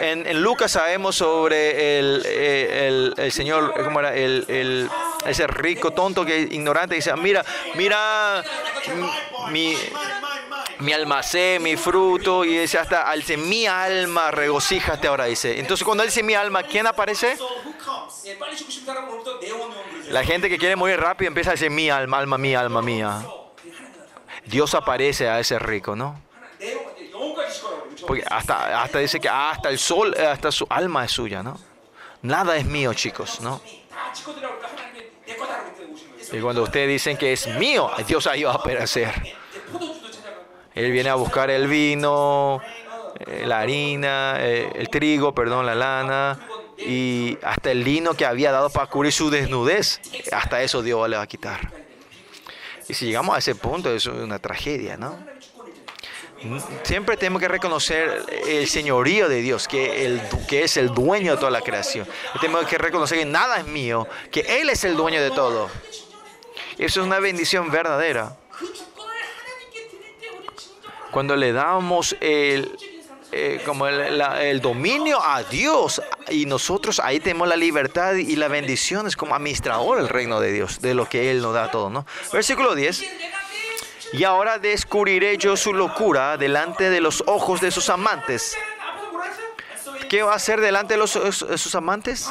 En, en Lucas sabemos sobre el, eh, el, Señor, eh, ¿cómo era? el ese rico tonto que ignorante dice, ah, mira, mira, mi, mi almacén, mi fruto, y dice hasta, al dice, mi alma, regocíjate ahora, dice. Entonces cuando dice mi alma, ¿quién aparece? La gente que quiere morir rápido empieza a decir mi alma, alma, mi alma, mía. Dios aparece a ese rico, ¿no? Porque hasta, hasta dice que hasta el sol, hasta su alma es suya, ¿no? Nada es mío, chicos, ¿no? Y cuando ustedes dicen que es mío, Dios ahí va a aparecer. Él viene a buscar el vino, eh, la harina, eh, el trigo, perdón, la lana y hasta el lino que había dado para cubrir su desnudez. Hasta eso Dios le va a quitar. Y si llegamos a ese punto, es una tragedia, ¿no? Siempre tenemos que reconocer el señorío de Dios, que, el, que es el dueño de toda la creación. Tenemos que reconocer que nada es mío, que Él es el dueño de todo. Eso es una bendición verdadera. Cuando le damos el, eh, como el, dominio a Dios y nosotros ahí tenemos la libertad y la bendición es como administrador el reino de Dios, de lo que Él nos da todo, ¿no? Versículo 10. Y ahora descubriré yo su locura delante de los ojos de sus amantes. ¿Qué va a hacer delante de los, sus amantes?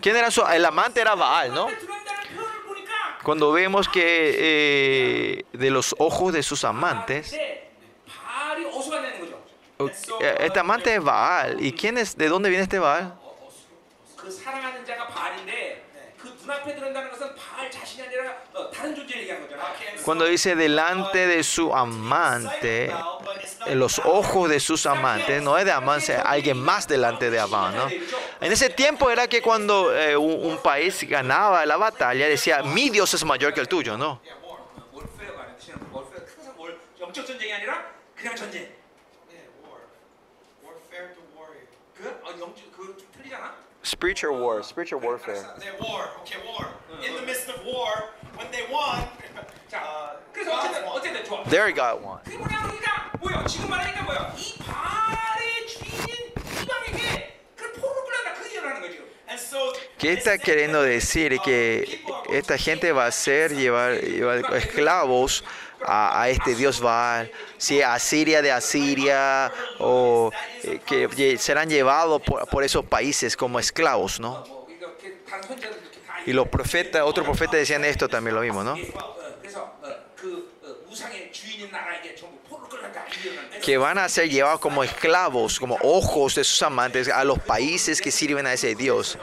¿Quién era su, el amante? Era Baal, ¿no? Cuando vemos que eh, de los ojos de sus amantes, este amante es Baal. ¿Y quién es? ¿De dónde viene este Baal? Cuando dice delante de su amante, en los ojos de sus amantes, no es de amante, es alguien más delante de Amán. ¿no? En ese tiempo era que cuando eh, un, un, país ganaba la batalla, decía, mi Dios es mayor que el tuyo, ¿no? 월페어가 아니라 지금 월페어 항상 월 영적 전쟁이 아니라 그냥 전쟁. Yeah, war. Warfare to warrior. 그 어, 영적 그좀 틀리잖아. Spiritual war, spiritual They war. Okay, war. In the midst of war, when they won, 자, uh, 그래서 God 어쨌든 won. 어쨌든 좋아. There got one. 그게 뭐냐 그러니까 뭐야 지금 말하니까 뭐야 이 발의 주인인 이방에게 그 포를 끌어다 그 얘기를 하는 거죠. And so ¿Qué está queriendo decir? Que esta gente va a ser llevar, llevar esclavos a, este dios Baal, si Asiria de Asiria, o eh, que serán llevados por, esos países como esclavos, ¿no? Y los profetas, otros profetas decían esto también lo mismo, ¿no? que van a ser llevados como esclavos, como ojos de sus amantes a los países que sirven a ese Dios,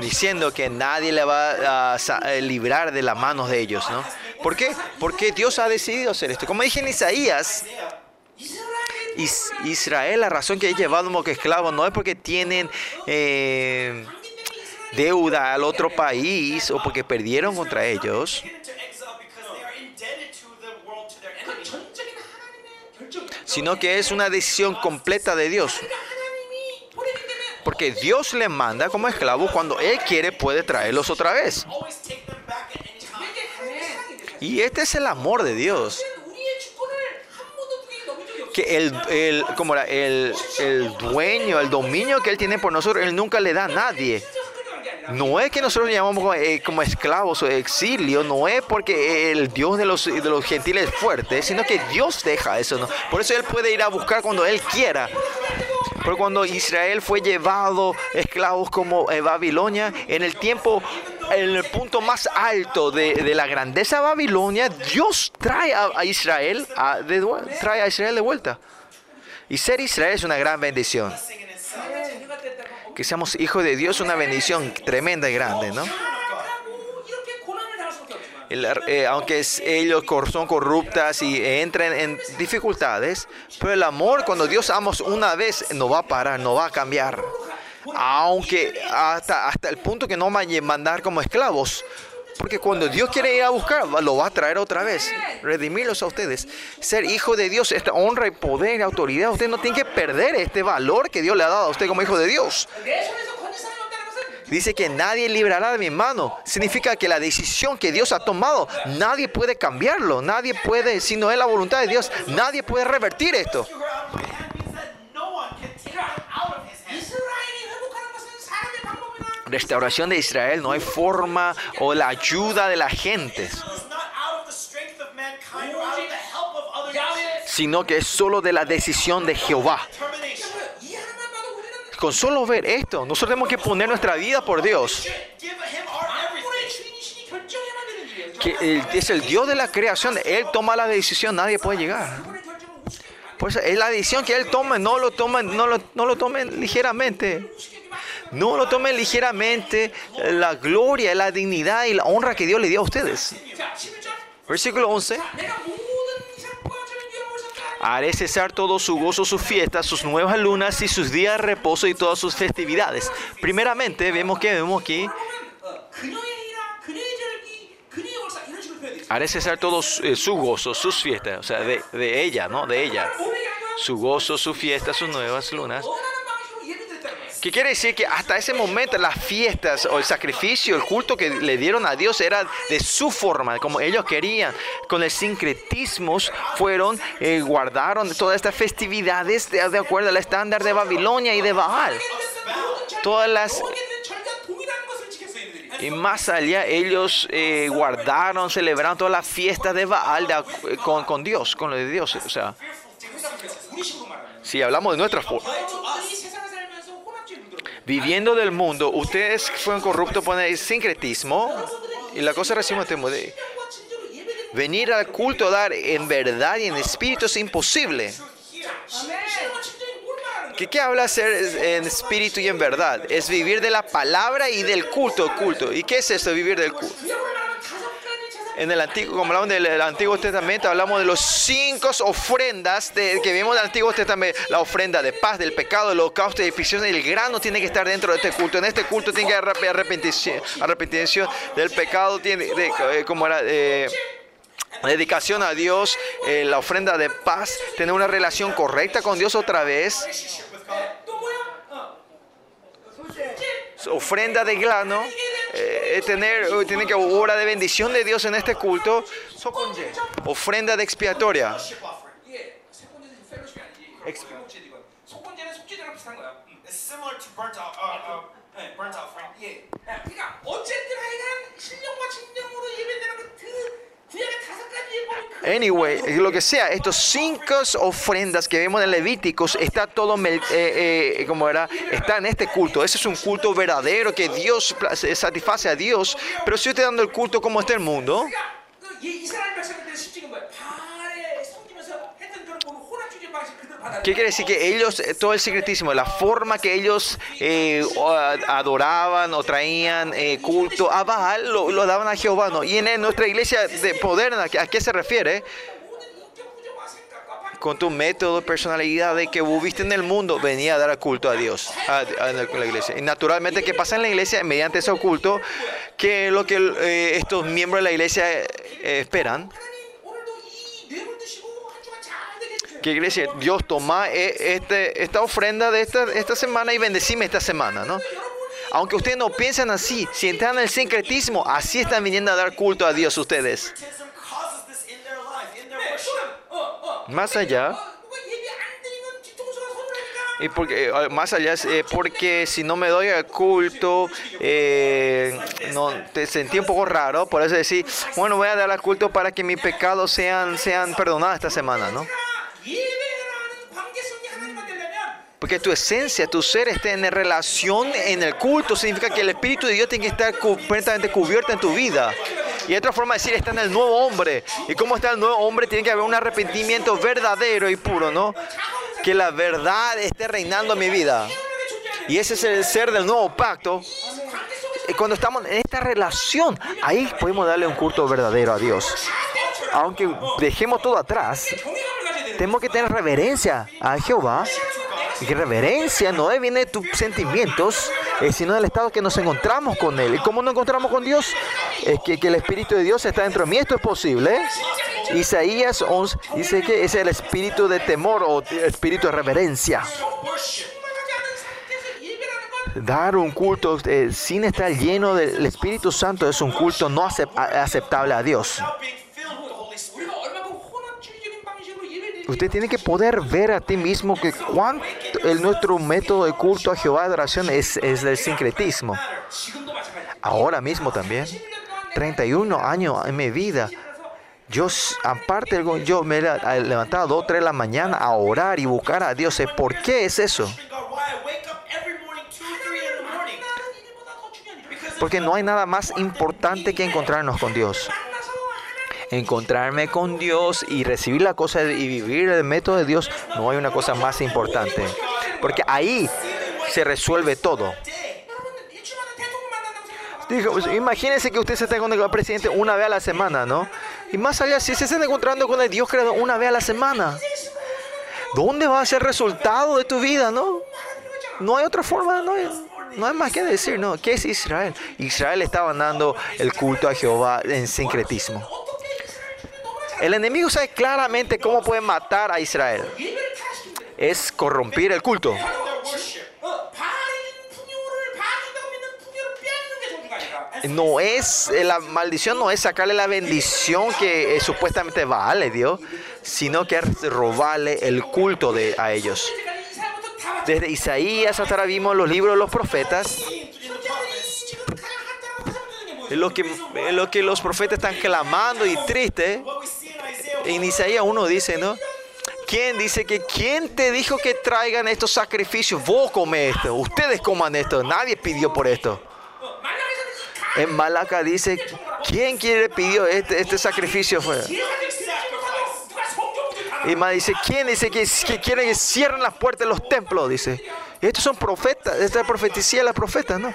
diciendo que nadie le va a eh, librar de las manos de ellos, ¿no? ¿Por qué? Porque Dios ha decidido hacer esto. Como dije en Isaías, Israel, la razón que es llevado como esclavo no es porque tienen eh, deuda al otro país o porque perdieron contra ellos. sino que es una decisión completa de Dios. Porque Dios le manda como esclavos cuando Él quiere puede traerlos otra vez. Y este es el amor de Dios. Que el, el, como el, el dueño, el dominio que Él tiene por nosotros, Él nunca le da a nadie. No es que nosotros llamamos eh, como esclavos o exilio, no es porque el Dios de los, de los gentiles es fuerte, sino que Dios deja eso. ¿no? Por eso Él puede ir a buscar cuando Él quiera. Pero cuando Israel fue llevado esclavos como eh, Babilonia, en el tiempo, en el punto más alto de, de la grandeza de Babilonia, Dios trae a, Israel, trae a Israel de vuelta. Y ser Israel es una gran bendición que seamos hijos de Dios, es una bendición tremenda y grande, ¿no? El, eh, aunque ellos son corruptas y entren en dificultades, pero el amor cuando Dios ama una vez no va a parar, no va a cambiar. Aunque hasta, hasta el punto que no a mandar como esclavos, porque cuando Dios quiere ir a buscar, lo va a traer otra vez. Redimirlos a ustedes. Ser hijo de Dios, esta honra y poder y autoridad. Usted no tiene que perder este valor que Dios le ha dado a usted como hijo de Dios. Dice que nadie librará de mi mano. Significa que la decisión que Dios ha tomado, nadie puede cambiarlo. Nadie puede, si no es la voluntad de Dios, nadie puede revertir esto. restauración de Israel no hay forma o la ayuda de las gentes, sino que es solo de la decisión de Jehová. Con solo ver esto, nosotros tenemos que poner nuestra vida por Dios. Que es el Dios de la creación, Él toma la decisión, nadie puede llegar. Pues es la decisión que él tome, no lo tomen, no lo, no lo tomen ligeramente. No lo tomen ligeramente la gloria, la dignidad y la honra que Dios le dio a ustedes. Versículo 11. Haré cesar todo su gozo, sus fiestas, sus nuevas lunas y sus días de reposo y todas sus festividades. Primeramente, vemos que vemos aquí haré cesar todo eh, su, eh, gozo, sus fiestas, o sea, de, ella, ¿no? De ella. Su gozo, su fiesta, sus nuevas lunas. ¿Qué quiere decir? Que hasta ese momento las fiestas o el sacrificio, el culto que le dieron a Dios era de su forma, como ellos querían. Con el sincretismo fueron, eh, guardaron todas estas festividades de, de acuerdo al estándar de Babilonia y de Baal. Todas las y más allá, ellos eh, guardaron, celebraron todas las fiestas de Baal de, eh, con, con, Dios, con lo de Dios. O sea, si hablamos de nuestra forma. Viviendo del mundo, ustedes fueron corruptos por el sincretismo. Y la cosa recibimos de venir al culto, a dar en verdad y en espíritu es imposible. ¿Qué, qué habla ser en espíritu y en verdad? Es vivir de la palabra y del culto, culto. ¿Y qué es esto, vivir del culto? En el antiguo, como hablamos del Antiguo Testamento, hablamos de los cinco ofrendas de, que vimos del Antiguo Testamento. La ofrenda de paz, del pecado, del holocausto, de edificación. El grano tiene que estar dentro de este culto. En este culto tiene que haber arrepentición, del pecado, tiene, eh, como era... Eh, dedicación a Dios, eh, la ofrenda de paz, tener una relación correcta con Dios otra vez. Ofrenda de grano, eh, tener, tiene que obra de bendición de Dios en este culto. Ofrenda de expiatoria. Exp Anyway, lo que sea, estos cinco ofrendas que vemos en Levíticos está todo eh, eh, eh, como era, está en este culto. Ese es un culto verdadero que Dios satisface a Dios. Pero si yo estoy dando el culto como está el mundo, ¿Qué quiere decir? Que ellos, eh, todo el secretismo, la forma que ellos eh, adoraban o traían eh, culto a Baal, lo, lo, daban a Jehová. ¿no? Y en nuestra iglesia de moderna, ¿a qué se refiere? Con tu método, personalidad de que viviste en el mundo, venía a dar culto a Dios, a, a la iglesia. Y naturalmente, ¿qué pasa en la iglesia? Mediante ese culto, que es lo que eh, estos miembros de la iglesia eh, esperan? que quiere decir, Dios toma eh, este, esta ofrenda de esta, esta semana y bendecime esta semana, ¿no? Aunque ustedes no piensan así, si entran en el sincretismo, así están viniendo a dar culto a Dios ustedes. Más allá, y porque eh, más allá es eh, porque si no me doy al culto no te sentí un poco raro por eso decir bueno voy a dar al culto para que mis pecados sean sean perdonados esta semana no porque tu esencia, tu ser esté en relación en el culto. Significa que el Espíritu de Dios tiene que estar completamente cubierto en tu vida. Y otra forma de decir, está en el nuevo hombre. Y como está el nuevo hombre, tiene que haber un arrepentimiento verdadero y puro, ¿no? Que la verdad esté reinando en mi vida. Y ese es el ser del nuevo pacto. Y cuando estamos en esta relación, ahí podemos darle un culto verdadero a Dios. Aunque dejemos todo atrás, tenemos que tener reverencia a Jehová. Reverencia no viene de tus sentimientos, sino del estado que nos encontramos con Él. Cómo nos encontramos con Dios? Es que, el Espíritu de Dios está dentro de mí. Esto es posible. Isaías 11 dice que es el espíritu de temor o espíritu de reverencia. Dar un culto eh, sin estar lleno del Espíritu Santo es un culto no aceptable a Dios. Usted tiene que poder ver a ti mismo que cuánto el nuestro método de culto a Jehová de adoración es, es el sincretismo. Ahora mismo también, 31 años en mi vida, yo, aparte, yo me levantaba a 2, 3 de la mañana a orar y buscar a Dios. ¿Por qué es eso? Porque no hay nada más importante que encontrarnos con Dios encontrarme con Dios y recibir la cosa y vivir el método de Dios, no hay una cosa más importante. Porque ahí se resuelve todo. Pues, imagínense que usted se está encontrando con el presidente una vez a la semana, ¿no? Y más allá, si se está encontrando con el Dios creador una vez a la semana, ¿dónde va a ser el resultado de tu vida, no? No hay otra forma, no hay, no hay más que decir, ¿no? ¿Qué es Israel? Israel estaba dando el culto a Jehová en sincretismo. El enemigo sabe claramente cómo puede matar a Israel. Es corrompir el culto. No es, eh, la maldición no es sacarle la bendición que eh, supuestamente vale Dios, sino que es robarle el culto de, a ellos. Desde Isaías hasta ahora vimos los libros de los profetas lo que, los profetas están clamando y triste. ¿eh? En Isaías 1 dice, ¿no? ¿Quién dice que quién te dijo que traigan estos sacrificios? Vos come esto, ustedes coman esto, nadie pidió por esto. En Malaca dice, ¿quién quiere pidió este, este sacrificio? Y más dice, ¿quién dice que, que quieren que cierren las puertas de los templos? Dice. Estos son profetas, esta profetizía de las profetas, ¿no?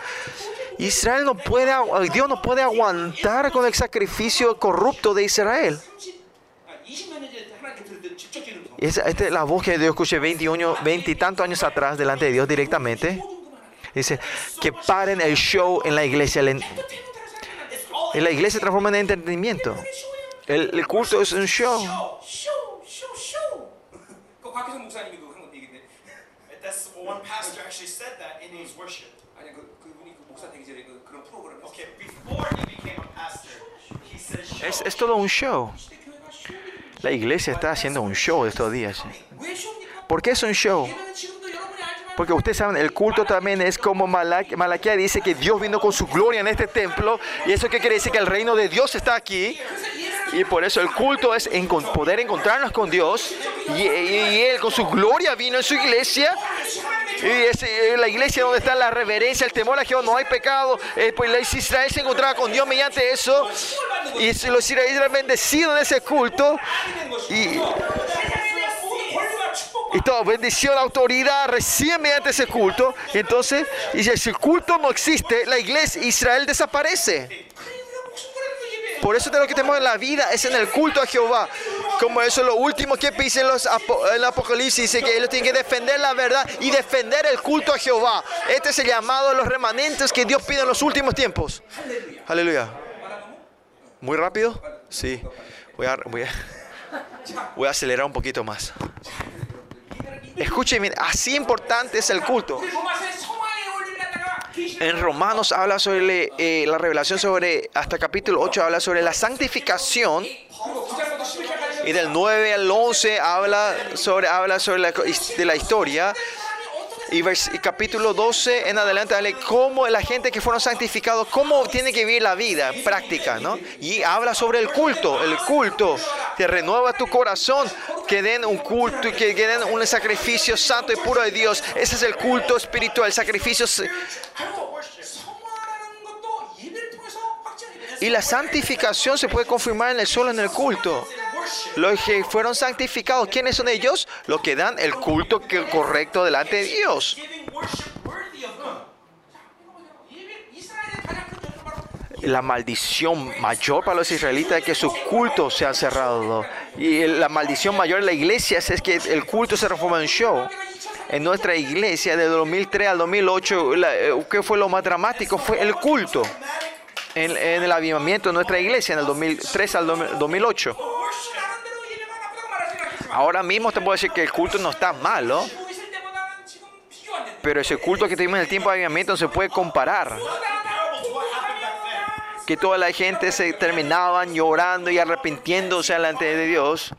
Israel no puede, Dios no puede aguantar con el sacrificio corrupto de Israel. Esta, esta es la voz que Dios escuché 21, 20 y tantos años atrás delante de Dios directamente. Dice, que paren el show en la iglesia. En la iglesia se transforma en entretenimiento. El, el culto es un show. Es, todo un show. La iglesia está haciendo un show estos días. ¿Por qué es un show? Porque ustedes saben, el culto también es como Malaquía, dice que Dios vino con su gloria en este templo. ¿Y eso qué quiere decir? Que el reino de Dios está aquí. Y por eso el culto es en, poder encontrarnos con Dios. Y, Él con su gloria vino en su iglesia. Y es, eh, la iglesia donde está la reverencia, el temor a Jehová, no hay pecado. Eh, pues Israel se encontraba con Dios mediante eso. Y los israelíes eran bendecidos en ese culto. Y, todo, bendición, autoridad recién mediante ese culto. Entonces, y si el culto no existe, la iglesia, Israel desaparece. Por eso de lo que tenemos en la vida es en el culto a Jehová. Como eso es lo último que dice en, los el Apocalipsis, dice que ellos tienen que defender la verdad y defender el culto a Jehová. Este es el llamado de los remanentes que Dios pide en los últimos tiempos. Aleluya. ¿Muy rápido? Sí. Voy a, voy a, voy a acelerar un poquito más. Escuchen así importante es el culto. En Romanos habla sobre eh, la revelación sobre, hasta capítulo 8 habla sobre la santificación. Y del 9 al 11 habla sobre, habla sobre la, de la historia y, vers capítulo 12 en adelante, dale cómo la gente que fueron santificados, cómo tiene que vivir la vida práctica, ¿no? Y habla sobre el culto, el culto que renueva tu corazón, que den un culto, que, que den un sacrificio santo y puro de Dios. Ese es el culto espiritual, sacrificios y la santificación se puede confirmar en el solo en el culto los que fueron santificados. ¿Quiénes son ellos? Los que dan el culto correcto delante de Dios. la maldición mayor para los israelitas es que su culto se ha cerrado. Y la maldición mayor en la iglesia es que el culto se reformó en show. En nuestra iglesia de 2003 al 2008, la, eh, ¿qué fue lo más dramático? Fue el culto en, el avivamiento de nuestra iglesia en el 2003 al 2008. Ahora mismo te puedo decir que el culto no está malo, pero ese culto que tuvimos en el tiempo de avivamiento no se puede comparar. Que toda la gente se terminaban llorando y arrepintiéndose delante de Dios.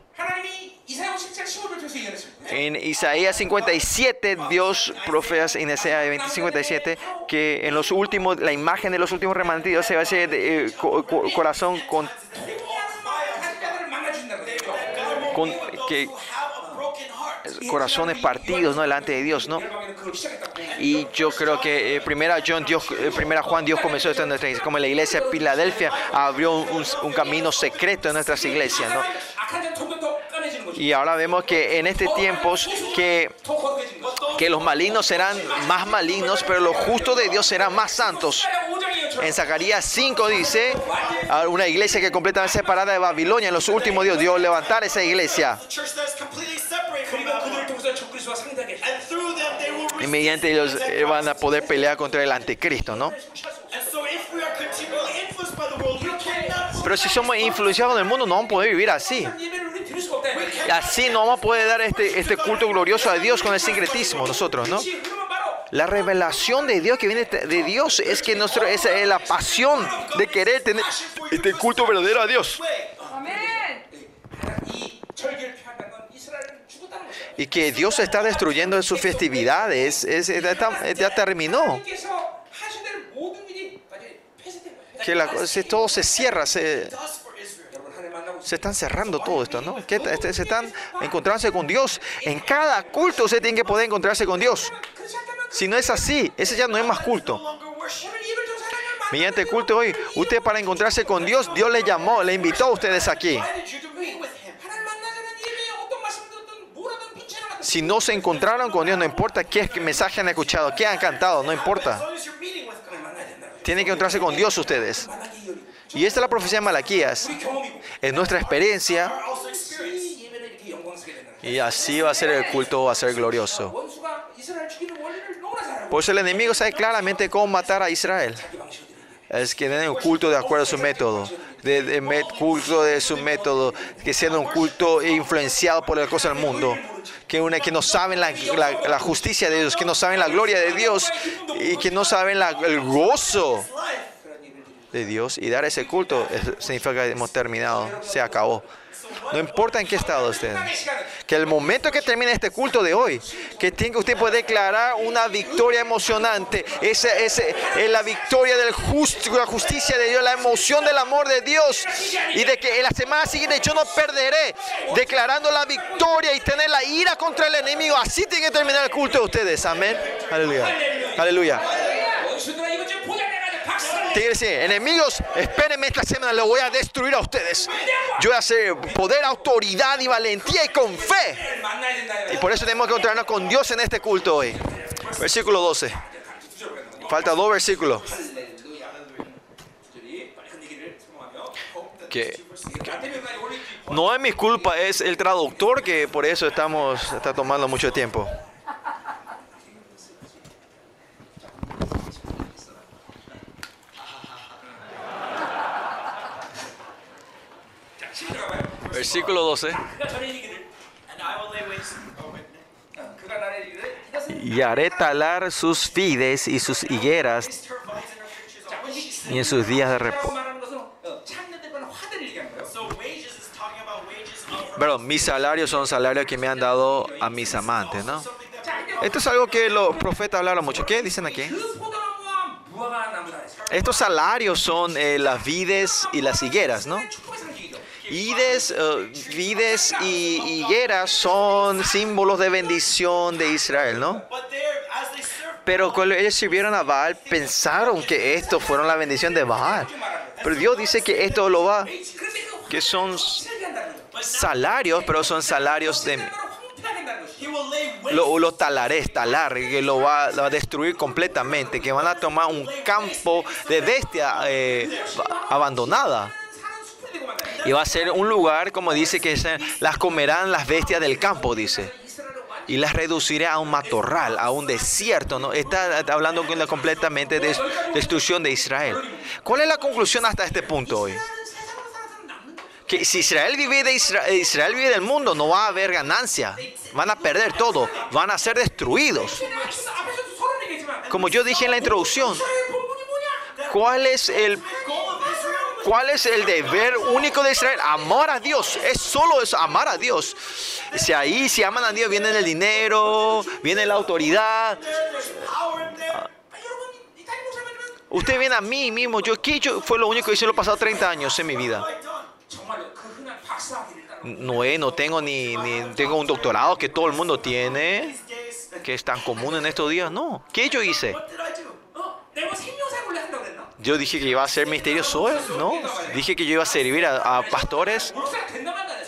En Isaías 57, Dios profesa en Isaías 57 que en los últimos, la imagen de los últimos remantidos se va a hacer eh, corazón con, con que corazones partidos ¿no? delante de Dios, ¿no? Y yo creo que eh, primera, John, Dios, eh, primera Juan, Dios comenzó esto en nuestra iglesia. Como la iglesia de Filadelfia abrió un, camino secreto en nuestras iglesias, ¿no? Y ahora vemos que en este tiempo que, que los malignos serán más malignos, pero los justos de Dios serán más santos. En Zacarías 5 dice, una iglesia que completamente separada de Babilonia en los últimos días, Dios levantar esa iglesia. Y mediante ellos eh, van a poder pelear contra el anticristo, ¿no? Pero si somos influenciados en el mundo, no vamos a poder vivir así. Así no vamos a poder dar este, este culto glorioso a Dios con el sincretismo nosotros, ¿no? La revelación de Dios que viene de Dios es que nuestro, es la pasión de querer tener este culto verdadero a Dios. Y que Dios está destruyendo en sus festividades, es, es, ya, ya terminó que la, todo se cierra, se, se están cerrando todo esto, ¿no? Que, se están encontrándose con Dios. En cada culto se tiene que poder encontrarse con Dios. Si no es así, ese ya no es más culto. Mediante culto hoy, usted para encontrarse con Dios, Dios le llamó, le invitó a ustedes aquí. Si no se encontraron con Dios, no importa qué mensaje han escuchado, qué han cantado, no importa. Tienen que encontrarse con Dios ustedes. Y esta es la profecía de Malaquías. Es nuestra experiencia. Y así va a ser el culto, va a ser glorioso. Por eso el enemigo sabe claramente cómo matar a Israel. Es que tienen un culto de acuerdo a su método. De, culto de su método, que siendo un culto influenciado por las cosas del mundo, que, una, que no saben la, la, justicia de Dios, que no saben la gloria de Dios y que no saben el gozo de Dios. Y dar ese culto significa que hemos terminado, se acabó no importa en qué estado estén, que el momento que termine este culto de hoy, que tenga usted puede declarar una victoria emocionante, esa es la victoria de la justicia de Dios, la emoción del amor de Dios. Y de que en la semana siguiente yo no perderé, declarando la victoria y tener la ira contra el enemigo, así tiene que terminar el culto de ustedes, amén, aleluya, aleluya. Tigres, enemigos, espérenme esta semana, lo voy a destruir a ustedes. Yo voy a hacer poder, autoridad y valentía y con fe. Y por eso tenemos que encontrarnos con Dios en este culto hoy. Versículo 12. Falta dos versículos. Que, que, no es mi culpa, es el traductor que por eso estamos está tomando mucho tiempo. Versículo 12. Y haré talar sus fides y sus higueras y en sus días de reposo. Perdón, mis salarios son salarios que me han dado a mis amantes, ¿no? Esto es algo que los profetas hablaron mucho. ¿Qué dicen aquí? Estos salarios son eh, las vides y las higueras, ¿no? Vides, eh, vides y higueras son símbolos de bendición de Israel, ¿no? Pero cuando ellos sirvieron a Baal, pensaron que estos fueron la bendición de Baal. Pero Dios dice que esto lo va, que son salarios, pero son salarios de... Lo, lo talaré, talar, que lo va, a destruir completamente, que van a tomar un campo de bestia eh, abandonada. Y va a ser un lugar, como dice, que se, eh, las comerán las bestias del campo, dice. Y las reduciré a un matorral, a un desierto. ¿no? Está hablando completamente de destrucción de Israel. ¿Cuál es la conclusión hasta este punto hoy? que si Israel vive Israel, Israel, vive del mundo, no va a haber ganancia. Van a perder todo, van a ser destruidos. Como yo dije en la introducción, ¿cuál es el ¿Cuál es el deber único de Israel? Amar a Dios. Es solo eso, amar a Dios. Si ahí, si aman a Dios, viene el dinero, viene la autoridad. Usted viene a mí mismo. Yo aquí yo, fue lo único que hice los pasados 30 años en mi vida. No, eh, no tengo ni, ni tengo un doctorado que todo el mundo tiene, que es tan común en estos días. No, ¿qué yo hice? Yo dije que iba a ser Misterio Zoe, ¿no? Dije que yo iba a servir a, pastores.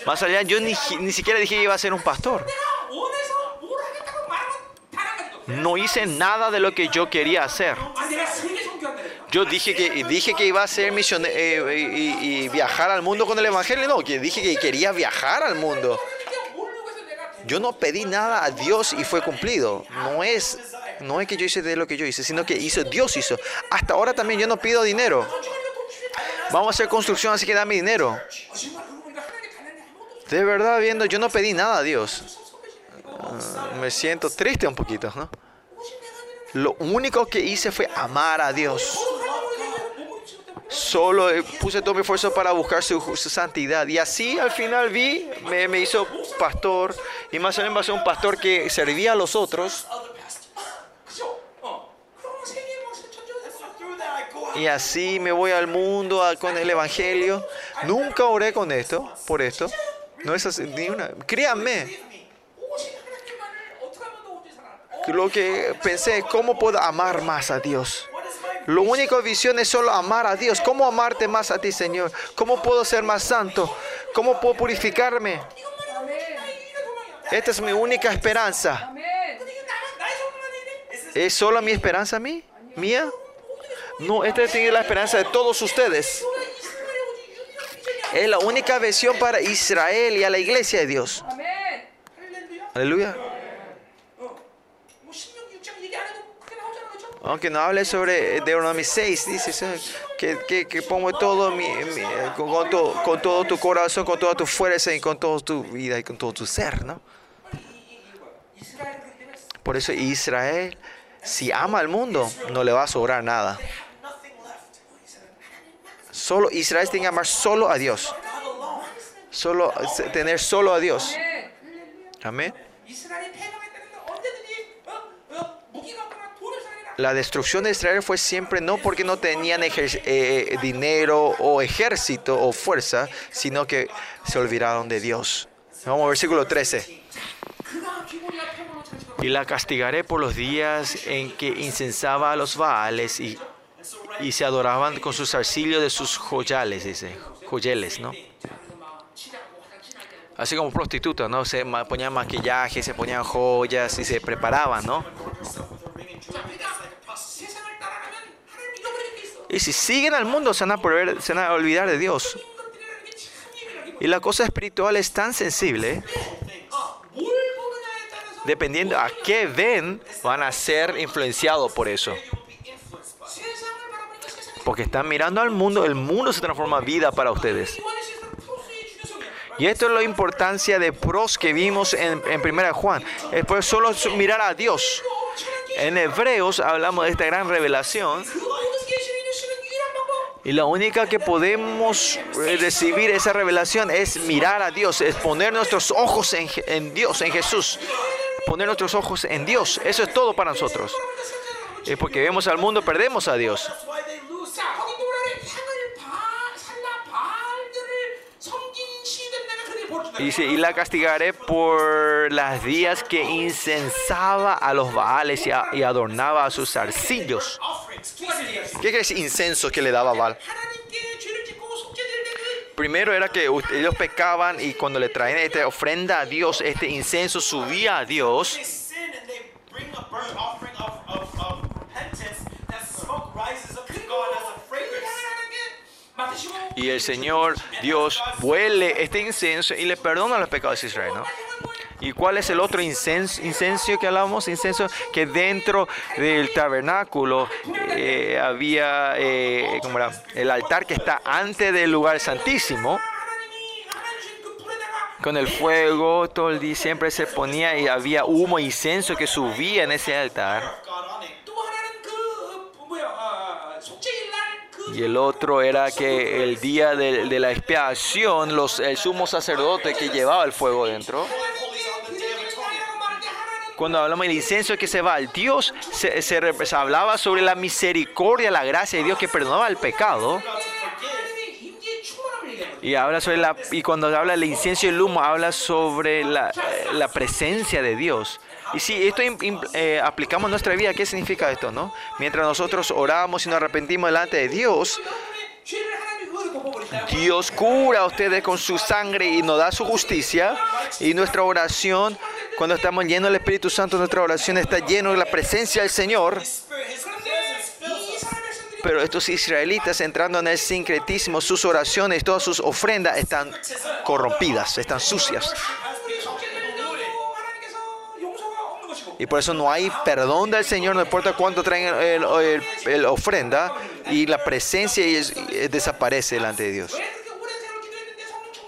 Más allá, yo ni, ni siquiera dije que iba a ser un pastor. No hice nada de lo que yo quería hacer. Yo dije que dije que iba a ser misionero eh, y, y, viajar al mundo con el evangelio. No, que dije que quería viajar al mundo. Yo no pedí nada a Dios y fue cumplido. No es no es que yo hice de lo que yo hice, sino que hizo, Dios hizo. Hasta ahora también yo no pido dinero. Vamos a hacer construcción, así que dame dinero. De verdad, viendo, yo no pedí nada a Dios. Ah, me siento triste un poquito, ¿no? Lo único que hice fue amar a Dios. Solo eh, puse todo mi esfuerzo para buscar su, santidad. Y así al final vi, me, me hizo pastor. Y más bien me hizo un pastor que servía a los otros. y así me voy al mundo con el Evangelio. Nunca oré con esto, por esto. No es así, ni una. Créanme. Lo que pensé es cómo puedo amar más a Dios. Lo único visión es solo amar a Dios. ¿Cómo amarte más a ti, Señor? ¿Cómo puedo ser más santo? ¿Cómo puedo purificarme? Esta es mi única esperanza. ¿Es solo mi esperanza a mí? ¿Mía? No, este tiene la esperanza de todos ustedes. Es la única visión para Israel y a la iglesia de Dios. Aleluya. Aunque no hable sobre Deuteronomio 6, dice que, que, que pongo todo mi, mi con, con, todo, con, todo, tu corazón, con toda tu fuerza y con toda tu vida y con todo tu ser, ¿no? Por eso Israel si ama al mundo, no le va a sobrar nada. Solo Israel tiene que amar solo a Dios. Solo tener solo a Dios. Amén. La destrucción de Israel fue siempre no porque no tenían eh, eh, dinero o ejército o fuerza, sino que se olvidaron de Dios. Vamos al versículo 13 y la castigaré por los días en que incensaba a los baales y, y se adoraban con sus arcillos de sus joyales, dice, joyeles, ¿no? Así como prostitutas, ¿no? Se ponían maquillaje, se ponían joyas y se preparaban, ¿no? Y si siguen al mundo, se van a, poder, se van a olvidar de Dios. Y la cosa espiritual es tan sensible dependiendo a qué ven, van a ser influenciados por eso. Porque están mirando al mundo, el mundo se transforma en vida para ustedes. Y esto es la importancia de pros que vimos en, en Primera Juan. Es solo mirar a Dios. En Hebreos hablamos de esta gran revelación. Y la única que podemos eh, recibir esa revelación es mirar a Dios, es poner nuestros ojos en, en Dios, en Jesús poner nuestros ojos en Dios. Eso es todo para nosotros. Es porque vemos al mundo, perdemos a Dios. Dice, y la castigaré por las días que incensaba a los baales y, adornaba a sus arcillos. ¿Qué crees incenso que le daba Baal? primero era que ellos pecaban y cuando le traían esta ofrenda a Dios, este incenso subía a Dios. Y el Señor Dios huele este incenso y le perdona los pecados de Israel. ¿no? ¿Y cuál es el otro incenso, incenso que hablamos? Incenso que dentro del tabernáculo eh, había eh, el altar que está antes del lugar santísimo. Con el fuego, todo el día siempre se ponía y había humo e incenso que subía en ese altar. Y el otro era que el día de, de la expiación, los, el sumo sacerdote que llevaba el fuego dentro. Cuando hablamos del incenso que se va al Dios, se, se se hablaba sobre la misericordia, la gracia de Dios que perdonaba el pecado. Y habla sobre la y cuando habla del incienso y el humo habla sobre la, la presencia de Dios. Y si esto eh, aplicamos en nuestra vida, ¿qué significa esto, no? Mientras nosotros oramos y nos arrepentimos delante de Dios, Dios cura a ustedes con su sangre y nos da su justicia. Y nuestra oración, cuando estamos llenos del Espíritu Santo, nuestra oración está llena de la presencia del Señor. Pero estos israelitas entrando en el sincretismo, sus oraciones, todas sus ofrendas están corrompidas, están sucias. Y por eso no hay perdón del Señor, no importa cuánto traen el, ofrenda, y la presencia es, eh, desaparece delante de Dios.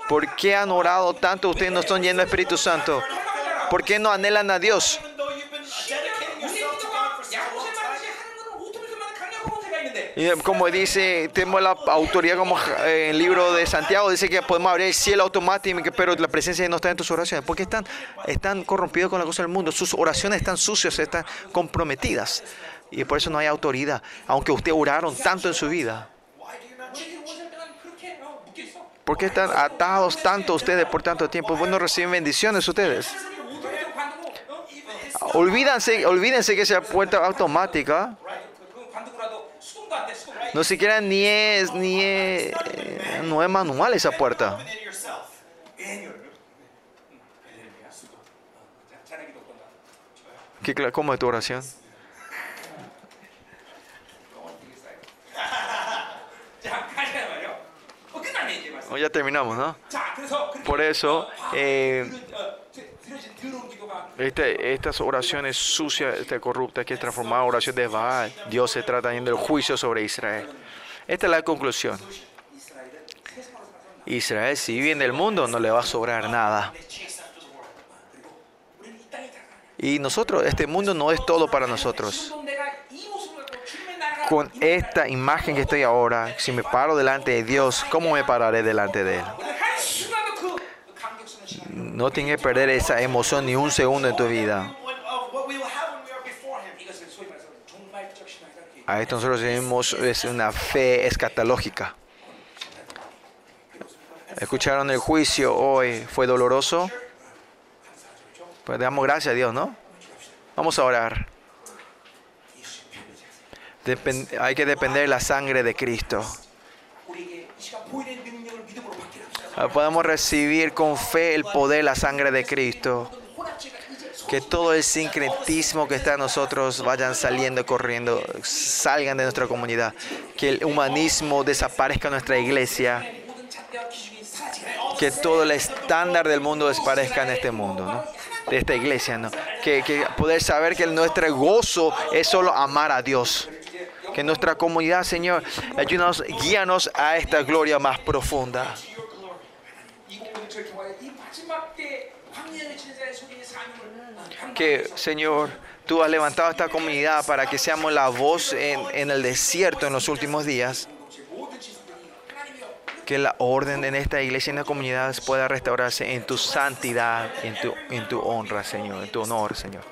¿Por qué han orado tanto? Ustedes no están llenos del Espíritu Santo. ¿Por qué no anhelan a Dios? Eh, como dice, tenemos la autoridad como eh, en el libro de Santiago, dice que podemos abrir el cielo automáticamente, pero la presencia no está en tus oraciones, porque están, están corrompidos con la cosa del mundo, sus oraciones están sucias, están comprometidas, y por eso no hay autoridad, aunque ustedes oraron tanto en su vida. ¿Por qué están atados tanto ustedes por tanto tiempo? Pues bueno, reciben bendiciones ustedes. Olvídense, olvídense que esa puerta automática no siquiera ni es, ni es, no es manual esa puerta. ¿Qué, ¿Cómo es tu oración? Oh, ya terminamos, ¿no? Por eso, eh, este, estas oraciones sucias, esta corrupta que es transformada en oración de Baal, Dios se trata yendo el juicio sobre Israel. Esta es la conclusión. Israel, si vive en el mundo, no le va a sobrar nada. Y nosotros, este mundo no es todo para nosotros. Con esta imagen que estoy ahora, si me paro delante de Dios, ¿cómo me pararé delante de Él? No tienes que perder esa emoción ni un segundo en tu vida. A esto nosotros tenemos es una fe escatológica. Escucharon el juicio hoy, fue doloroso. Pues damos gracias a Dios, ¿no? Vamos a orar. Hay que depender de la sangre de Cristo. Ah, podemos recibir con fe el poder, la sangre de Cristo. Que todo el sincretismo que está en nosotros vayan saliendo, corriendo, salgan de nuestra comunidad. Que el humanismo desaparezca en nuestra iglesia. Que todo el estándar del mundo desaparezca en este mundo, ¿no? de esta iglesia. ¿no? Que, que poder saber que nuestro gozo es solo amar a Dios. Que nuestra comunidad, Señor, ayúdanos, guíanos a esta gloria más profunda. Que, Señor, tú has levantado esta comunidad para que seamos la voz en, el desierto en los últimos días. Que la orden en esta iglesia y en la comunidad pueda restaurarse en tu santidad, en tu, en tu honra, Señor, en tu honor, Señor.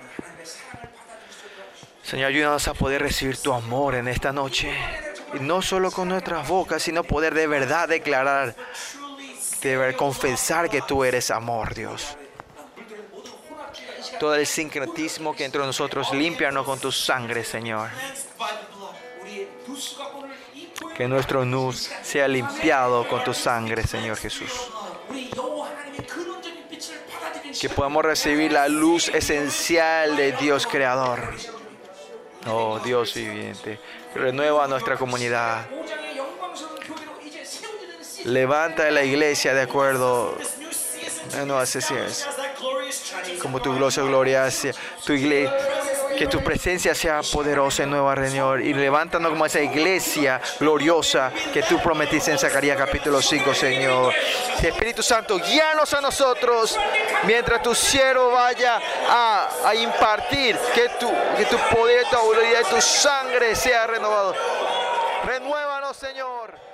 Señor, ayúdanos a poder recibir tu amor en esta noche. No solo con nuestras bocas, sino poder de verdad declarar deber confesar que tú eres amor, Dios. Todo el sincretismo que entró en nosotros, límpianos con tu sangre, Señor. Que nuestro nus sea limpiado con tu sangre, Señor Jesús. Que podamos recibir la luz esencial de Dios Creador. Oh Dios viviente, renueva nuestra comunidad. Levanta la iglesia de acuerdo a nuevas sesiones. Como tu gloriosa gloria hacia tu iglesia. Que tu presencia sea poderosa en Nueva Reunión y levántanos como esa iglesia gloriosa que tú prometiste en Zacarías capítulo 5, Señor. Espíritu Santo, guíanos a nosotros mientras tu siervo vaya a, a, impartir que tu, que tu poder, tu autoridad y tu sangre sea renovado. Renuévanos, Señor.